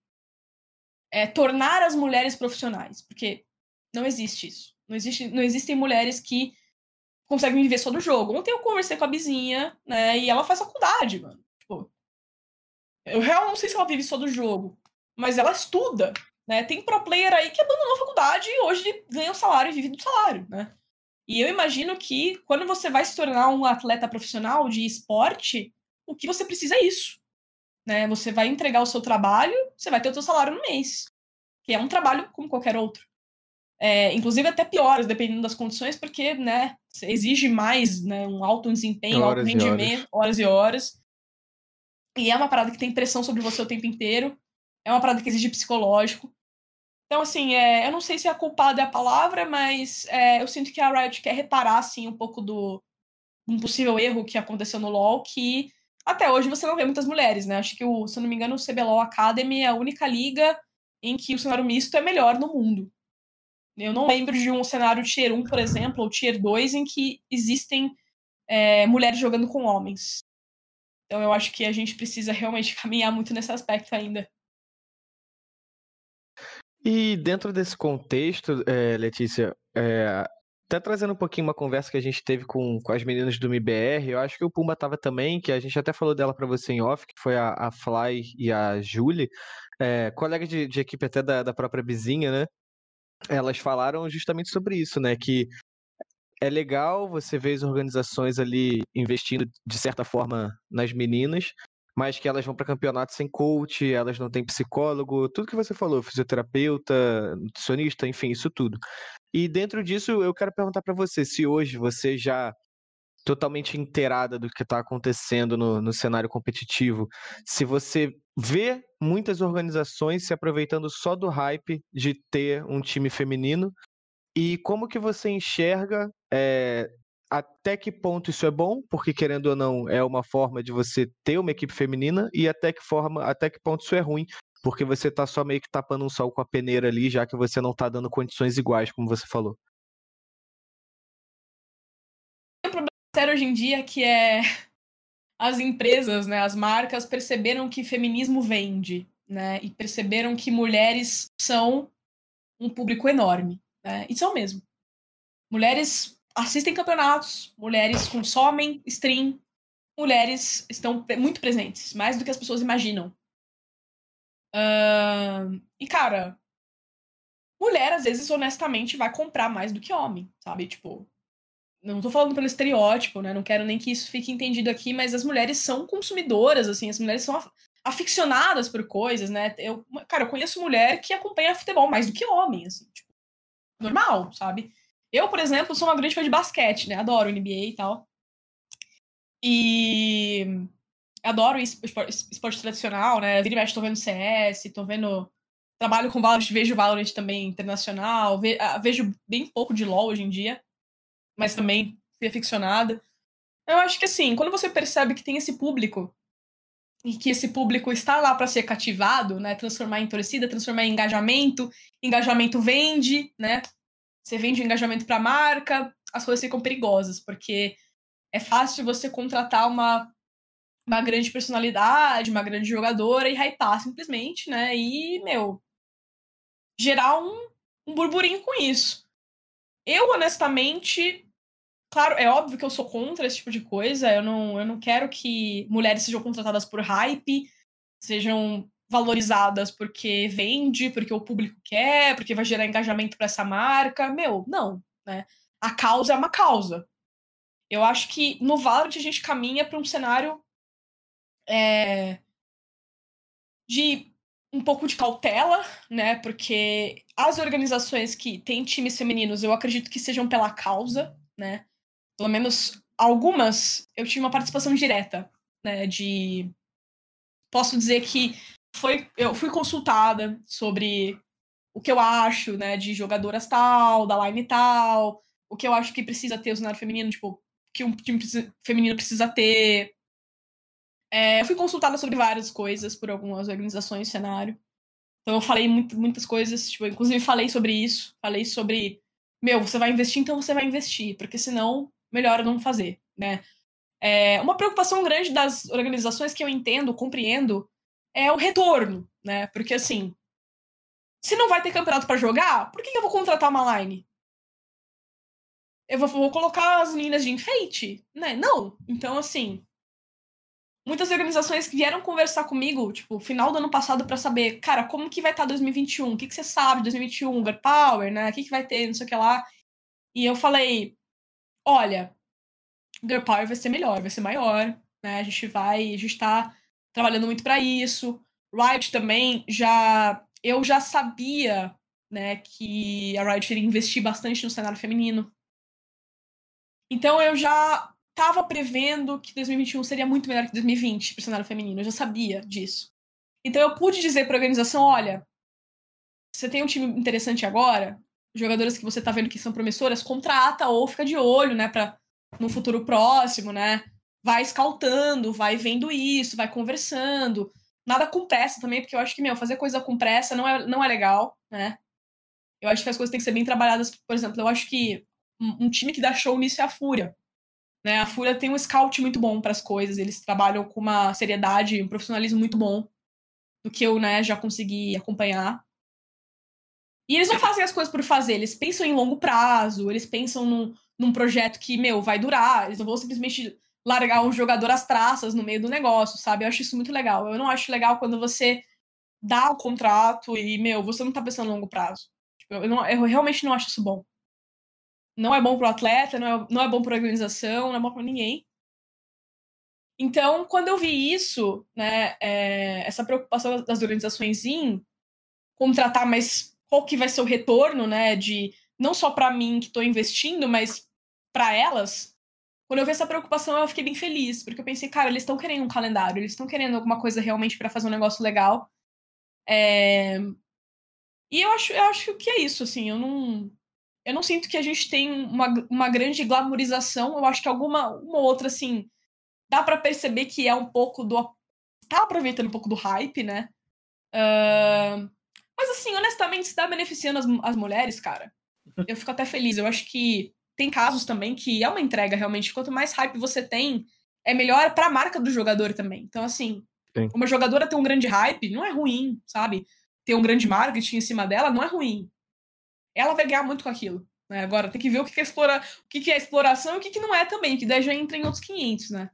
é, tornar as mulheres profissionais, porque não existe isso. Não, existe, não existem mulheres que conseguem viver só do jogo. Ontem eu conversei com a Bizinha, né, e ela faz faculdade, mano. Tipo, eu realmente não sei se ela vive só do jogo, mas ela estuda, né? Tem pro player aí que abandonou a faculdade e hoje ganha o salário e vive do salário, né? E eu imagino que quando você vai se tornar um atleta profissional de esporte, o que você precisa é isso. Né? Você vai entregar o seu trabalho, você vai ter o seu salário no mês. Que é um trabalho como qualquer outro. É, inclusive até piores, dependendo das condições, porque né, exige mais né, um alto desempenho, horas alto rendimento, horas. horas e horas. E é uma parada que tem pressão sobre você o tempo inteiro. É uma parada que exige psicológico. Então, assim, é, eu não sei se a culpada é a palavra, mas é, eu sinto que a Riot quer reparar, assim, um pouco do um possível erro que aconteceu no LoL, que até hoje você não vê muitas mulheres, né? Acho que, o, se eu não me engano, o CBLOL Academy é a única liga em que o cenário misto é melhor no mundo. Eu não lembro de um cenário Tier 1, por exemplo, ou Tier 2, em que existem é, mulheres jogando com homens. Então eu acho que a gente precisa realmente caminhar muito nesse aspecto ainda. E dentro desse contexto, é, Letícia, é, até trazendo um pouquinho uma conversa que a gente teve com, com as meninas do MBR, eu acho que o Pumba tava também, que a gente até falou dela para você em off, que foi a, a Fly e a Julie, é, colegas de, de, equipe até da, da própria vizinha, né? Elas falaram justamente sobre isso, né? Que é legal você ver as organizações ali investindo de certa forma nas meninas, mas que elas vão para campeonato sem coach, elas não têm psicólogo, tudo que você falou, fisioterapeuta, nutricionista, enfim, isso tudo. E dentro disso, eu quero perguntar para você se hoje você já totalmente inteirada do que está acontecendo no, no cenário competitivo, se você vê muitas organizações se aproveitando só do hype de ter um time feminino e como que você enxerga é, até que ponto isso é bom, porque querendo ou não, é uma forma de você ter uma equipe feminina, e até que forma, até que ponto isso é ruim, porque você tá só meio que tapando um sol com a peneira ali, já que você não tá dando condições iguais, como você falou. O problema sério hoje em dia que é as empresas, né, as marcas perceberam que feminismo vende, né, e perceberam que mulheres são um público enorme, né, e são mesmo. Mulheres assistem campeonatos, mulheres consomem stream, mulheres estão muito presentes, mais do que as pessoas imaginam. Uh, e, cara, mulher, às vezes, honestamente, vai comprar mais do que homem, sabe? Tipo, não tô falando pelo estereótipo, né? Não quero nem que isso fique entendido aqui, mas as mulheres são consumidoras, assim, as mulheres são aficionadas por coisas, né? Eu, cara, eu conheço mulher que acompanha futebol mais do que homem, assim, tipo, normal, sabe? Eu, por exemplo, sou uma grande fã de basquete, né? Adoro NBA e tal. E adoro esporte, esporte tradicional, né? Vira e mexe, tô vendo CS, tô vendo. Trabalho com Valorant, vejo Valorant também internacional. Ah, vejo bem pouco de LoL hoje em dia, mas também fui aficionada. Eu acho que assim, quando você percebe que tem esse público e que esse público está lá para ser cativado, né, transformar em torcida, transformar em engajamento, engajamento vende, né? Você vende o engajamento para a marca, as coisas ficam perigosas, porque é fácil você contratar uma uma grande personalidade, uma grande jogadora e hypar simplesmente, né? E, meu, gerar um, um burburinho com isso. Eu, honestamente, claro, é óbvio que eu sou contra esse tipo de coisa. Eu não, eu não quero que mulheres sejam contratadas por hype, sejam valorizadas porque vende, porque o público quer, porque vai gerar engajamento para essa marca. Meu, não, né? A causa é uma causa. Eu acho que no Valorant a gente caminha para um cenário é, de um pouco de cautela, né? Porque as organizações que têm times femininos, eu acredito que sejam pela causa, né? Pelo menos algumas, eu tive uma participação direta, né? De. Posso dizer que foi, eu fui consultada sobre o que eu acho, né? De jogadoras tal, da line tal, o que eu acho que precisa ter o cenário feminino, tipo, que um time feminino precisa ter, é, eu fui consultada sobre várias coisas por algumas organizações cenário. Então eu falei muito, muitas coisas, tipo, inclusive falei sobre isso, falei sobre, meu, você vai investir, então você vai investir, porque senão melhor não fazer, né? É, uma preocupação grande das organizações que eu entendo, compreendo, é o retorno, né? Porque assim, se não vai ter campeonato para jogar, por que, eu vou contratar uma line? Eu vou, vou colocar as meninas de enfeite? Né? Não. Então, assim, muitas organizações que vieram conversar comigo, tipo, final do ano passado, para saber, cara, como que vai estar tá 2021? O que, que você sabe de 2021? Girl Power, né? O que, que vai ter, não sei o que lá. E eu falei, olha, Girl Power vai ser melhor, vai ser maior, né? A gente vai, a gente tá trabalhando muito para isso. Riot também já, eu já sabia, né, que a Riot iria investir bastante no cenário feminino. Então eu já estava prevendo que 2021 seria muito melhor que 2020 para o cenário feminino. Eu já sabia disso. Então eu pude dizer para a organização: olha, você tem um time interessante agora, jogadoras que você está vendo que são promissoras, contrata ou fica de olho, né, para no futuro próximo, né? Vai escaltando, vai vendo isso, vai conversando. Nada com pressa também, porque eu acho que, meu, fazer coisa com pressa não é, não é legal, né? Eu acho que as coisas têm que ser bem trabalhadas. Por exemplo, eu acho que um, time que dá show nisso é a Fúria. Né? A Fúria tem um scout muito bom para as coisas, eles trabalham com uma seriedade, um profissionalismo muito bom, do que eu né, já consegui acompanhar. E eles não fazem as coisas por fazer, eles pensam em longo prazo, eles pensam num, num projeto que, meu, vai durar, eles não vão simplesmente largar um jogador às traças no meio do negócio, sabe? Eu acho isso muito legal. Eu não acho legal quando você dá o contrato e, meu, você não tá pensando em longo prazo. Tipo, eu, não, eu realmente não acho isso bom não é bom para o atleta, não é, não é bom para a organização, não é bom para ninguém. Então, quando eu vi isso, né, é, essa preocupação das organizações em contratar, mas qual que vai ser o retorno, né, de não só para mim que estou investindo, mas para elas. Quando eu vi essa preocupação, eu fiquei bem feliz, porque eu pensei, cara, eles estão querendo um calendário, eles estão querendo alguma coisa realmente para fazer um negócio legal. É... E eu acho, eu acho que é isso, assim, eu não, eu não sinto que a gente tem uma, uma grande glamorização. Eu acho que alguma uma outra, assim, dá para perceber que é um pouco do. tá aproveitando um pouco do hype, né? Uh, mas, assim, honestamente, se tá beneficiando as, as mulheres, cara, eu fico até feliz. Eu acho que tem casos também que é uma entrega realmente. Quanto mais hype você tem, é melhor para a marca do jogador também. Então, assim, Sim. uma jogadora ter um grande hype não é ruim, sabe? Ter um grande marketing em cima dela não é ruim ela vai ganhar muito com aquilo. Né? Agora, tem que ver o que é, explora... o que é exploração e o que não é também, que daí já entra em outros 500, né?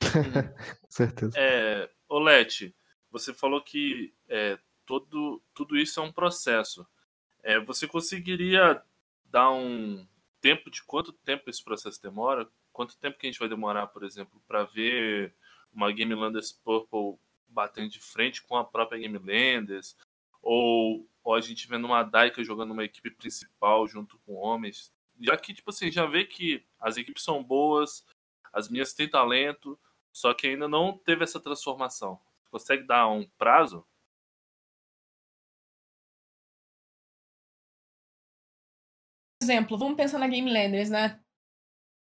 com certeza. É, Olete, você falou que é, todo, tudo isso é um processo. É, você conseguiria dar um tempo de quanto tempo esse processo demora? Quanto tempo que a gente vai demorar, por exemplo, para ver uma Game Landers Purple batendo de frente com a própria Game Landers? Ou ou a gente vendo uma Daika jogando uma equipe principal junto com homens. Já que, tipo assim, já vê que as equipes são boas, as minhas têm talento, só que ainda não teve essa transformação. Consegue dar um prazo? Exemplo, vamos pensar na Game Landers, né?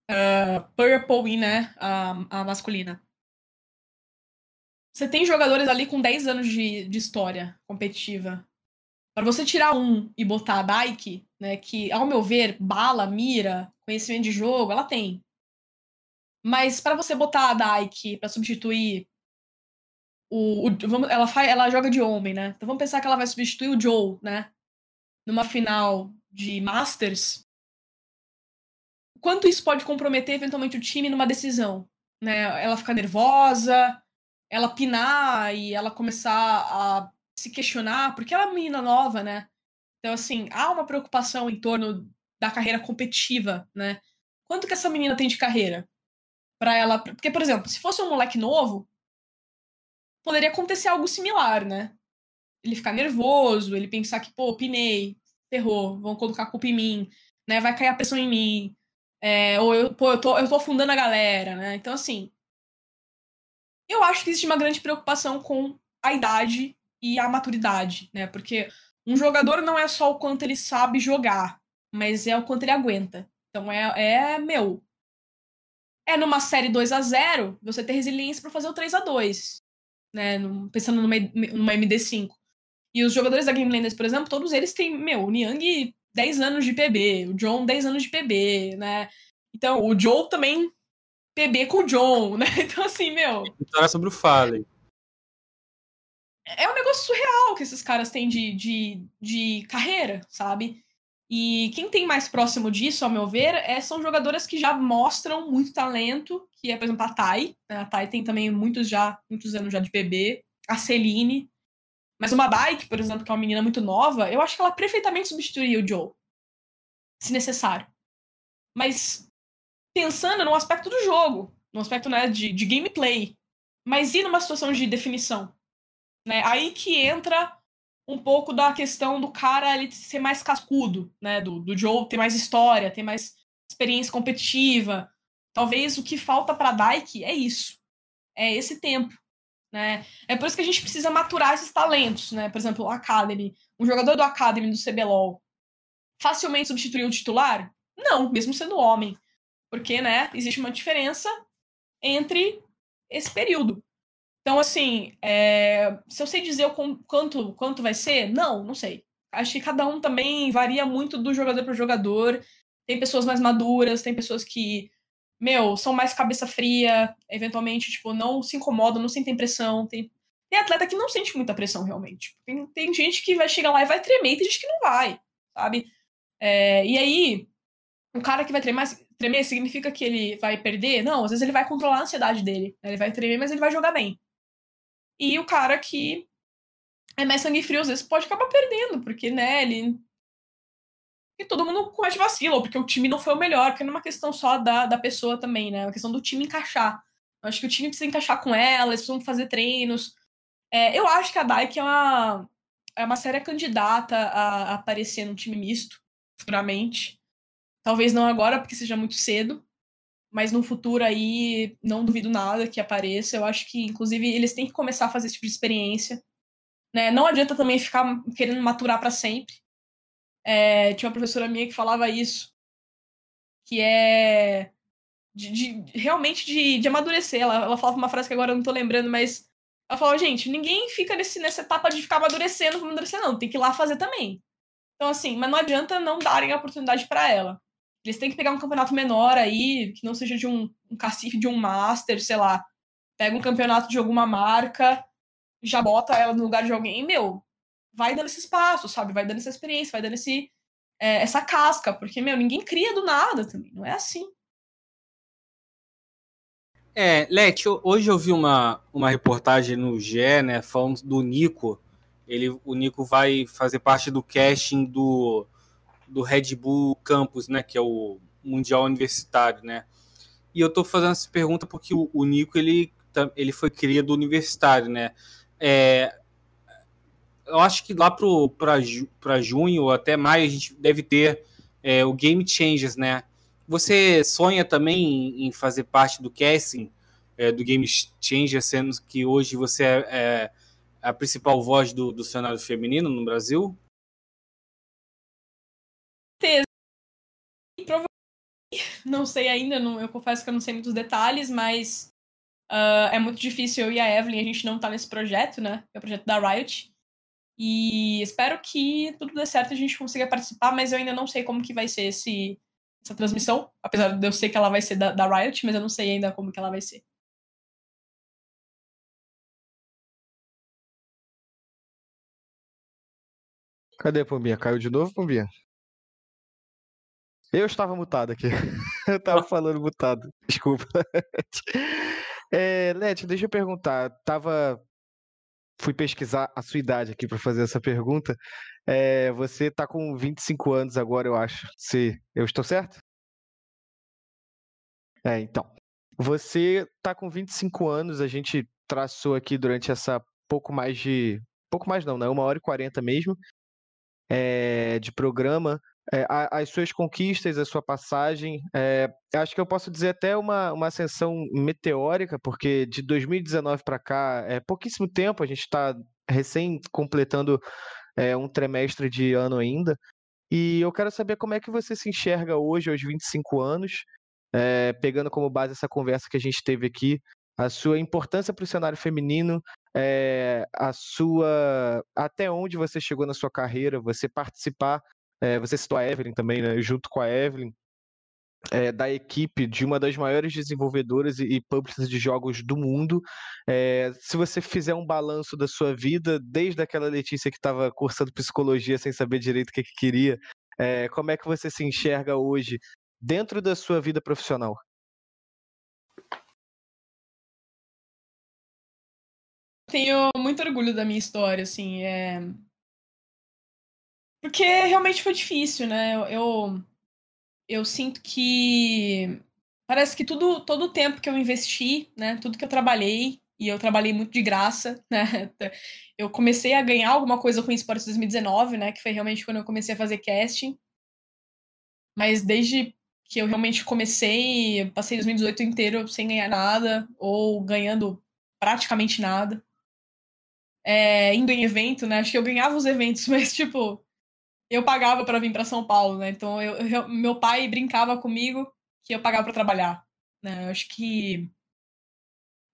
uh, Purple e, né, a, a masculina. Você tem jogadores ali com 10 anos de, de história competitiva. Para você tirar um e botar a Daiki, né, que, ao meu ver, bala, mira, conhecimento de jogo, ela tem. Mas para você botar a Daiki para substituir o, o vamos, ela faz, ela joga de homem, né? Então vamos pensar que ela vai substituir o Joe, né? Numa final de Masters. Quanto isso pode comprometer eventualmente o time numa decisão, né? Ela ficar nervosa, ela pinar e ela começar a se questionar, porque ela é uma menina nova, né? Então, assim, há uma preocupação em torno da carreira competitiva, né? Quanto que essa menina tem de carreira? para ela. Porque, por exemplo, se fosse um moleque novo, poderia acontecer algo similar, né? Ele ficar nervoso, ele pensar que, pô, pinei, ferrou, vão colocar a culpa em mim, né? Vai cair a pressão em mim. É, ou eu, pô, eu tô, eu tô afundando a galera, né? Então, assim. Eu acho que existe uma grande preocupação com a idade e a maturidade, né? Porque um jogador não é só o quanto ele sabe jogar, mas é o quanto ele aguenta. Então é, é meu. É numa série 2 a 0 você ter resiliência para fazer o 3 a 2 né? Pensando numa, numa MD5. E os jogadores da Game Landers, por exemplo, todos eles têm, meu, o Niang 10 anos de PB, o John 10 anos de PB, né? Então, o Joe também PB com o John, né? Então, assim, meu. História sobre o Fallen. É um negócio surreal que esses caras têm de, de, de carreira, sabe? E quem tem mais próximo disso, ao meu ver, é, são jogadoras que já mostram muito talento, que é, por exemplo, a Thay. Né? A Thay tem também muitos já, muitos anos já de bebê. A Celine. Mas uma Bike, por exemplo, que é uma menina muito nova, eu acho que ela perfeitamente substituiria o Joe. Se necessário. Mas pensando no aspecto do jogo, no aspecto né, de, de gameplay. Mas e numa situação de definição? Né? Aí que entra um pouco da questão do cara ele ser mais cascudo, né? Do, do Joe ter mais história, ter mais experiência competitiva. Talvez o que falta para Dyke é isso. É esse tempo. Né? É por isso que a gente precisa maturar esses talentos, né? Por exemplo, o Academy. Um jogador do Academy do CBLOL facilmente substituiu o titular? Não, mesmo sendo homem. Porque, né, existe uma diferença entre esse período. Então, assim, é... se eu sei dizer o quanto, quanto vai ser, não, não sei. Acho que cada um também varia muito do jogador para jogador. Tem pessoas mais maduras, tem pessoas que, meu, são mais cabeça fria, eventualmente, tipo, não se incomodam, não sentem pressão. Tem, tem atleta que não sente muita pressão, realmente. Tem, tem gente que vai chegar lá e vai tremer, e tem gente que não vai, sabe? É... e aí, um cara que vai tremer, tremer significa que ele vai perder? Não, às vezes ele vai controlar a ansiedade dele. Ele vai tremer, mas ele vai jogar bem. E o cara que é mais sangue frio, às vezes pode acabar perdendo, porque, né, ele. E todo mundo comete vacilo, porque o time não foi o melhor, porque não é uma questão só da, da pessoa também, né? É uma questão do time encaixar. Eu acho que o time precisa encaixar com ela, eles precisam fazer treinos. É, eu acho que a Dyke é uma, é uma séria candidata a, a aparecer no time misto, futuramente. Talvez não agora, porque seja muito cedo, mas no futuro aí não duvido nada que apareça. Eu acho que, inclusive, eles têm que começar a fazer esse tipo de experiência. Né? Não adianta também ficar querendo maturar para sempre. É, tinha uma professora minha que falava isso, que é de, de realmente de, de amadurecer. Ela, ela falava uma frase que agora eu não tô lembrando, mas ela falava, gente, ninguém fica nesse, nessa etapa de ficar amadurecendo, amadurecer, não. Tem que ir lá fazer também. Então, assim, mas não adianta não darem a oportunidade para ela. Eles têm que pegar um campeonato menor aí, que não seja de um, um cacife de um master, sei lá. Pega um campeonato de alguma marca, já bota ela no lugar de alguém, meu, vai dando esse espaço, sabe? Vai dando essa experiência, vai dando esse, é, essa casca, porque, meu, ninguém cria do nada também, não é assim. É, Leti, hoje eu vi uma, uma reportagem no GE, né, falando do Nico. Ele, o Nico vai fazer parte do casting do do Red Bull Campus, né, que é o Mundial Universitário, né? E eu estou fazendo essa pergunta porque o, o, Nico ele, ele foi cria do universitário, né? É, eu acho que lá para junho até maio a gente deve ter é, o Game Changers, né? Você sonha também em fazer parte do casting é, do Game Changers, sendo que hoje você é, é a principal voz do, do cenário feminino no Brasil? certeza. não sei ainda, não, eu confesso que eu não sei muitos detalhes, mas uh, é muito difícil eu e a Evelyn, a gente não tá nesse projeto, né? É o projeto da Riot. E espero que tudo dê certo e a gente consiga participar, mas eu ainda não sei como que vai ser esse, essa transmissão, apesar de eu ser que ela vai ser da, da Riot, mas eu não sei ainda como que ela vai ser. Cadê a Pombinha? Caiu de novo, Pombinha? Eu estava mutado aqui. Eu estava falando mutado. Desculpa. É, Leti, deixa eu perguntar. Tava... Fui pesquisar a sua idade aqui para fazer essa pergunta. É, você está com 25 anos agora, eu acho. Se eu estou certo? É, então. Você está com 25 anos, a gente traçou aqui durante essa pouco mais de. Pouco mais não, né? Uma hora e quarenta mesmo. É, de programa é, as suas conquistas, a sua passagem. É, acho que eu posso dizer até uma, uma ascensão meteórica, porque de 2019 para cá é pouquíssimo tempo, a gente está recém completando é, um trimestre de ano ainda. E eu quero saber como é que você se enxerga hoje, aos 25 anos, é, pegando como base essa conversa que a gente teve aqui, a sua importância para o cenário feminino, é, a sua até onde você chegou na sua carreira, você participar é, você citou a Evelyn também, né? Junto com a Evelyn, é, da equipe de uma das maiores desenvolvedoras e, e publishers de jogos do mundo. É, se você fizer um balanço da sua vida, desde aquela Letícia que estava cursando psicologia sem saber direito o que, que queria, é, como é que você se enxerga hoje dentro da sua vida profissional? Tenho muito orgulho da minha história, assim, é... Porque realmente foi difícil, né? Eu, eu, eu, sinto que parece que tudo, todo o tempo que eu investi, né? Tudo que eu trabalhei, e eu trabalhei muito de graça, né? Eu comecei a ganhar alguma coisa com esportes 2019, né? Que foi realmente quando eu comecei a fazer casting. Mas desde que eu realmente comecei, passei 2018 inteiro sem ganhar nada, ou ganhando praticamente nada. É, indo em evento, né? Acho que eu ganhava os eventos, mas, tipo, eu pagava para vir para São Paulo, né? Então eu, eu, meu pai brincava comigo que eu pagava para trabalhar, né? Eu acho que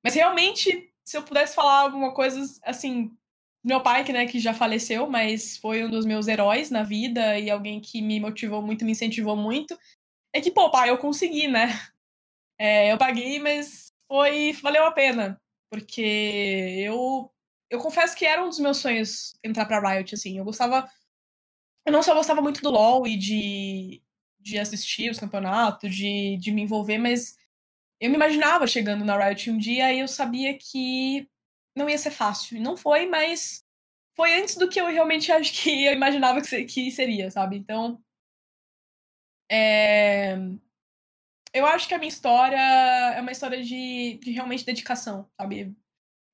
mas realmente, se eu pudesse falar alguma coisa assim, meu pai que né, que já faleceu, mas foi um dos meus heróis na vida e alguém que me motivou muito, me incentivou muito, é que pô, pai, eu consegui, né? É, eu paguei, mas foi valeu a pena, porque eu eu confesso que era um dos meus sonhos entrar para Riot assim. Eu gostava eu não só gostava muito do LoL e de, de assistir os campeonatos, de, de me envolver, mas eu me imaginava chegando na Riot um dia e eu sabia que não ia ser fácil. E não foi, mas foi antes do que eu realmente acho que eu imaginava que, seria, sabe? Então. É... Eu acho que a minha história é uma história de, de realmente dedicação, sabe?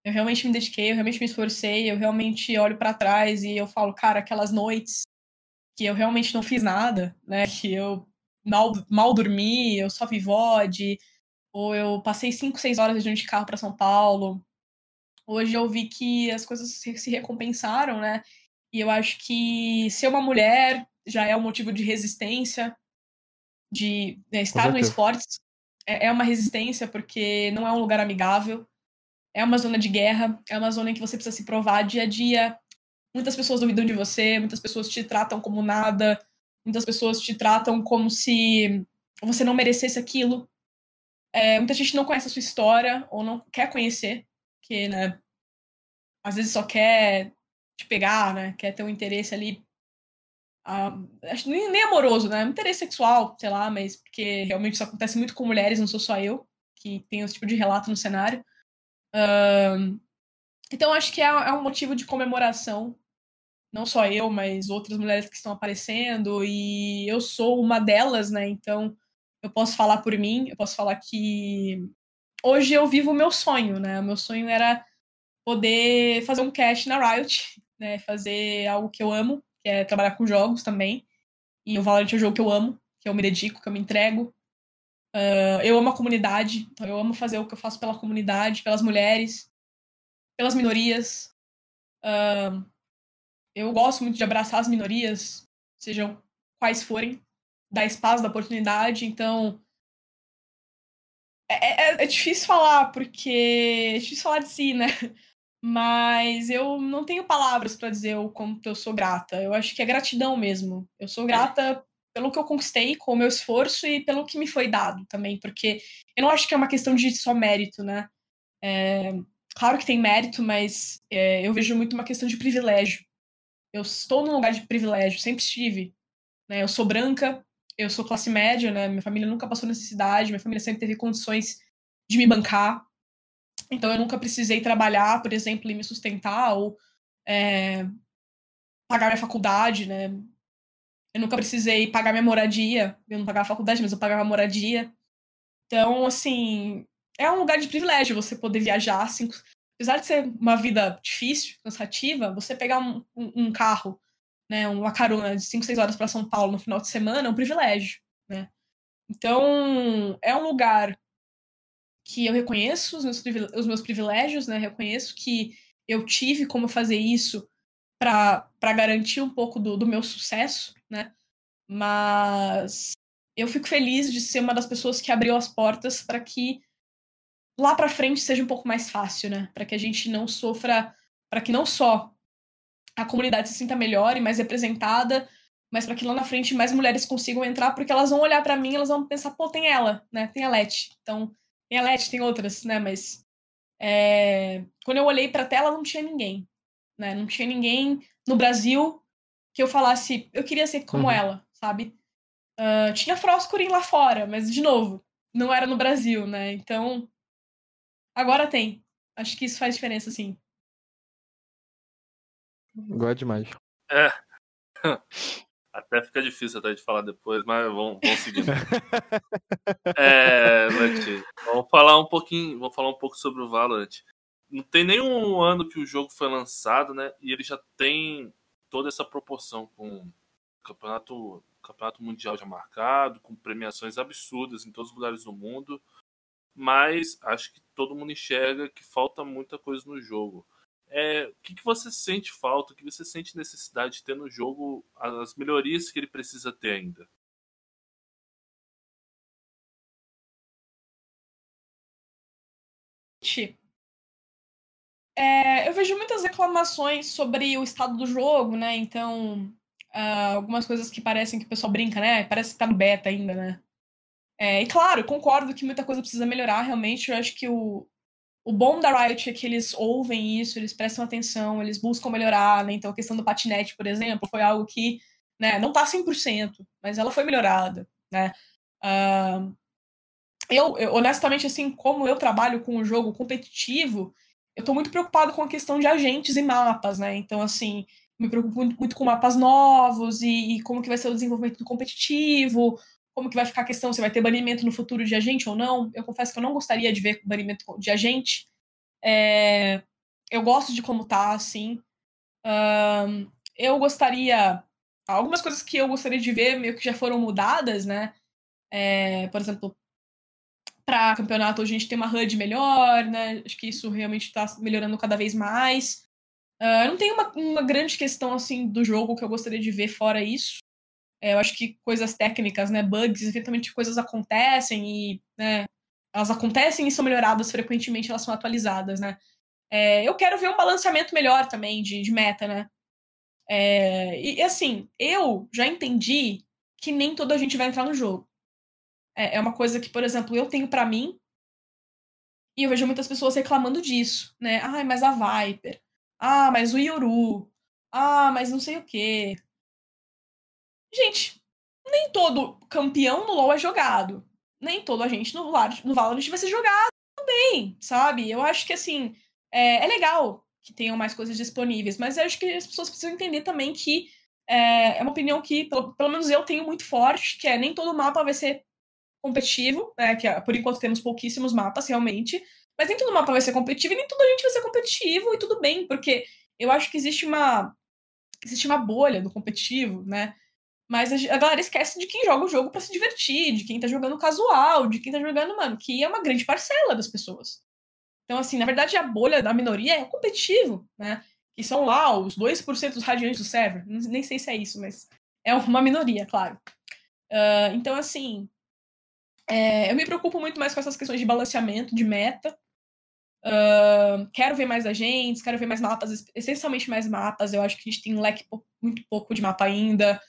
Eu realmente me dediquei, eu realmente me esforcei, eu realmente olho para trás e eu falo, cara, aquelas noites que eu realmente não fiz nada, né? Que eu mal, mal dormi, eu só vi VOD, ou eu passei 5, 6 horas de carro para São Paulo. Hoje eu vi que as coisas se recompensaram, né? E eu acho que ser uma mulher já é um motivo de resistência, de né, estar no esportes é, é uma resistência, porque não é um lugar amigável, é uma zona de guerra, é uma zona em que você precisa se provar dia a dia, Muitas pessoas duvidam de você, muitas pessoas te tratam como nada, muitas pessoas te tratam como se você não merecesse aquilo. É, muita gente não conhece a sua história ou não quer conhecer, que, né, às vezes só quer te pegar, né, quer ter um interesse ali, uh, nem, nem amoroso, né, um interesse sexual, sei lá, mas porque realmente isso acontece muito com mulheres, não sou só eu que tenho esse tipo de relato no cenário. Então acho que é, é um motivo de comemoração não só eu, mas outras mulheres que estão aparecendo, e eu sou uma delas, né? Então, eu posso falar por mim, eu posso falar que hoje eu vivo o meu sonho, né? O meu sonho era poder fazer um cast na Riot, né? Fazer algo que eu amo, que é trabalhar com jogos também. E o Valorant é um jogo que eu amo, que eu me dedico, que eu me entrego. Uh, eu amo a comunidade, então eu amo fazer o que eu faço pela comunidade, pelas mulheres, pelas minorias. Uh, eu gosto muito de abraçar as minorias, sejam quais forem, dar espaço, dar oportunidade. Então, É, é, é, difícil falar, porque. É difícil falar de si, né? Mas eu não tenho palavras para dizer o quanto eu sou grata. Eu acho que é gratidão mesmo. Eu sou grata pelo que eu conquistei com o meu esforço e pelo que me foi dado também, porque eu não acho que é uma questão de só mérito, né? É, claro que tem mérito, mas é, eu vejo muito uma questão de privilégio. Eu estou num lugar de privilégio, sempre estive. Né? Eu sou branca, eu sou classe média, né? Minha família nunca passou necessidade, minha família sempre teve condições de me bancar. Então eu nunca precisei trabalhar, por exemplo, e me sustentar ou é, pagar minha faculdade, né? Eu nunca precisei pagar minha moradia. Eu não pagava faculdade, mas eu pagava moradia. Então, assim, é um lugar de privilégio você poder viajar. Assim, apesar de ser uma vida difícil, cansativa, você pegar um, um, um carro, né, uma carona de 5, 6 horas para São Paulo no final de semana é um privilégio, né? Então, é um lugar que eu reconheço os meus, os meus privilégios, né? Reconheço que eu tive como fazer isso para garantir um pouco do, do meu sucesso, né? Mas eu fico feliz de ser uma das pessoas que abriu as portas para que lá para frente seja um pouco mais fácil, né? Para que a gente não sofra, para que não só a comunidade se sinta melhor e mais representada, mas para que lá na frente mais mulheres consigam entrar, porque elas vão olhar para mim elas vão pensar, pô, tem ela, né? Tem a Leti. Então, tem a Leti, tem outras, né? Mas é... quando eu olhei para a tela, não tinha ninguém, né? Não tinha ninguém no Brasil que eu falasse, eu queria ser como uhum. ela, sabe? Uh, tinha Froscurin lá fora, mas, de novo, não era no Brasil, né? Então, agora tem. Acho que isso faz diferença, sim. Gosto demais. É. Até fica difícil até de falar depois, mas vamos, vamos seguir. é, Leti, vamos falar um pouquinho, vamos falar um pouco sobre o Valorant. Não tem nenhum ano que o jogo foi lançado, né? E ele já tem toda essa proporção com campeonato, campeonato mundial já marcado, com premiações absurdas em todos os lugares do mundo. Mas acho que todo mundo enxerga que falta muita coisa no jogo. É, o que, que você sente falta, o que você sente necessidade de ter no jogo, as melhorias que ele precisa ter ainda? É, eu vejo muitas reclamações sobre o estado do jogo, né? Então, uh, algumas coisas que parecem que o pessoal brinca, né? Parece que tá no beta ainda, né? É, e claro, concordo que muita coisa precisa melhorar, realmente. Eu acho que o, o bom da Riot é que eles ouvem isso, eles prestam atenção, eles buscam melhorar, né? Então, a questão do patinete, por exemplo, foi algo que né, não tá 100%, mas ela foi melhorada, né? Uh, eu, eu, honestamente, assim, como eu trabalho com um jogo competitivo, eu tô muito preocupado com a questão de agentes e mapas, né? Então, assim, me preocupo muito, muito com mapas novos e, e, como que vai ser o desenvolvimento do competitivo, como que vai ficar a questão se vai ter banimento no futuro de agente ou não. Eu confesso que eu não gostaria de ver banimento de agente. É, eu gosto de como tá, assim. Um, eu gostaria. Algumas coisas que eu gostaria de ver meio que já foram mudadas, né? É, por exemplo, para campeonato a gente tem uma HUD melhor, né? Acho que isso realmente está melhorando cada vez mais. Uh, não tem uma, uma grande questão assim do jogo que eu gostaria de ver fora isso. É, eu acho que coisas técnicas, né, bugs, eventualmente coisas acontecem e né, elas acontecem e são melhoradas frequentemente, elas são atualizadas, né. É, eu quero ver um balanceamento melhor também de, de meta, né. É, e assim, eu já entendi que nem toda a gente vai entrar no jogo é, é uma coisa que, por exemplo, eu tenho para mim e eu vejo muitas pessoas reclamando disso, né? Ai, mas a Viper. Ah, mas o Yoru. Ah, mas não sei o quê. Gente, nem todo campeão no LoL é jogado. Nem todo a gente no, no Valorant vai ser jogado também, sabe? Eu acho que, assim, é, é legal que tenham mais coisas disponíveis, mas eu acho que as pessoas precisam entender também que é, é uma opinião que, pelo, pelo menos eu tenho muito forte, que é nem todo mapa vai ser competitivo, né? Que por enquanto temos pouquíssimos mapas, realmente. Mas nem todo mapa vai ser competitivo e nem toda gente vai ser competitivo, e tudo bem, porque eu acho que existe uma. Existe uma bolha do competitivo, né? Mas a, galera esquece de quem joga o jogo para se divertir, de quem tá jogando casual, de quem tá jogando, mano, que é uma grande parcela das pessoas. Então, assim, na verdade, a bolha da minoria é competitivo, né? Que são lá os 2% dos radiantes do server. Nem sei se é isso, mas é uma minoria, claro. Uh, então, assim, É, eu me preocupo muito mais com essas questões de balanceamento, de meta. Uh, quero ver mais agentes, quero ver mais mapas, essencialmente mais mapas. Eu acho que a gente tem um leque muito pouco de mapa ainda.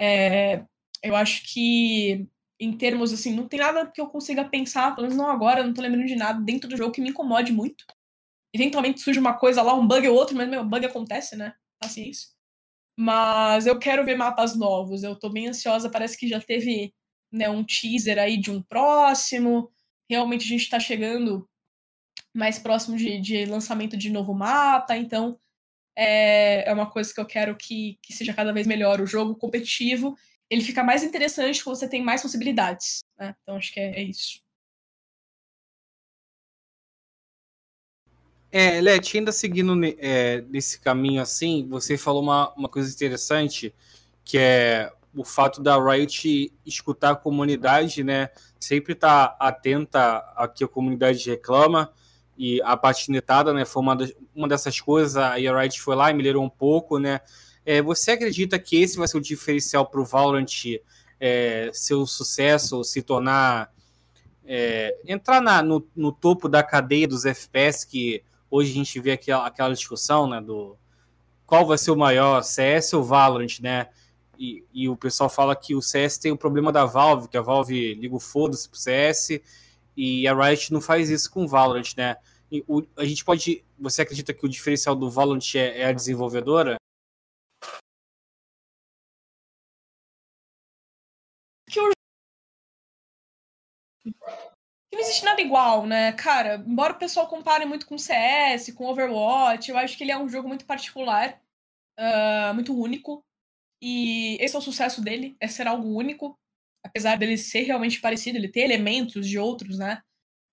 É, eu acho que, em termos assim, não tem nada que eu consiga pensar, pelo menos não agora, não tô lembrando de nada dentro do jogo que me incomode muito. Eventualmente surge uma coisa lá, um bug ou outro, mas meu, bug acontece, né? Paciência. Mas eu quero ver mapas novos. Eu tô bem ansiosa, parece que já teve né, um teaser aí de um próximo. Realmente a gente está chegando mais próximo de, de, lançamento de novo mapa, então é, é uma coisa que eu quero que, que seja cada vez melhor. O jogo competitivo ele fica mais interessante quando você tem mais possibilidades. Né? Então acho que é, é isso. É, Leti, ainda seguindo é, nesse caminho assim, você falou uma, uma coisa interessante, que é o fato da Riot escutar a comunidade, né? Sempre estar tá atenta a que a comunidade reclama. E a patinetada, né? Foi uma, das, uma dessas coisas. A Riot foi lá e melhorou um pouco, né? É, você acredita que esse vai ser o diferencial para o Valorant é, ser um sucesso, se tornar. É, entrar na, no, no, topo da cadeia dos FPS, que hoje a gente vê aquela, aquela discussão, né? Do qual vai ser o maior, CS ou Valorant, né? e, e, o pessoal fala que o CS tem o problema da Valve, que a Valve liga o foda-se pro CS, e a Riot não faz isso com o Valorant, né? O, a gente pode. Você acredita que o diferencial do Valorant é, é a desenvolvedora? Que não existe nada igual, né? Cara, embora o pessoal compare muito com CS, com Overwatch, eu acho que ele é um jogo muito particular, uh, muito único. E esse é o sucesso dele, é ser algo único, apesar dele ser realmente parecido, ele ter elementos de outros, né?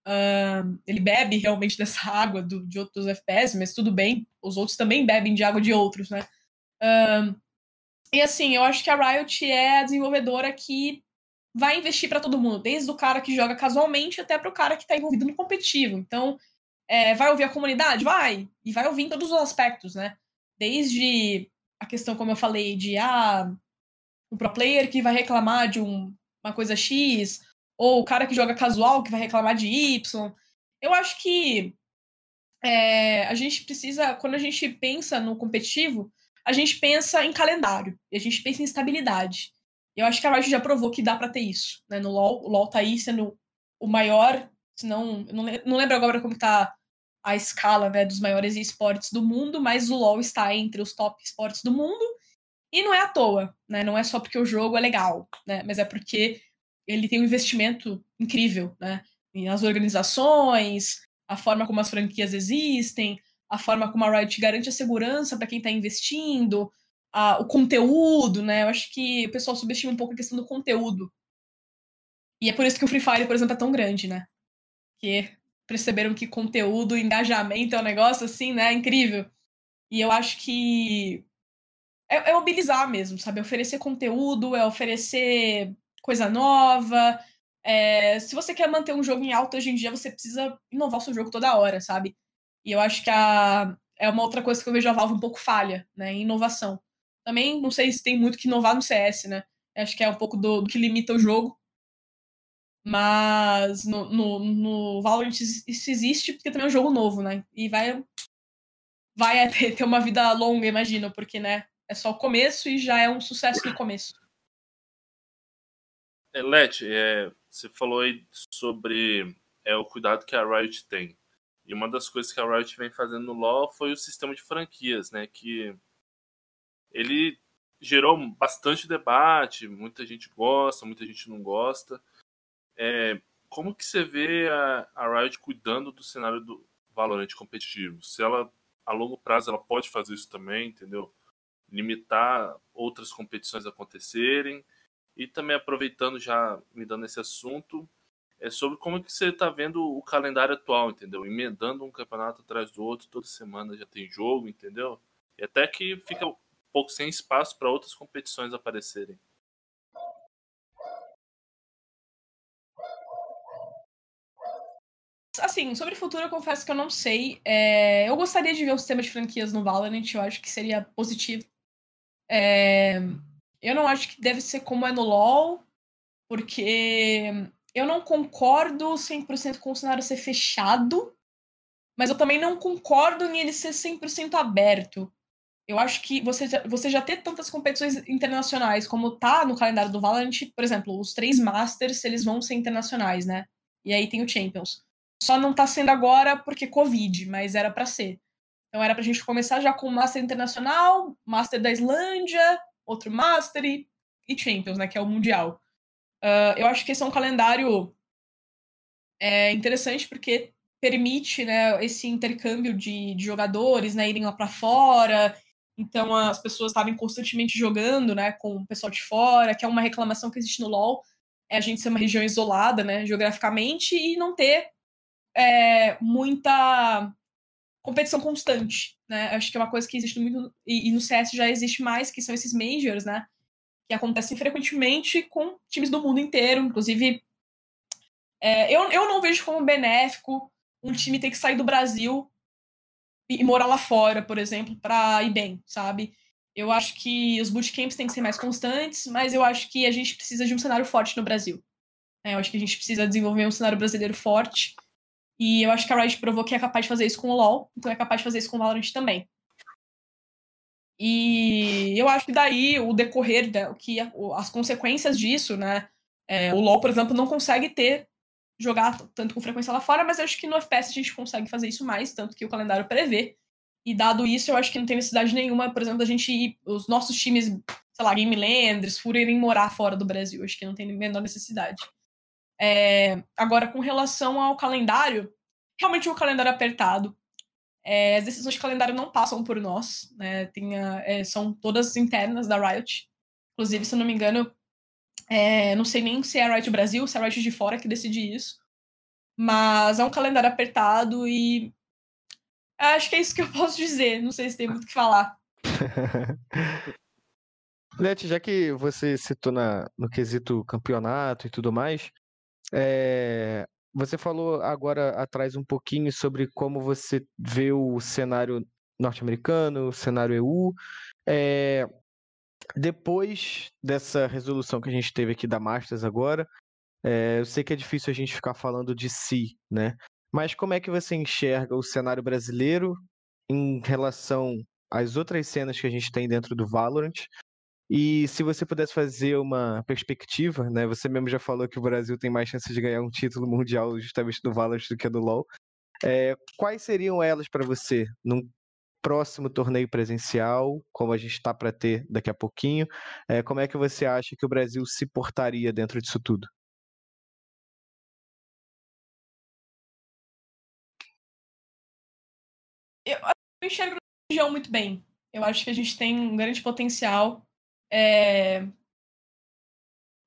Uh, ele bebe realmente dessa água do, de outros FPS, mas tudo bem, os outros também bebem de água de outros, né? Uh, e assim, eu acho que a Riot é a desenvolvedora que vai investir para todo mundo, desde o cara que joga casualmente até para o cara que está envolvido no competitivo. Então, é, vai ouvir a comunidade? Vai! E vai ouvir em todos os aspectos, né? Desde a questão, como eu falei, de ah, o pro player que vai reclamar de um, uma coisa X, ou o cara que joga casual que vai reclamar de Y. Eu acho que é, a gente precisa, quando a gente pensa no competitivo, a gente pensa em calendário, e a gente pensa em estabilidade. Eu acho que a Riot já provou que dá para ter isso. Né? No LoL, o LoL tá aí sendo o maior, se não, não lembro agora como tá a escala né, dos maiores esportes do mundo, mas o LoL está entre os top esportes do mundo. E não é à toa, né? Não é só porque o jogo é legal, né? Mas é porque ele tem um investimento incrível, né? Nas organizações, a forma como as franquias existem, a forma como a Riot garante a segurança para quem está investindo, a, o conteúdo, né? Eu acho que o pessoal subestima um pouco a questão do conteúdo. E é por isso que o Free Fire, por exemplo, é tão grande, né? Que perceberam que conteúdo, engajamento é um negócio assim, né? Incrível. E eu acho que é, é mobilizar mesmo, sabe? É oferecer conteúdo, é oferecer coisa nova. É, se você quer manter um jogo em alta hoje em dia, você precisa inovar o seu jogo toda hora, sabe? E eu acho que a, é uma outra coisa que eu vejo a Valve um pouco falha, né? Em inovação. Também não sei se tem muito que inovar no CS, né? Acho que é um pouco do, do que limita o jogo. Mas no, no, no Valorant isso existe porque também é um jogo novo, né? E vai, vai ter, ter uma vida longa, imagino, porque, né? É só o começo e já é um sucesso no começo. É, é, você falou aí sobre é, o cuidado que a Riot tem. E uma das coisas que a Riot vem fazendo no LoL foi o sistema de franquias, né? Que ele gerou bastante debate, muita gente gosta, muita gente não gosta. É, como que você vê a, a Riot cuidando do cenário do Valorant competitivo? Se ela, a longo prazo, ela pode fazer isso também, entendeu? Limitar outras competições acontecerem. E também aproveitando já, me dando esse assunto, é sobre como que você está vendo o calendário atual, entendeu? Emendando um campeonato atrás do outro, toda semana já tem jogo, entendeu? E até que fica um pouco sem espaço para outras competições aparecerem. Assim, sobre o futuro, eu confesso que eu não sei. É, eu gostaria de ver um sistema de franquias no Valorant, eu acho que seria positivo. É, eu não acho que deve ser como é no LoL, porque eu não concordo 100% com o cenário ser fechado, mas eu também não concordo em ele ser 100% aberto. Eu acho que você já, você já ter tantas competições internacionais como tá no calendário do Valorant, por exemplo, os três Masters, eles vão ser internacionais, né? E aí tem o Champions. Só não tá sendo agora porque Covid, mas era para ser. Então era pra gente começar já com o Master Internacional, Master da Islândia, outro Master e, e Champions, né? Que é o Mundial. Uh, eu acho que esse é um calendário é, interessante porque permite né, esse intercâmbio de, de jogadores né, irem lá para fora. Então as pessoas estavam constantemente jogando né, com o pessoal de fora, que é uma reclamação que existe no LoL, é a gente ser uma região isolada né, geograficamente e não ter é, muita competição constante. Né? Acho que é uma coisa que existe muito. E, e no CS já existe mais, que são esses majors, né? que acontecem frequentemente com times do mundo inteiro, inclusive. É, eu, eu não vejo como benéfico um time ter que sair do Brasil e morar lá fora, por exemplo, para ir bem, sabe? Eu acho que os bootcamps têm que ser mais constantes, mas eu acho que a gente precisa de um cenário forte no Brasil. É, eu acho que a gente precisa desenvolver um cenário brasileiro forte. E eu acho que a Riot provou que é capaz de fazer isso com o LoL, então é capaz de fazer isso com o Valorant também. E eu acho que daí o decorrer, da, que as consequências disso, né? É, o LoL, por exemplo, não consegue ter jogar tanto com frequência lá fora, mas eu acho que no FPS a gente consegue fazer isso mais, tanto que o calendário prevê. E dado isso, eu acho que não tem necessidade nenhuma, por exemplo, da gente ir, os nossos times, sei lá, Game Landers, Fúria irem morar fora do Brasil. Acho que não tem a menor necessidade. É, agora, com relação ao calendário, realmente o calendário é apertado. É, as decisões de calendário não passam por nós, né? Tem a, é, são todas internas da Riot. Inclusive, se eu não me engano, é, não sei nem se é a Riot Brasil, se é a Riot de fora que decide isso. Mas é um calendário apertado e acho que é isso que eu posso dizer. Não sei se tem muito o que falar. Leti, já que você citou na, no quesito campeonato e tudo mais, é, você falou agora atrás um pouquinho sobre como você vê o cenário norte-americano, o cenário EU. É, depois dessa resolução que a gente teve aqui da Masters agora, é, eu sei que é difícil a gente ficar falando de si, né? Mas como é que você enxerga o cenário brasileiro em relação às outras cenas que a gente tem dentro do Valorant e se você pudesse fazer uma perspectiva, né? Você mesmo já falou que o Brasil tem mais chances de ganhar um título mundial justamente do Valorant do que do LoL. É, quais seriam elas para você num próximo torneio presencial, como a gente está para ter daqui a pouquinho? É, como é que você acha que o Brasil se portaria dentro disso tudo? Eu, eu enxergo a região muito bem. Eu acho que a gente tem um grande potencial é...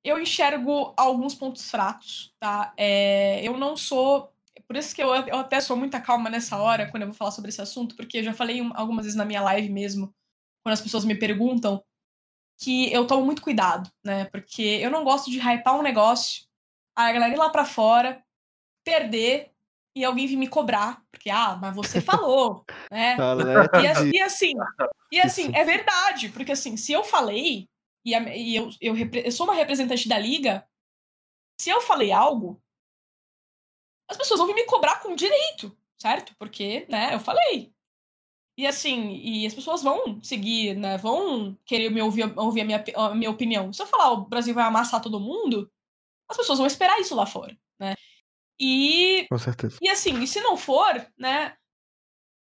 Eu enxergo alguns pontos fracos, tá? É... Eu não sou. Por isso que eu, eu até sou muita calma nessa hora quando eu vou falar sobre esse assunto, porque eu já falei algumas vezes na minha live mesmo, quando as pessoas me perguntam, que eu tomo muito cuidado, né? Porque eu não gosto de hypar um negócio, a galera ir lá pra fora, perder e alguém vir me cobrar, porque, ah, mas você falou, né? E, e, assim, e assim, é verdade, porque assim, se eu falei, e, a, e eu, eu, eu sou uma representante da liga, se eu falei algo, as pessoas vão vir me cobrar com direito, certo? Porque, né, eu falei. E assim, e as pessoas vão seguir, né, vão querer me ouvir, ouvir a, minha, a minha opinião. Se eu falar o Brasil vai amassar todo mundo, as pessoas vão esperar isso lá fora, né? E. Com certeza. E assim, e se não for, né?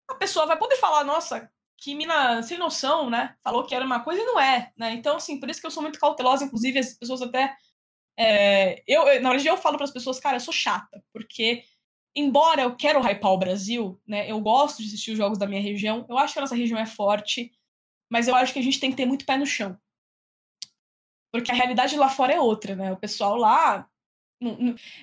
A pessoa vai poder falar, nossa, que mina sem noção, né? Falou que era uma coisa e não é, né? Então, assim, por isso que eu sou muito cautelosa, inclusive as pessoas até. É, eu, na verdade, eu falo para as pessoas, cara, eu sou chata, porque embora eu quero hypar o Brasil, né? Eu gosto de assistir os jogos da minha região, eu acho que a nossa região é forte, mas eu acho que a gente tem que ter muito pé no chão. Porque a realidade lá fora é outra, né? O pessoal lá.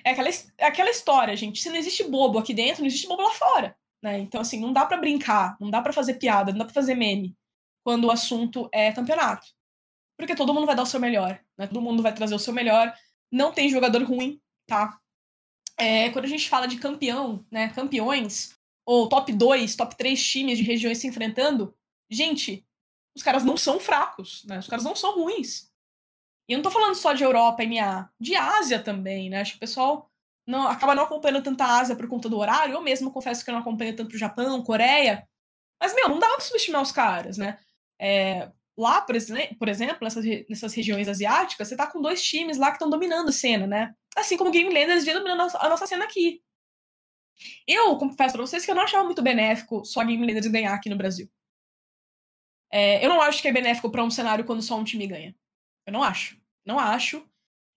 É aquela, é aquela história, gente. Se não existe bobo aqui dentro, não existe bobo lá fora. Né? Então, assim, não dá para brincar, não dá para fazer piada, não dá pra fazer meme quando o assunto é campeonato. Porque todo mundo vai dar o seu melhor, né? Todo mundo vai trazer o seu melhor. Não tem jogador ruim, tá? É, quando a gente fala de campeão, né? Campeões, ou top 2, top 3 times de regiões se enfrentando, gente, os caras não são fracos, né? Os caras não são ruins. E eu não tô falando só de Europa, NA, de Ásia também, né? Acho que o pessoal não, acaba não acompanhando tanta Ásia por conta do horário. Eu mesmo confesso que eu não acompanho tanto o Japão, Coreia. Mas, meu, não dá pra subestimar os caras, né? É, lá, por, por exemplo, nessas, nessas regiões asiáticas, você tá com dois times lá que estão dominando a cena, né? Assim como Game Landers vem dominando a nossa cena aqui. Eu confesso pra vocês que eu não achava muito benéfico só Game Landers ganhar aqui no Brasil. É, eu não acho que é benéfico para um cenário quando só um time ganha. Eu não acho. Não acho.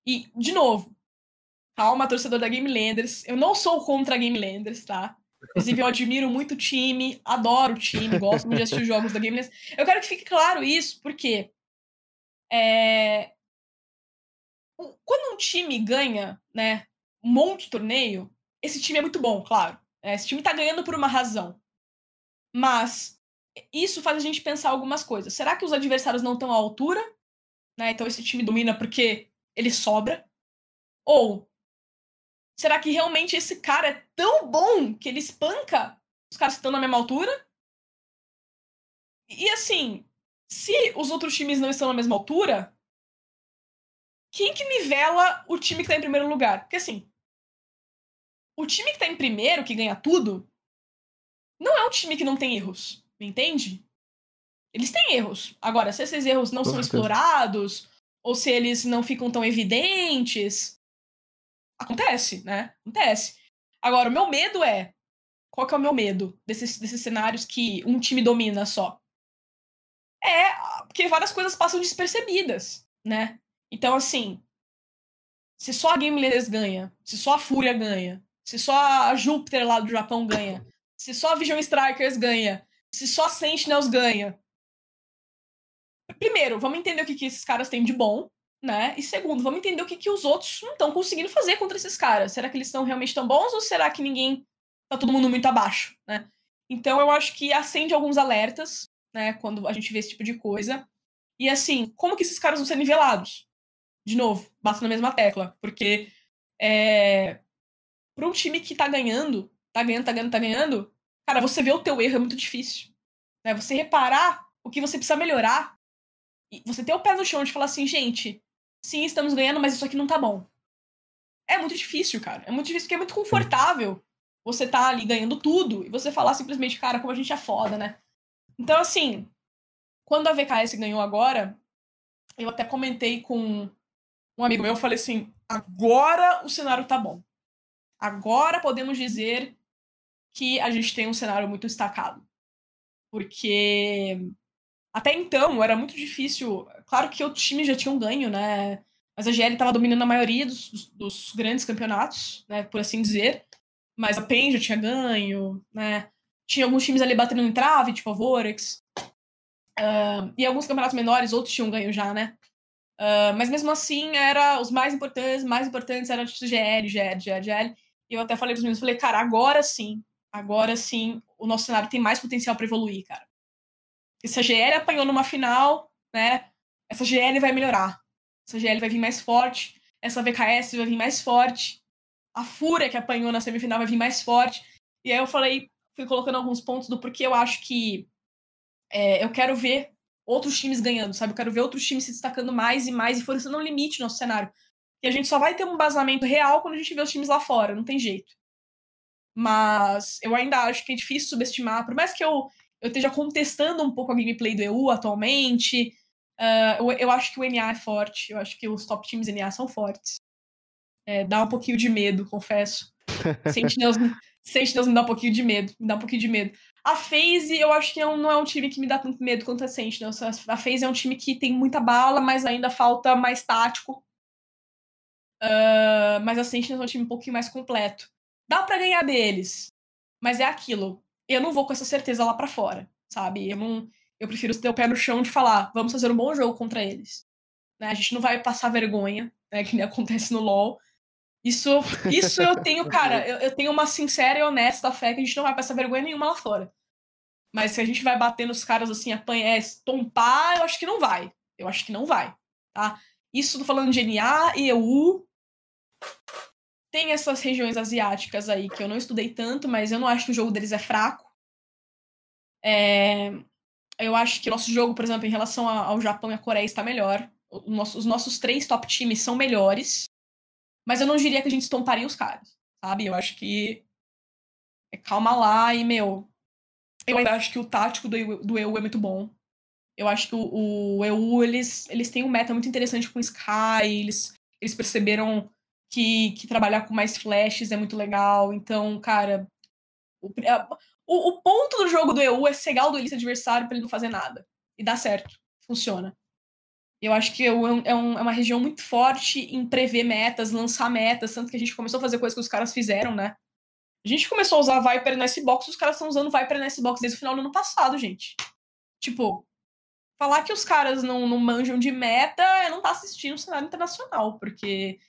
E, de novo, calma, torcedor da Game Landers. Eu não sou contra a Game Landers, tá? Inclusive, eu admiro muito o time, adoro o time, gosto muito de assistir os jogos da Game Landers. Eu quero que fique claro isso, porque é... quando um time ganha, né, um monte de torneio, esse time é muito bom, claro. É, esse time tá ganhando por uma razão. Mas isso faz a gente pensar algumas coisas. Será que os adversários não estão à altura? Né? Então esse time domina porque ele sobra? Ou será que realmente esse cara é tão bom que ele espanca os caras que estão na mesma altura? E assim, se os outros times não estão na mesma altura, quem que nivela o time que tá em primeiro lugar? Porque assim, o time que tá em primeiro, que ganha tudo, não é um time que não tem erros, entende? Eles têm erros. Agora, se esses erros não Com são certeza. explorados, ou se eles não ficam tão evidentes, acontece, né? Acontece. Agora, o meu medo é. Qual que é o meu medo desses, desses cenários que um time domina só? É porque várias coisas passam despercebidas, né? Então, assim, se só a Game Leaders ganha, se só a Fúria ganha, se só a Júpiter lá do Japão ganha, se só a Vision Strikers ganha, se só a Sentinels ganha. Primeiro, vamos entender o que, que esses caras têm de bom, né? E segundo, vamos entender o que, que os outros não estão conseguindo fazer contra esses caras. Será que eles estão realmente tão bons ou será que ninguém. tá todo mundo muito abaixo, né? Então eu acho que acende alguns alertas, né, quando a gente vê esse tipo de coisa. E assim, como que esses caras vão ser nivelados? De novo, bato na mesma tecla, porque é, para um time que tá ganhando, tá ganhando, tá ganhando, tá ganhando, cara, você ver o teu erro é muito difícil. Né? Você reparar o que você precisa melhorar. Você ter o pé no chão de falar assim, gente, sim, estamos ganhando, mas isso aqui não tá bom. É muito difícil, cara. É muito difícil porque é muito confortável você tá ali ganhando tudo e você falar simplesmente, cara, como a gente é foda, né? Então, assim, quando a VKS ganhou agora, eu até comentei com um amigo meu, eu falei assim, agora o cenário tá bom. Agora podemos dizer que a gente tem um cenário muito destacado. Porque até então era muito difícil. Claro que outros times já tinham ganho, né? Mas a GL estava dominando a maioria dos, dos, grandes campeonatos, né? Por assim dizer. Mas a PEN já tinha ganho, né? Tinha alguns times ali batendo em trave, tipo a Vorex. Uh, e alguns campeonatos menores, outros tinham ganho já, né? Uh, mas mesmo assim, era os mais importantes, mais importantes eram tipo GL, GL, GL, GL. E eu até falei pros meninos, falei, cara, agora sim, agora sim, o nosso cenário tem mais potencial para evoluir, cara. E se a GL apanhou numa final, né, essa GL vai melhorar. Essa GL vai vir mais forte, essa VKS vai vir mais forte, a Fúria que apanhou na semifinal vai vir mais forte. E aí eu falei, fui colocando alguns pontos do porquê eu acho que é, eu quero ver outros times ganhando, sabe? Eu quero ver outros times se destacando mais e mais e forçando um limite no nosso cenário. E a gente só vai ter um embasamento real quando a gente vê os times lá fora, não tem jeito. Mas eu ainda acho que é difícil subestimar, por mais que eu, eu esteja contestando um pouco a gameplay do EU atualmente, uh, eu, eu, acho que o NA é forte, eu acho que os top times NA são fortes. É, dá um pouquinho de medo, confesso. Sentinels, Sentinels me dá um pouquinho de medo, me dá um pouquinho de medo. A FaZe, eu acho que não, não é um time que me dá tanto medo quanto a Sentinels. A FaZe é um time que tem muita bala, mas ainda falta mais tático. Uh, mas a Sentinels é um time um pouquinho mais completo. Dá para ganhar deles, mas é aquilo. Eu não vou com essa certeza lá para fora, sabe? Eu não, eu prefiro ter o pé no chão de falar, vamos fazer um bom jogo contra eles. Né? A gente não vai passar vergonha, né, que nem acontece no LoL. Isso, isso eu tenho, cara, eu, eu, tenho uma sincera e honesta fé que a gente não vai passar vergonha nenhuma lá fora. Mas se a gente vai bater nos caras assim, apanhar, estompar, eu acho que não vai. Eu acho que não vai, tá? Isso tô falando de NA e EU, tem essas regiões asiáticas aí que eu não estudei tanto, mas eu não acho que o jogo deles é fraco. É... Eu acho que o nosso jogo, por exemplo, em relação ao Japão e à Coreia está melhor. os nossos três top times são melhores, mas eu não diria que a gente estomparia os caras, sabe? Eu acho que. É, calma lá e, meu. Eu ainda acho que o tático do, EU, do EU é muito bom. Eu acho que o, o EU, eles, eles têm um meta muito interessante com o Sky, eles, eles perceberam que, que trabalhar com mais flashes é muito legal. Então, cara, o, o, o ponto do jogo do EU é cegar o duelista adversário para ele não fazer nada. E dá certo. Funciona. Eu acho que é, um, é, uma região muito forte em prever metas, lançar metas, tanto que a gente começou a fazer coisas que os caras fizeram, né? A gente começou a usar Viper no S-Box, os caras estão usando Viper no S-Box desde o final do ano passado, gente. Tipo, falar que os caras não, não manjam de meta é não tá assistindo o cenário internacional, porque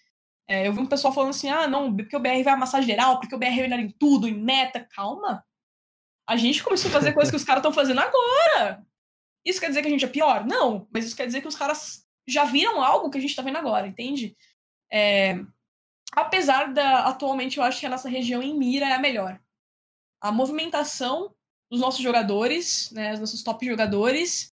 é, eu vi um pessoal falando assim, ah, não, porque o BR vai amassar geral, porque o BR vai melhor em tudo, em meta. Calma. A gente começou a fazer coisas que os caras estão fazendo agora. Isso quer dizer que a gente é pior? Não, mas isso quer dizer que os caras já viram algo que a gente tá vendo agora, entende? É, apesar da. Atualmente, eu acho que a nossa região em mira é a melhor. A movimentação dos nossos jogadores, né, os nossos top jogadores,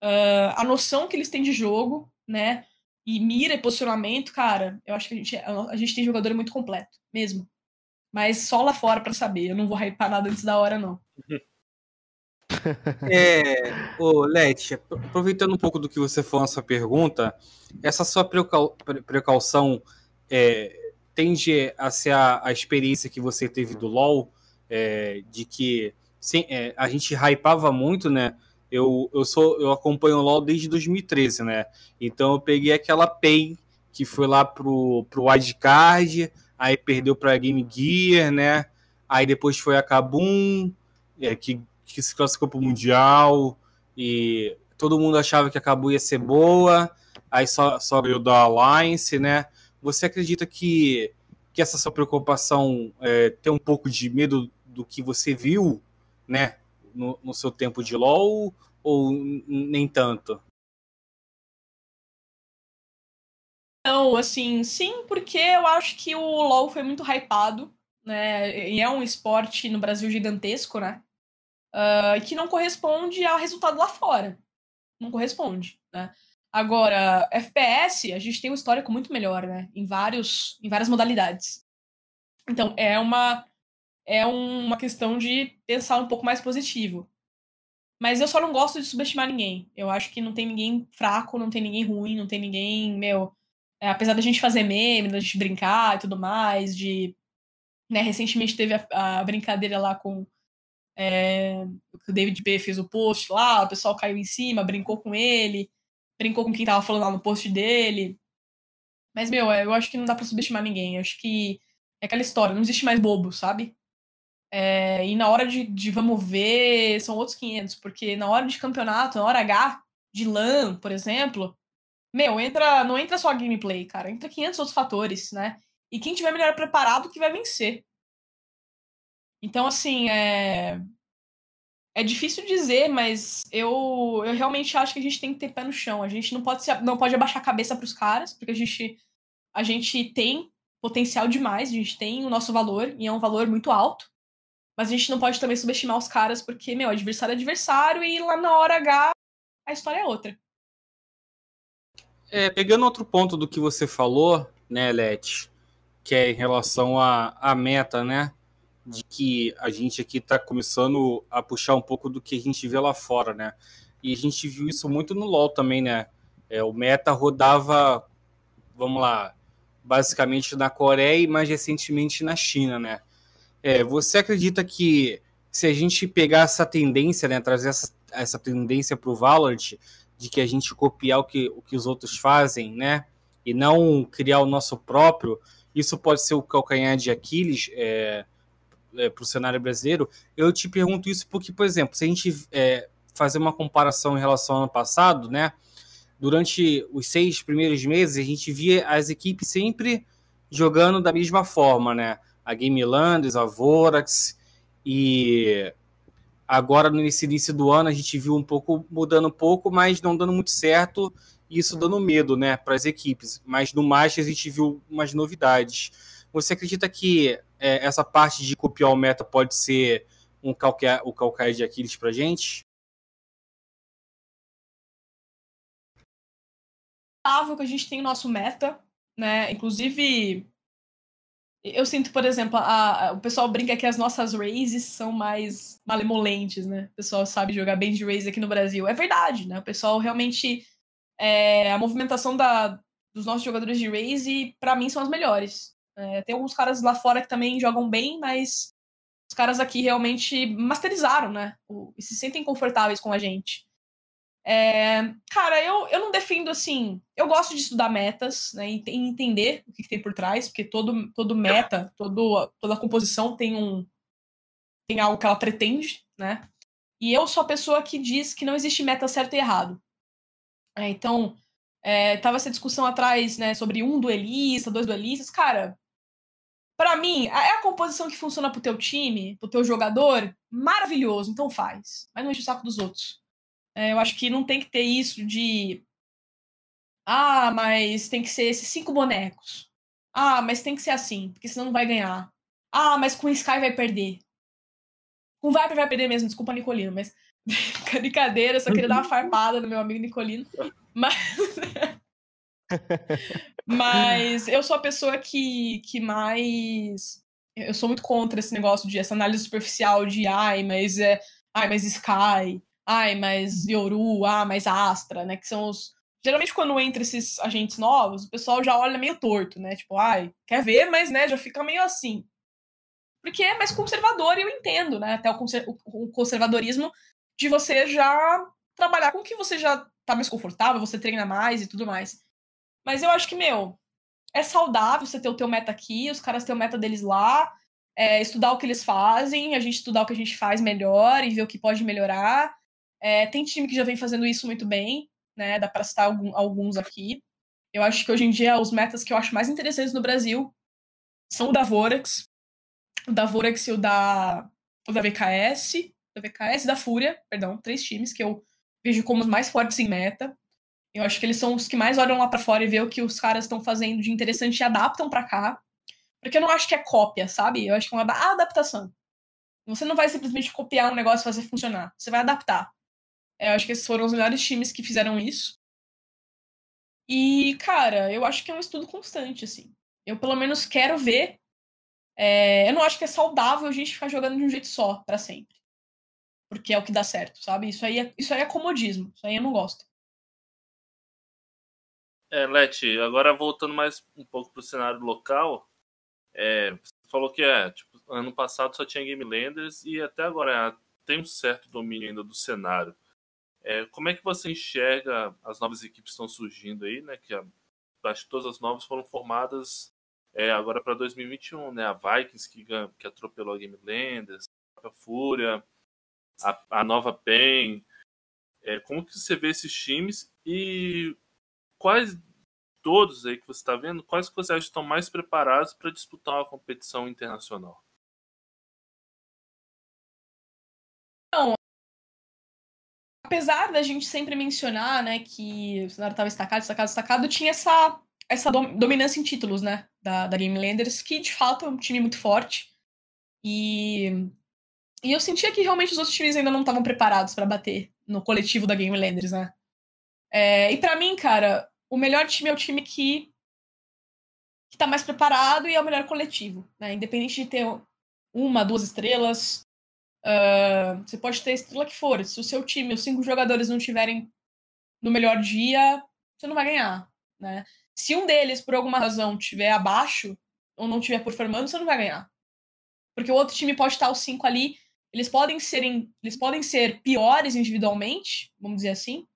uh, a noção que eles têm de jogo, né, e mira e posicionamento, cara, eu acho que a gente, a gente tem jogador muito completo, mesmo. Mas só lá fora para saber, eu não vou hypar nada antes da hora, não. É, ô Leti, aproveitando um pouco do que você falou na sua pergunta, essa sua precaução é, tende a ser a, a, experiência que você teve do LoL, é, de que sim, é, a gente hypava muito, né? Eu, eu, sou, eu acompanho o LoL desde 2013, né? Então eu peguei aquela PEN que foi lá pro, pro Wildcard, aí perdeu para Game Gear, né? Aí depois foi a Kabum, é, que que se classificou para o Mundial e todo mundo achava que a Cabu ia ser boa, aí só, só veio da Alliance, né? Você acredita que, que essa sua preocupação é, tem um pouco de medo do que você viu, né, no, seu tempo de LoL, ou nem tanto? Não, assim, sim, porque eu acho que o LoL foi muito hypado, né? E é um esporte no Brasil gigantesco, né? uh, que não corresponde ao resultado lá fora. Não corresponde, né? Agora, FPS, a gente tem um histórico muito melhor, né? Em, vários, em várias modalidades. Então, é uma, é uma questão de pensar um pouco mais positivo. Mas eu só não gosto de subestimar ninguém. Eu acho que não tem ninguém fraco, não tem ninguém ruim, não tem ninguém, meu. É, apesar da gente fazer meme, da gente brincar e tudo mais, de. Né, recentemente teve a, a brincadeira lá com é, o David B fez o post lá, o pessoal caiu em cima, brincou com ele, brincou com quem tava falando lá no post dele. Mas, meu, eu acho que não dá pra subestimar ninguém. Eu acho que é aquela história, não existe mais bobo, sabe? É, e na hora de, de, vamos ver, são outros 500, porque na hora de campeonato, na hora H, de LAN, por exemplo, meu, entra, não entra só a gameplay, cara, entra 500 outros fatores, né? E quem tiver melhor preparado que vai vencer. Então, assim, é. É difícil dizer, mas eu, eu realmente acho que a gente tem que ter pé no chão. A gente não pode, se, não pode abaixar a cabeça para os caras, porque a gente, a gente tem potencial demais, a gente tem o nosso valor, e é um valor muito alto. Mas a gente não pode também subestimar os caras, porque, meu, adversário é adversário, e lá na hora H a história é outra. É, pegando outro ponto do que você falou, né, Leti, que é em relação à, à meta, né? de que a gente aqui está começando a puxar um pouco do que a gente vê lá fora, né? E a gente viu isso muito no LoL também, né? É, o meta rodava, vamos lá, basicamente na Coreia e mais recentemente na China, né? É, você acredita que se a gente pegar essa tendência, né, trazer essa, essa tendência para o Valorant, de que a gente copiar o que, o que os outros fazem, né? E não criar o nosso próprio, isso pode ser o calcanhar de Aquiles é, é, para o cenário brasileiro, eu te pergunto isso porque, por exemplo, se a gente é, fazer uma comparação em relação ao ano passado, né? Durante os seis primeiros meses, a gente via as equipes sempre jogando da mesma forma, né? A Game Landers, a Vorax e agora nesse início do ano a gente viu um pouco mudando um pouco, mas não dando muito certo, e isso dando medo, né, para as equipes. Mas no Masters a gente viu umas novidades. Você acredita que é, essa parte de copiar o meta pode ser um calcaia, o calcaia de Aquiles para gente? que a gente tem o nosso meta, né? Inclusive, eu sinto, por exemplo, a, a, o pessoal brinca que as nossas raises são mais malemolentes, né? O pessoal sabe jogar bem de raise aqui no Brasil. É verdade, né? O pessoal realmente. É, a movimentação da, dos nossos jogadores de raise, para mim, são as melhores. É, tem alguns caras lá fora que também jogam bem, mas os caras aqui realmente masterizaram, né? O, e se sentem confortáveis com a gente. É, cara, eu, eu não defendo assim. Eu gosto de estudar metas, né? E, entender o que, que, tem por trás, porque todo, todo meta, todo, toda composição tem um. tem algo que ela pretende, né? E eu sou a pessoa que diz que não existe meta certo e errado. É, então, é, tava essa discussão atrás, né, sobre um duelista, dois duelistas. Cara, para mim, é a composição que funciona pro teu time, pro teu jogador, maravilhoso, então faz. Mas não enche o saco dos outros. É, eu acho que não tem que ter isso de. Ah, mas tem que ser esses cinco bonecos. Ah, mas tem que ser assim, porque senão não vai ganhar. Ah, mas com Sky vai perder. Com Viper vai perder mesmo, desculpa, Nicolino, mas. Brincadeira, só queria dar uma farpada no meu amigo Nicolino. Mas. mas eu sou a pessoa que, que mais. Eu sou muito contra esse negócio de essa análise superficial de ai, mas é. Ai, mas Sky ai, mas Yoru, ah, mas Astra, né? Que são os. Geralmente, quando entra esses agentes novos, o pessoal já olha meio torto, né? Tipo, ai, quer ver, mas né, já fica meio assim. Porque é mais conservador e eu entendo, né? Até o conservadorismo de você já trabalhar com o que você já tá mais confortável, você treina mais e tudo mais. Mas eu acho que, meu, é saudável você ter o teu meta aqui, os caras têm o meta deles lá, é, estudar o que eles fazem, a gente estudar o que a gente faz melhor e ver o que pode melhorar. É, tem time que já vem fazendo isso muito bem, né? Dá para citar algum, alguns aqui. Eu acho que hoje em dia os metas que eu acho mais interessantes no Brasil são o da Vorax, o da Vorax e o da, o da VKS, da VKS e da Fúria, perdão, três times que eu vejo como os mais fortes em meta. Eu acho que eles são os que mais olham lá para fora e vê o que os caras estão fazendo de interessante e adaptam para cá. Porque eu não acho que é cópia, sabe? Eu acho que é uma adaptação. Você não vai simplesmente copiar um negócio e fazer funcionar. Você vai adaptar. Eu acho que esses foram os melhores times que fizeram isso. E, cara, eu acho que é um estudo constante, assim. Eu, pelo menos, quero ver. É... eu não acho que é saudável a gente ficar jogando de um jeito só, para sempre. Porque é o que dá certo, sabe? Isso aí é, isso aí é comodismo. Isso aí eu não gosto. É, Leti, agora voltando mais um pouco pro cenário local, é, você falou que é, tipo, ano passado só tinha Game Landers e até agora é, tem um certo domínio ainda do cenário. É, como é que você enxerga as novas equipes que estão surgindo aí, né? Que acho que todas as novas foram formadas é, agora para 2021, né? A Vikings que, que atropelou a Game Landers, a Fúria, a, a nova PEN. É, como que você vê esses times e quais todos aí que você está vendo, quais que você acha que estão mais preparados para disputar uma competição internacional? Apesar da gente sempre mencionar, né, que o cenário estava destacado, destacado, destacado, tinha essa, essa dominância em títulos, né, da, da Game Landers, que de fato é um time muito forte. E, e eu sentia que realmente os outros times ainda não estavam preparados para bater no coletivo da Game Landers, né. É, e para mim, cara, o melhor time é o time que, que tá mais preparado e é o melhor coletivo, né, independente de ter uma, duas estrelas, Uh, você pode ter a estrela que for. Se o seu time, os cinco jogadores não tiverem no melhor dia, você não vai ganhar, né? Se um deles, por alguma razão, tiver abaixo ou não estiver performando, você não vai ganhar. Porque o outro time pode estar os cinco ali, eles podem serem, eles podem ser piores individualmente, vamos dizer assim,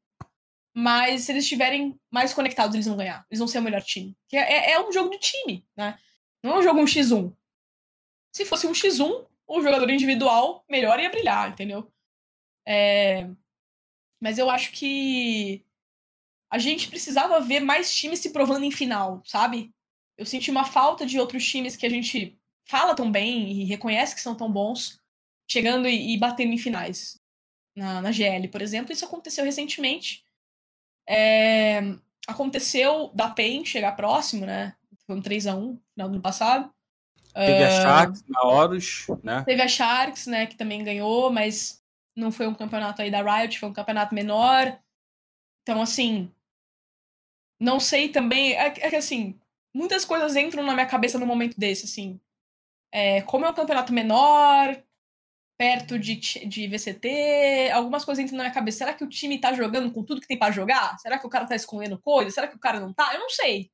mas se eles estiverem mais conectados, eles vão ganhar. Eles vão ser o melhor time. Que é, é um jogo de time, né? Não é um jogo um x1. Se fosse um x1, o jogador individual melhor ia brilhar, entendeu? É... Mas eu acho que a gente precisava ver mais times se provando em final, sabe? Eu senti uma falta de outros times que a gente fala tão bem e reconhece que são tão bons, chegando e, batendo em finais. Na, na, GL, por exemplo, isso aconteceu recentemente. É... Aconteceu da PEN chegar próximo, né? Foi um 3x1 no final do ano passado. Teve a Sharks na Horus, né? Teve a Sharks, né, que também ganhou, mas não foi um campeonato aí da Riot, foi um campeonato menor. Então, assim, não sei também. É, é que assim, muitas coisas entram na minha cabeça no momento desse, assim. É, como é um campeonato menor, perto de, de VCT, algumas coisas entram na minha cabeça. Será que o time tá jogando com tudo que tem para jogar? Será que o cara tá escondendo coisa? Será que o cara não tá? Eu não sei.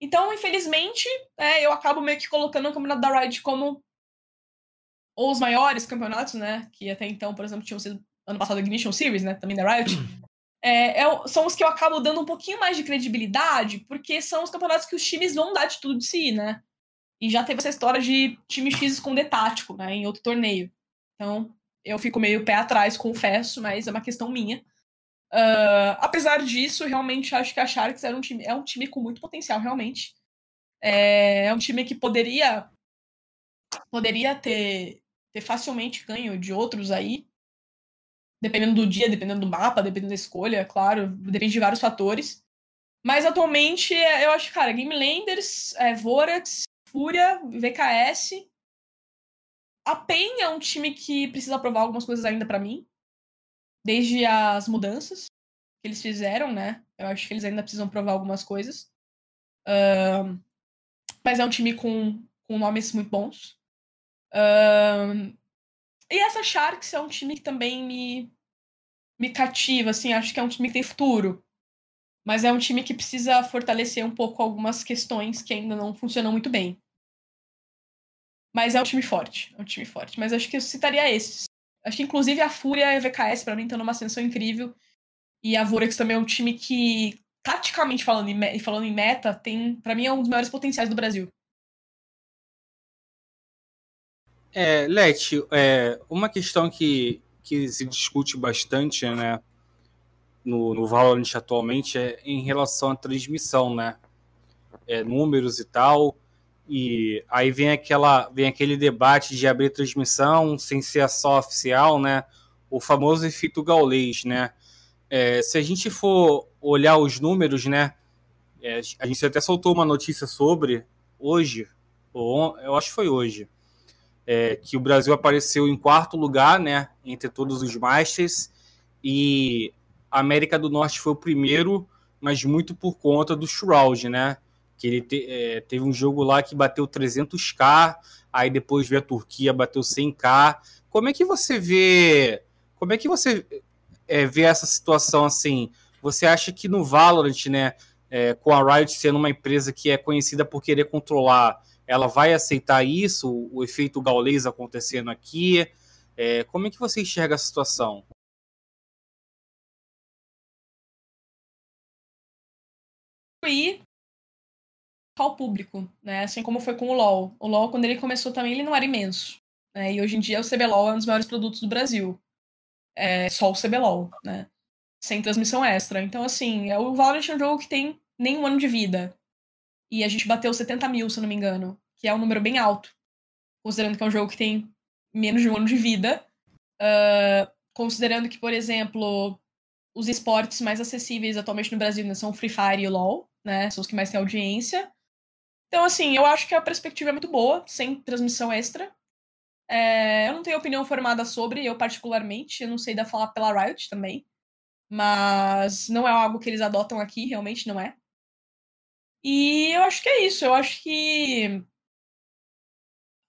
Então, infelizmente, é, eu acabo meio que colocando o campeonato da Riot como os maiores campeonatos, né? Que até então, por exemplo, tinham sido ano passado a Ignition Series, né? Também da Riot. É, é, são os que eu acabo dando um pouquinho mais de credibilidade, porque são os campeonatos que os times vão dar de tudo de si, né? E já teve essa história de time X esconder tático, né? Em outro torneio. Então, eu fico meio pé atrás, confesso, mas é uma questão minha. Uh, apesar disso, realmente acho que a Sharks era um time, é um time com muito potencial, realmente. É, é um time que poderia poderia ter, ter facilmente ganho de outros aí, dependendo do dia, dependendo do mapa, dependendo da escolha, claro, depende de vários fatores. Mas atualmente, eu acho, cara, Game Landers, é, Vorax, Fúria, VKS. A PEN é um time que precisa provar algumas coisas ainda para mim. Desde as mudanças que eles fizeram, né? Eu acho que eles ainda precisam provar algumas coisas. Uh, mas é um time com, com nomes muito bons. Uh, e essa Sharks é um time que também me, me cativa, assim, acho que é um time que tem futuro. Mas é um time que precisa fortalecer um pouco algumas questões que ainda não funcionam muito bem. Mas é um time forte, é um time forte. Mas acho que eu citaria esses. Acho que inclusive a Fúria e a VKS para mim estão numa ascensão incrível. E a Vorex também é um time que, taticamente falando e falando em meta, tem, para mim, é um dos maiores potenciais do Brasil. É, Leti, é, uma questão que, que se discute bastante né, no, no Valorant atualmente é em relação à transmissão, né? É, números e tal. E aí vem, aquela, vem aquele debate de abrir transmissão sem ser só oficial, né? O famoso efeito gaulês, né? É, se a gente for olhar os números, né? É, a gente até soltou uma notícia sobre hoje, ou eu acho que foi hoje, é, que o Brasil apareceu em quarto lugar, né, entre todos os Masters, e a América do Norte foi o primeiro, mas muito por conta do Shroud, né, que ele te, é, teve um jogo lá que bateu 300k, aí depois veio a Turquia, bateu 100k. Como é que você vê, como é que você é, vê essa situação assim? Você acha que no Valorant, né, é, com a Riot sendo uma empresa que é conhecida por querer controlar ela vai aceitar isso, o efeito gaulês acontecendo aqui? É, como é que você enxerga a situação? E ao público, né? Assim como foi com o LoL. O LoL, quando ele começou também, ele não era imenso. Né? E hoje em dia o CBLOL é um dos maiores produtos do Brasil. É só o CBLOL, né? Sem transmissão extra. Então, assim, é o Valorant é um jogo que tem nem um ano de vida. E a gente bateu 70 mil, se não me engano, que é um número bem alto, considerando que é um jogo que tem menos de um ano de vida. Uh, considerando que, por exemplo, os esportes mais acessíveis atualmente no Brasil né, são o Free Fire e o LoL, né? São os que mais têm audiência. Então, assim, eu acho que a perspectiva é muito boa, sem transmissão extra. É, eu não tenho opinião formada sobre, eu particularmente, eu não sei da falar pela Riot também. Mas não é algo que eles adotam aqui, realmente não é. E eu acho que é isso. Eu acho que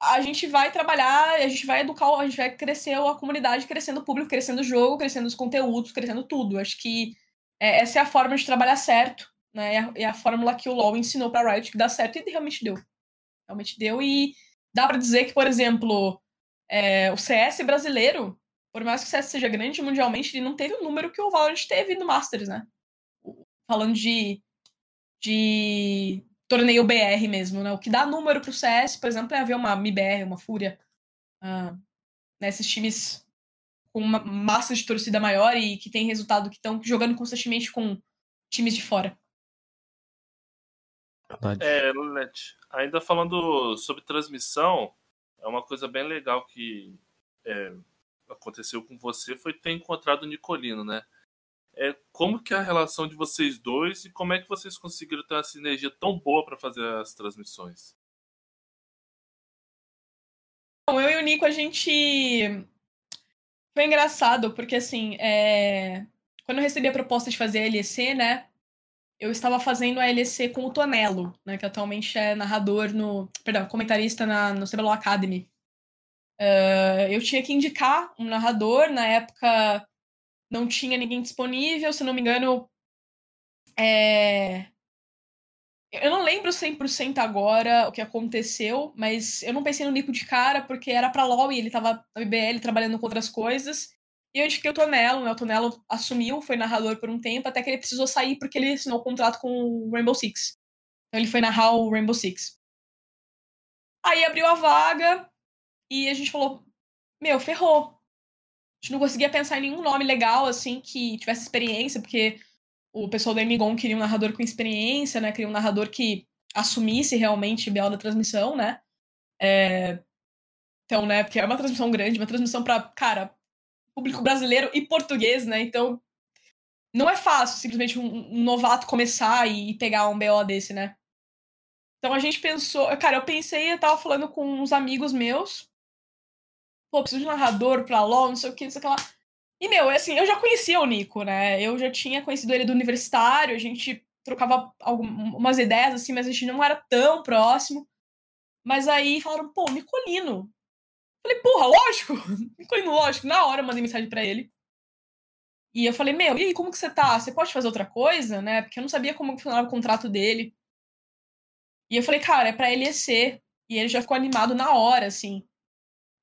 a gente vai trabalhar, a gente vai educar, a gente vai crescer a comunidade, crescendo o público, crescendo o jogo, crescendo os conteúdos, crescendo tudo. Acho que é, essa é a forma de trabalhar certo, né? É a, a fórmula que o LoL ensinou pra Riot que dá certo e realmente deu. Realmente deu. E dá para dizer que, por exemplo, é, o CS brasileiro, por mais que o CS seja grande mundialmente, ele não teve o número que o Valorant teve no Masters, né? Falando de de torneio BR mesmo, né? O que dá número pro CS, por exemplo, é haver uma MIBR, uma Fúria, uh, nesses times com uma massa de torcida maior e que tem resultado que estão jogando constantemente com times de fora. É, Lulete, ainda falando sobre transmissão, é uma coisa bem legal que é, aconteceu com você foi ter encontrado o Nicolino, né? é como que é a relação de vocês dois e como é que vocês conseguiram ter uma sinergia tão boa para fazer as transmissões? Bom, eu e o Nico, a gente. Foi engraçado, porque assim, é... quando eu recebi a proposta de fazer a LEC, né? Eu estava fazendo a LEC com o Tonelo, né, que atualmente é narrador no. Perdão, comentarista na, no CBLOL Academy. Uh, eu tinha que indicar um narrador, na época não tinha ninguém disponível, se não me engano. É... Eu não lembro 100% agora o que aconteceu, mas eu não pensei no Nico de cara, porque era pra LoL e ele tava na BBL trabalhando com outras coisas. E eu indiquei o Tonelo, né? O Tonelo assumiu, foi narrador por um tempo, até que ele precisou sair porque ele assinou o um contrato com o Rainbow Six. Então ele foi narrar o Rainbow Six. Aí abriu a vaga e a gente falou: Meu, ferrou. A gente não conseguia pensar em nenhum nome legal, assim, que tivesse experiência, porque o pessoal da Emigon queria um narrador com experiência, né? Queria um narrador que assumisse realmente BL da transmissão, né? É... Então, né, porque é uma transmissão grande, uma transmissão para, cara, público brasileiro e português, né? Então, não é fácil simplesmente um, um novato começar e, e pegar um BO desse, né? Então a gente pensou, cara, eu pensei, eu tava falando com uns amigos meus, pô, preciso de narrador pra LOL, não sei o que, não sei o que lá. E, meu, assim, eu já conhecia o Nico, né? Eu já tinha conhecido ele do universitário, a gente trocava algumas ideias, assim, mas a gente não era tão próximo. Mas aí falaram, pô, Nicolino. Falei, porra, lógico! Nicolino, lógico. Na hora eu mandei mensagem para ele. E eu falei, meu, e aí, como que você tá? Você pode fazer outra coisa, né? Porque eu não sabia como funcionava o contrato dele. E eu falei, cara, é pra ele ser. E ele já ficou animado na hora, assim.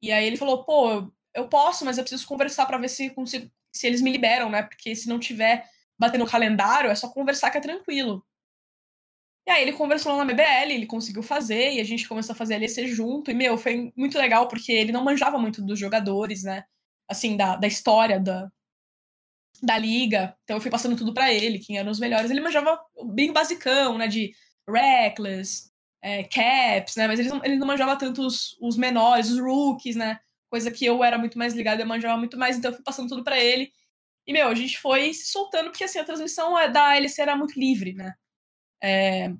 E aí ele falou, pô, eu posso, mas eu preciso conversar para ver se consigo, se eles me liberam, né? Porque se não tiver batendo no calendário, é só conversar que é tranquilo. E aí ele conversou lá na BBL, ele conseguiu fazer, e a gente começou a fazer a LEC junto. E, meu, foi muito legal, porque ele não manjava muito dos jogadores, né? Assim, da, da história da, da liga. Então eu fui passando tudo para ele, quem eram os melhores. Ele manjava bem basicão, né? De Reckless, é, Caps, né? Mas ele não, ele não manjava tanto os, os menores, os rookies, né? coisa que eu era muito mais ligada, eu manjava muito mais, então eu fui passando tudo para ele. E, meu, a gente foi se soltando, porque, assim, a transmissão é, da LC era muito livre, né? É,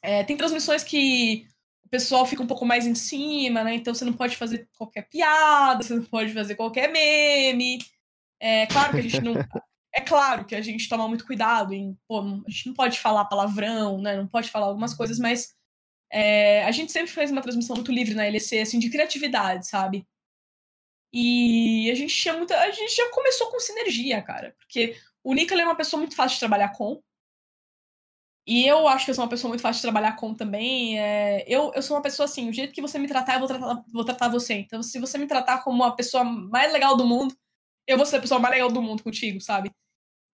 é, tem transmissões que o pessoal fica um pouco mais em cima, né? Então você não pode fazer qualquer piada, você não pode fazer qualquer meme. É claro que a gente não. É claro que a gente toma muito cuidado em. Pô, a gente não pode falar palavrão, né? Não pode falar algumas coisas, mas é, a gente sempre fez uma transmissão muito livre na LC, assim, de criatividade, sabe? E a gente tinha muita. A gente já começou com sinergia, cara. Porque o Nico é uma pessoa muito fácil de trabalhar com. E eu acho que eu sou uma pessoa muito fácil de trabalhar com também. É, eu, eu sou uma pessoa assim, o jeito que você me tratar, eu vou tratar, vou tratar você. Então, se você me tratar como a pessoa mais legal do mundo, eu vou ser a pessoa mais legal do mundo contigo, sabe?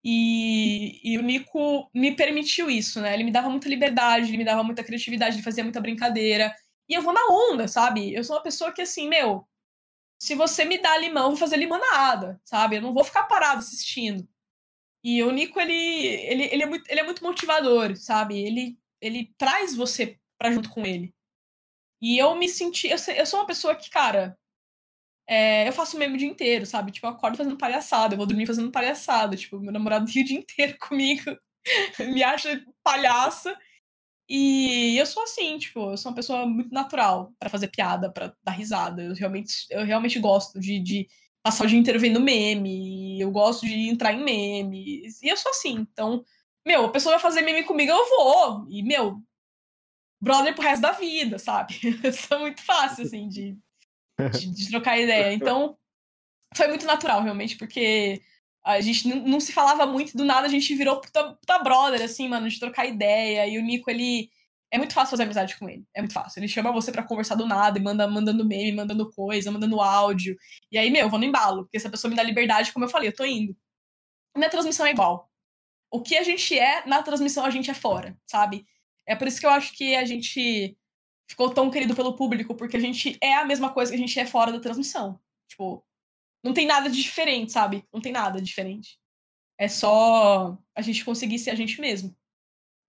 E, e o Nico me permitiu isso, né? Ele me dava muita liberdade, ele me dava muita criatividade, ele fazia muita brincadeira. E eu vou na onda, sabe? Eu sou uma pessoa que, assim, meu, se você me dá limão, eu vou fazer limonada, sabe? Eu não vou ficar parado assistindo. E o Nico, ele, ele, ele, é, muito, ele é muito motivador, sabe? Ele, ele traz você pra junto com ele. E eu me senti. Eu, eu sou uma pessoa que, cara. É, eu faço meme o dia inteiro, sabe? Tipo, eu acordo fazendo palhaçada, eu vou dormir fazendo palhaçada. Tipo, meu namorado ri o dia inteiro comigo, me acha palhaça. E eu sou assim, tipo, eu sou uma pessoa muito natural para fazer piada, para dar risada. Eu realmente, eu realmente gosto de, de passar o dia inteiro vendo meme, eu gosto de entrar em memes. E eu sou assim, então, meu, a pessoa vai fazer meme comigo, eu vou. E, meu, brother pro resto da vida, sabe? Eu sou muito fácil, assim, de, de, de trocar ideia. Então, foi muito natural, realmente, porque a gente não, se falava muito, do nada a gente virou puta, puta brother, assim, mano, de trocar ideia. E o Nico, ele. É muito fácil fazer amizade com ele. É muito fácil. Ele chama você para conversar do nada e manda mandando meme, mandando coisa, mandando áudio. E aí, meu, eu vou no embalo. Porque essa pessoa me dá liberdade, como eu falei, eu tô indo. Na transmissão é igual. O que a gente é, na transmissão a gente é fora, sabe? É por isso que eu acho que a gente ficou tão querido pelo público, porque a gente é a mesma coisa que a gente é fora da transmissão. Tipo, não tem nada de diferente, sabe? Não tem nada diferente. É só a gente conseguir ser a gente mesmo.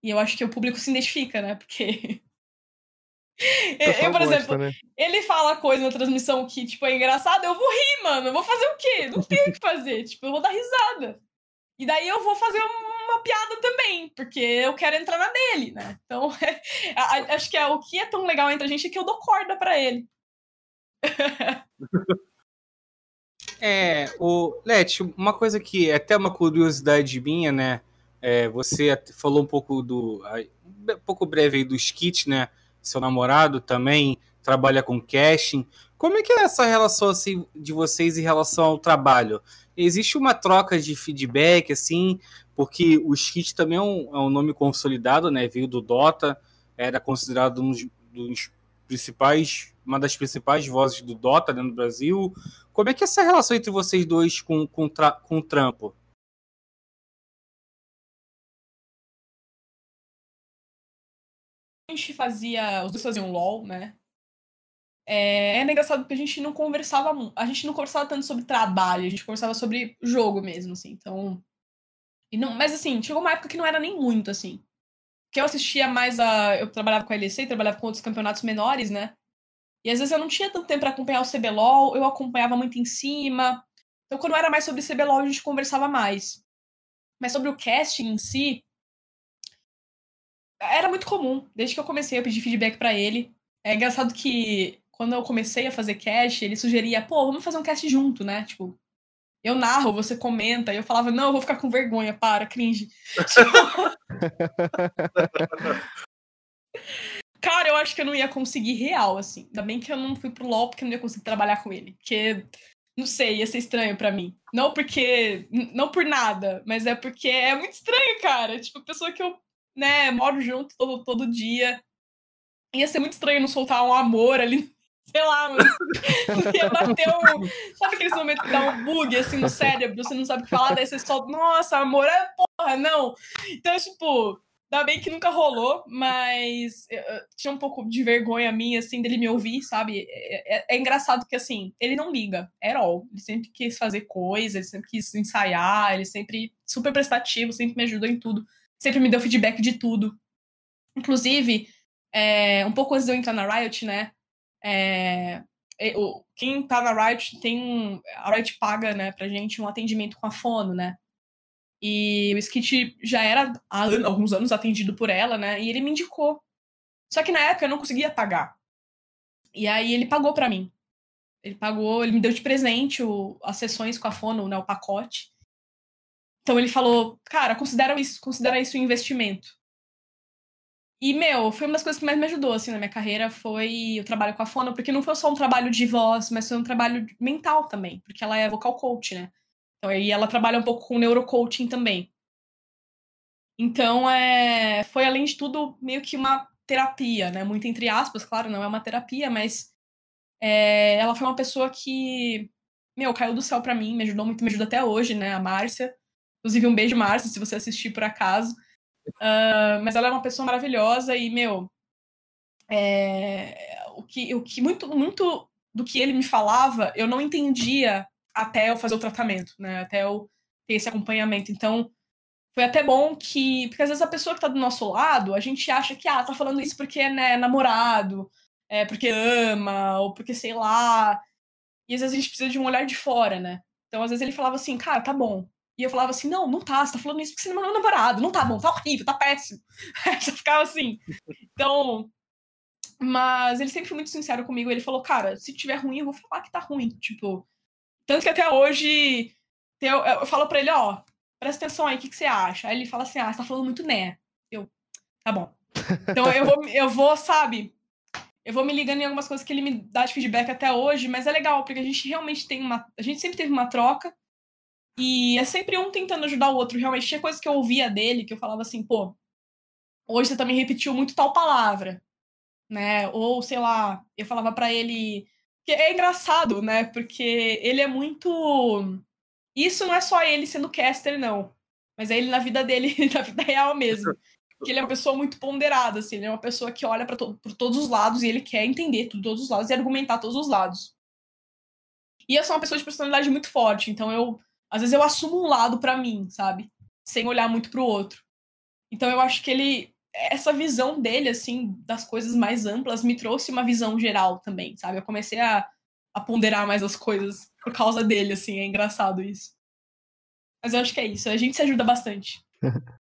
E eu acho que o público se identifica, né? Porque. eu, por exemplo, né? ele fala coisa na transmissão que, tipo, é engraçado, eu vou rir, mano. Eu vou fazer o quê? Não tem o que fazer. tipo, eu vou dar risada. E daí eu vou fazer uma piada também, porque eu quero entrar na dele, né? Então, acho que é, o que é tão legal entre a gente é que eu dou corda para ele. É, o Let, uma coisa que é até uma curiosidade minha, né? É, você falou um pouco do. Um pouco breve aí do Skit, né? Seu namorado também trabalha com casting. Como é que é essa relação assim, de vocês em relação ao trabalho? Existe uma troca de feedback, assim, porque o Skit também é um, é um nome consolidado, né? Veio do Dota, era considerado um dos principais, uma das principais vozes do Dota né, no Brasil. Como é que é essa relação entre vocês dois com, com, com o trampo? A gente fazia, os dois faziam LOL, né? É, é engraçado porque a gente não conversava, a gente não conversava tanto sobre trabalho, a gente conversava sobre jogo mesmo, assim. Então, e não, mas assim, chegou uma época que não era nem muito assim. Que eu assistia mais a, eu trabalhava com a LEC, trabalhava com outros campeonatos menores, né? E às vezes eu não tinha tanto tempo para acompanhar o CBLOL, eu acompanhava muito em cima. Então, quando era mais sobre CBLOL, a gente conversava mais. Mas sobre o casting em si, era muito comum. Desde que eu comecei a pedir feedback para ele. É engraçado que quando eu comecei a fazer cast, ele sugeria, pô, vamos fazer um cast junto, né? Tipo, eu narro, você comenta. E eu falava, não, eu vou ficar com vergonha, para, cringe. Cara, eu acho que eu não ia conseguir real, assim. Ainda bem que eu não fui pro LoL, porque eu não ia conseguir trabalhar com ele. Porque, não sei, ia ser estranho para mim. Não porque. Não por nada, mas é porque é muito estranho, cara. Tipo, a pessoa que eu, né, moro junto todo, todo dia. Ia ser muito estranho não soltar um amor ali sei lá. Ia bater um. Sabe aqueles momentos que dá um bug assim no cérebro, você não sabe o que falar, daí você só, nossa, amor, é porra, não. Então, tipo, ainda bem que nunca rolou, mas tinha um pouco de vergonha minha, assim, dele me ouvir, sabe? É, é, é engraçado que, assim, ele não liga, at all. Ele sempre quis fazer coisa, ele sempre quis ensaiar, ele sempre super prestativo, sempre me ajudou em tudo. Sempre me deu feedback de tudo. Inclusive, é, um pouco antes de eu entrar na Riot, né? É, o, quem tá na Riot tem. A Riot paga, né, pra gente um atendimento com a Fono, né? E o Skit já era há alguns anos atendido por ela, né? E ele me indicou. Só que na época eu não conseguia pagar. E aí ele pagou para mim. Ele pagou, ele me deu de presente o, as sessões com a Fono, né, o pacote. Então ele falou, cara, considera isso, considera isso um investimento. E, meu, foi uma das coisas que mais me ajudou, assim, na minha carreira, foi o trabalho com a Fono, porque não foi só um trabalho de voz, mas foi um trabalho mental também, porque ela é vocal coach, né? Então, aí ela trabalha um pouco com neurocoaching também. Então, é, foi, além de tudo, meio que uma terapia, né? Muito entre aspas, claro, não é uma terapia, mas é, ela foi uma pessoa que, meu, caiu do céu para mim, me ajudou muito, me ajuda até hoje, né? A Márcia. Inclusive, um beijo, Márcia, se você assistir por acaso. Uh, mas ela é uma pessoa maravilhosa e, meu, é, o, que, o que muito, muito do que ele me falava eu não entendia até eu fazer o tratamento, né? Até eu ter esse acompanhamento. Então, foi até bom que. Porque às vezes a pessoa que tá do nosso lado, a gente acha que, ah, tá falando isso porque é né, namorado, é porque ama, ou porque sei lá. E às vezes a gente precisa de um olhar de fora, né? Então, às vezes ele falava assim, cara, tá bom. E eu falava assim, não, não tá, você tá falando isso porque você não é meu namorado, não tá bom, tá horrível, tá péssimo. Já ficava assim. Então, mas ele sempre foi muito sincero comigo, ele falou, cara, se tiver ruim, eu vou falar que tá ruim, tipo... Tanto que até hoje, eu, eu falo pra ele, ó, presta atenção aí, o que, que você acha? Aí ele fala assim, ah, você tá falando muito né. Eu, tá bom. Então eu vou, eu vou, sabe, eu vou me ligando em algumas coisas que ele me dá de feedback até hoje, mas é legal, porque a gente realmente tem uma. A gente sempre teve uma troca, e é sempre um tentando ajudar o outro. Realmente, tinha coisas que eu ouvia dele que eu falava assim, pô, hoje você também repetiu muito tal palavra, né? Ou, sei lá, eu falava para ele. que É engraçado, né? Porque ele é muito. Isso não é só ele sendo caster, não. Mas é ele na vida dele, na vida real mesmo. Porque ele é uma pessoa muito ponderada, assim. Ele é uma pessoa que olha para to por todos os lados e ele quer entender todos os lados e argumentar todos os lados. E eu sou uma pessoa de personalidade muito forte, então eu às vezes eu assumo um lado para mim, sabe? Sem olhar muito pro outro. Então eu acho que ele essa visão dele assim das coisas mais amplas me trouxe uma visão geral também, sabe? Eu comecei a, a ponderar mais as coisas por causa dele, assim, é engraçado isso. Mas eu acho que é isso, a gente se ajuda bastante.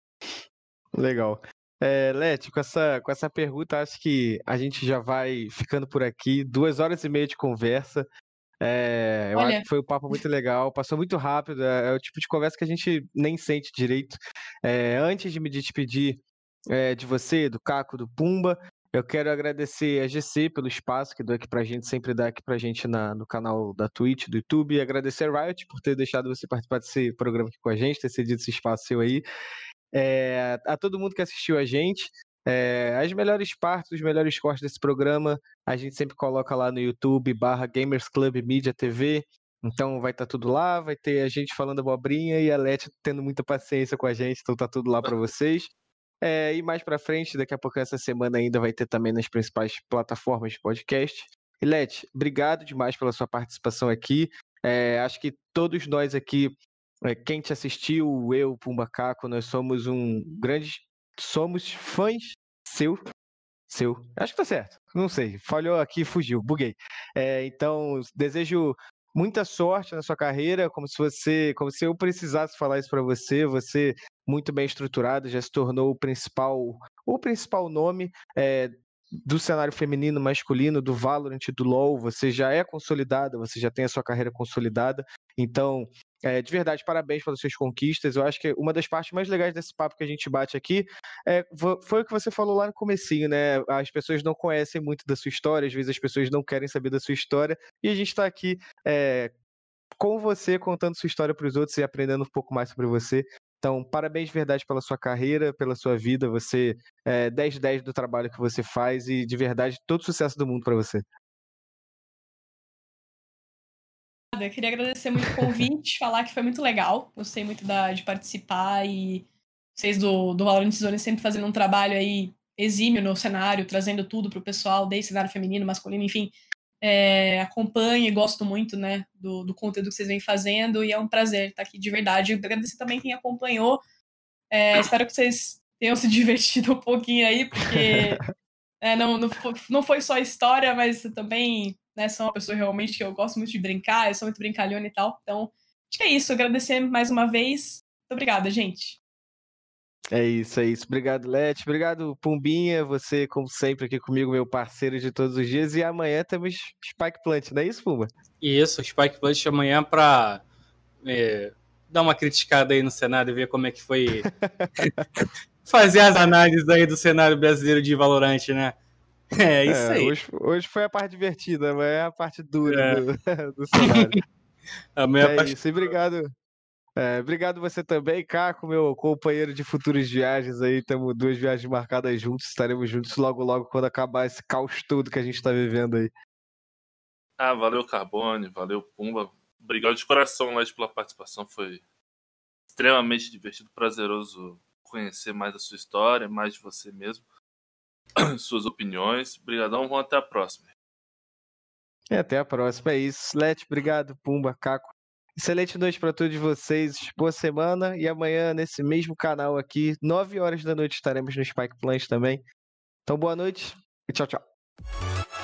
Legal. É, Leti, com essa, com essa pergunta, acho que a gente já vai ficando por aqui. Duas horas e meia de conversa. É, eu Olha... acho que foi um papo muito legal, passou muito rápido, é, é, o tipo de conversa que a gente nem sente direito. É, antes de me despedir é, de você, do Caco, do Pumba, eu quero agradecer a GC pelo espaço que deu aqui pra gente, sempre dá aqui pra gente na, no canal da Twitch, do YouTube, e agradecer a Riot por ter deixado você participar desse programa aqui com a gente, ter cedido esse espaço seu aí. É, a todo mundo que assistiu a gente, é, as melhores partes, os melhores cortes desse programa, a gente sempre coloca lá no YouTube, barra Gamers Club Media TV. Então vai estar tá tudo lá, vai ter a gente falando abobrinha e a Leti tendo muita paciência com a gente, então tá tudo lá para vocês. É, e mais para frente, daqui a pouco essa semana ainda vai ter também nas principais plataformas de podcast. E Leti, obrigado demais pela sua participação aqui. É, acho que todos nós aqui, é, quem te assistiu, eu, Pumbacaco, nós somos um grande somos fãs seu. Seu. Acho que tá certo. Não sei. Falhou aqui, fugiu, buguei. É, então, desejo muita sorte na sua carreira, como se você, como se eu precisasse falar isso para você. Você muito bem estruturado, já se tornou o principal, o principal nome é, do cenário feminino, masculino, do Valorant, do LoL. Você já é consolidada, você já tem a sua carreira consolidada. Então, é, de verdade, parabéns pelas suas conquistas. Eu acho que uma das partes mais legais desse papo que a gente bate aqui é, foi o que você falou lá no comecinho, né? As pessoas não conhecem muito da sua história, às vezes as pessoas não querem saber da sua história, e a gente está aqui é, com você, contando sua história para os outros e aprendendo um pouco mais sobre você. Então, parabéns de verdade pela sua carreira, pela sua vida. Você é 10 de 10 do trabalho que você faz e de verdade todo sucesso do mundo para você. Eu queria agradecer muito o convite, falar que foi muito legal. Gostei muito da, de participar e vocês do, do Valorant Zone sempre fazendo um trabalho aí exímio no cenário, trazendo tudo pro pessoal, desde cenário feminino, masculino, enfim. É, acompanho e gosto muito, né, do, do conteúdo que vocês vêm fazendo e é um prazer estar aqui de verdade. Agradecer também quem acompanhou. É, espero que vocês tenham se divertido um pouquinho aí, porque é, não, não, não foi só história, mas também né? Sou uma pessoa realmente que eu gosto muito de brincar, eu sou muito brincalhona e tal. Então, acho que é isso. Agradecer mais uma vez. Muito obrigada, gente. É isso, é isso. Obrigado, Lete. Obrigado, Pumbinha. Você, como sempre, aqui comigo, meu parceiro de todos os dias. E amanhã temos Spike Plant, não é isso, Pumba? Isso, Spike Plant amanhã para é, dar uma criticada aí no cenário e ver como é que foi fazer as análises aí do cenário brasileiro de Valorante, né? É isso é, aí. Hoje, hoje, foi a parte divertida, mas é a parte dura é. do, do cenário. a minha é parte... isso, e obrigado. É, obrigado você também, Caco, meu companheiro de futuras viagens aí. Temos duas viagens marcadas juntos, estaremos juntos logo, logo, quando acabar esse caos todo que a gente está vivendo aí. Ah, valeu, Carbone, valeu, Pumba. Obrigado de coração, Led, pela participação. Foi extremamente divertido, prazeroso conhecer mais a sua história, mais de você mesmo. suas opiniões. Obrigadão, vamos até a próxima. É, até a próxima, é isso. Let, obrigado, Pumba, Caco. Excelente noite para todos vocês, boa semana e amanhã nesse mesmo canal aqui, 9 horas da noite estaremos no Spike Plans também. Então boa noite e tchau, tchau.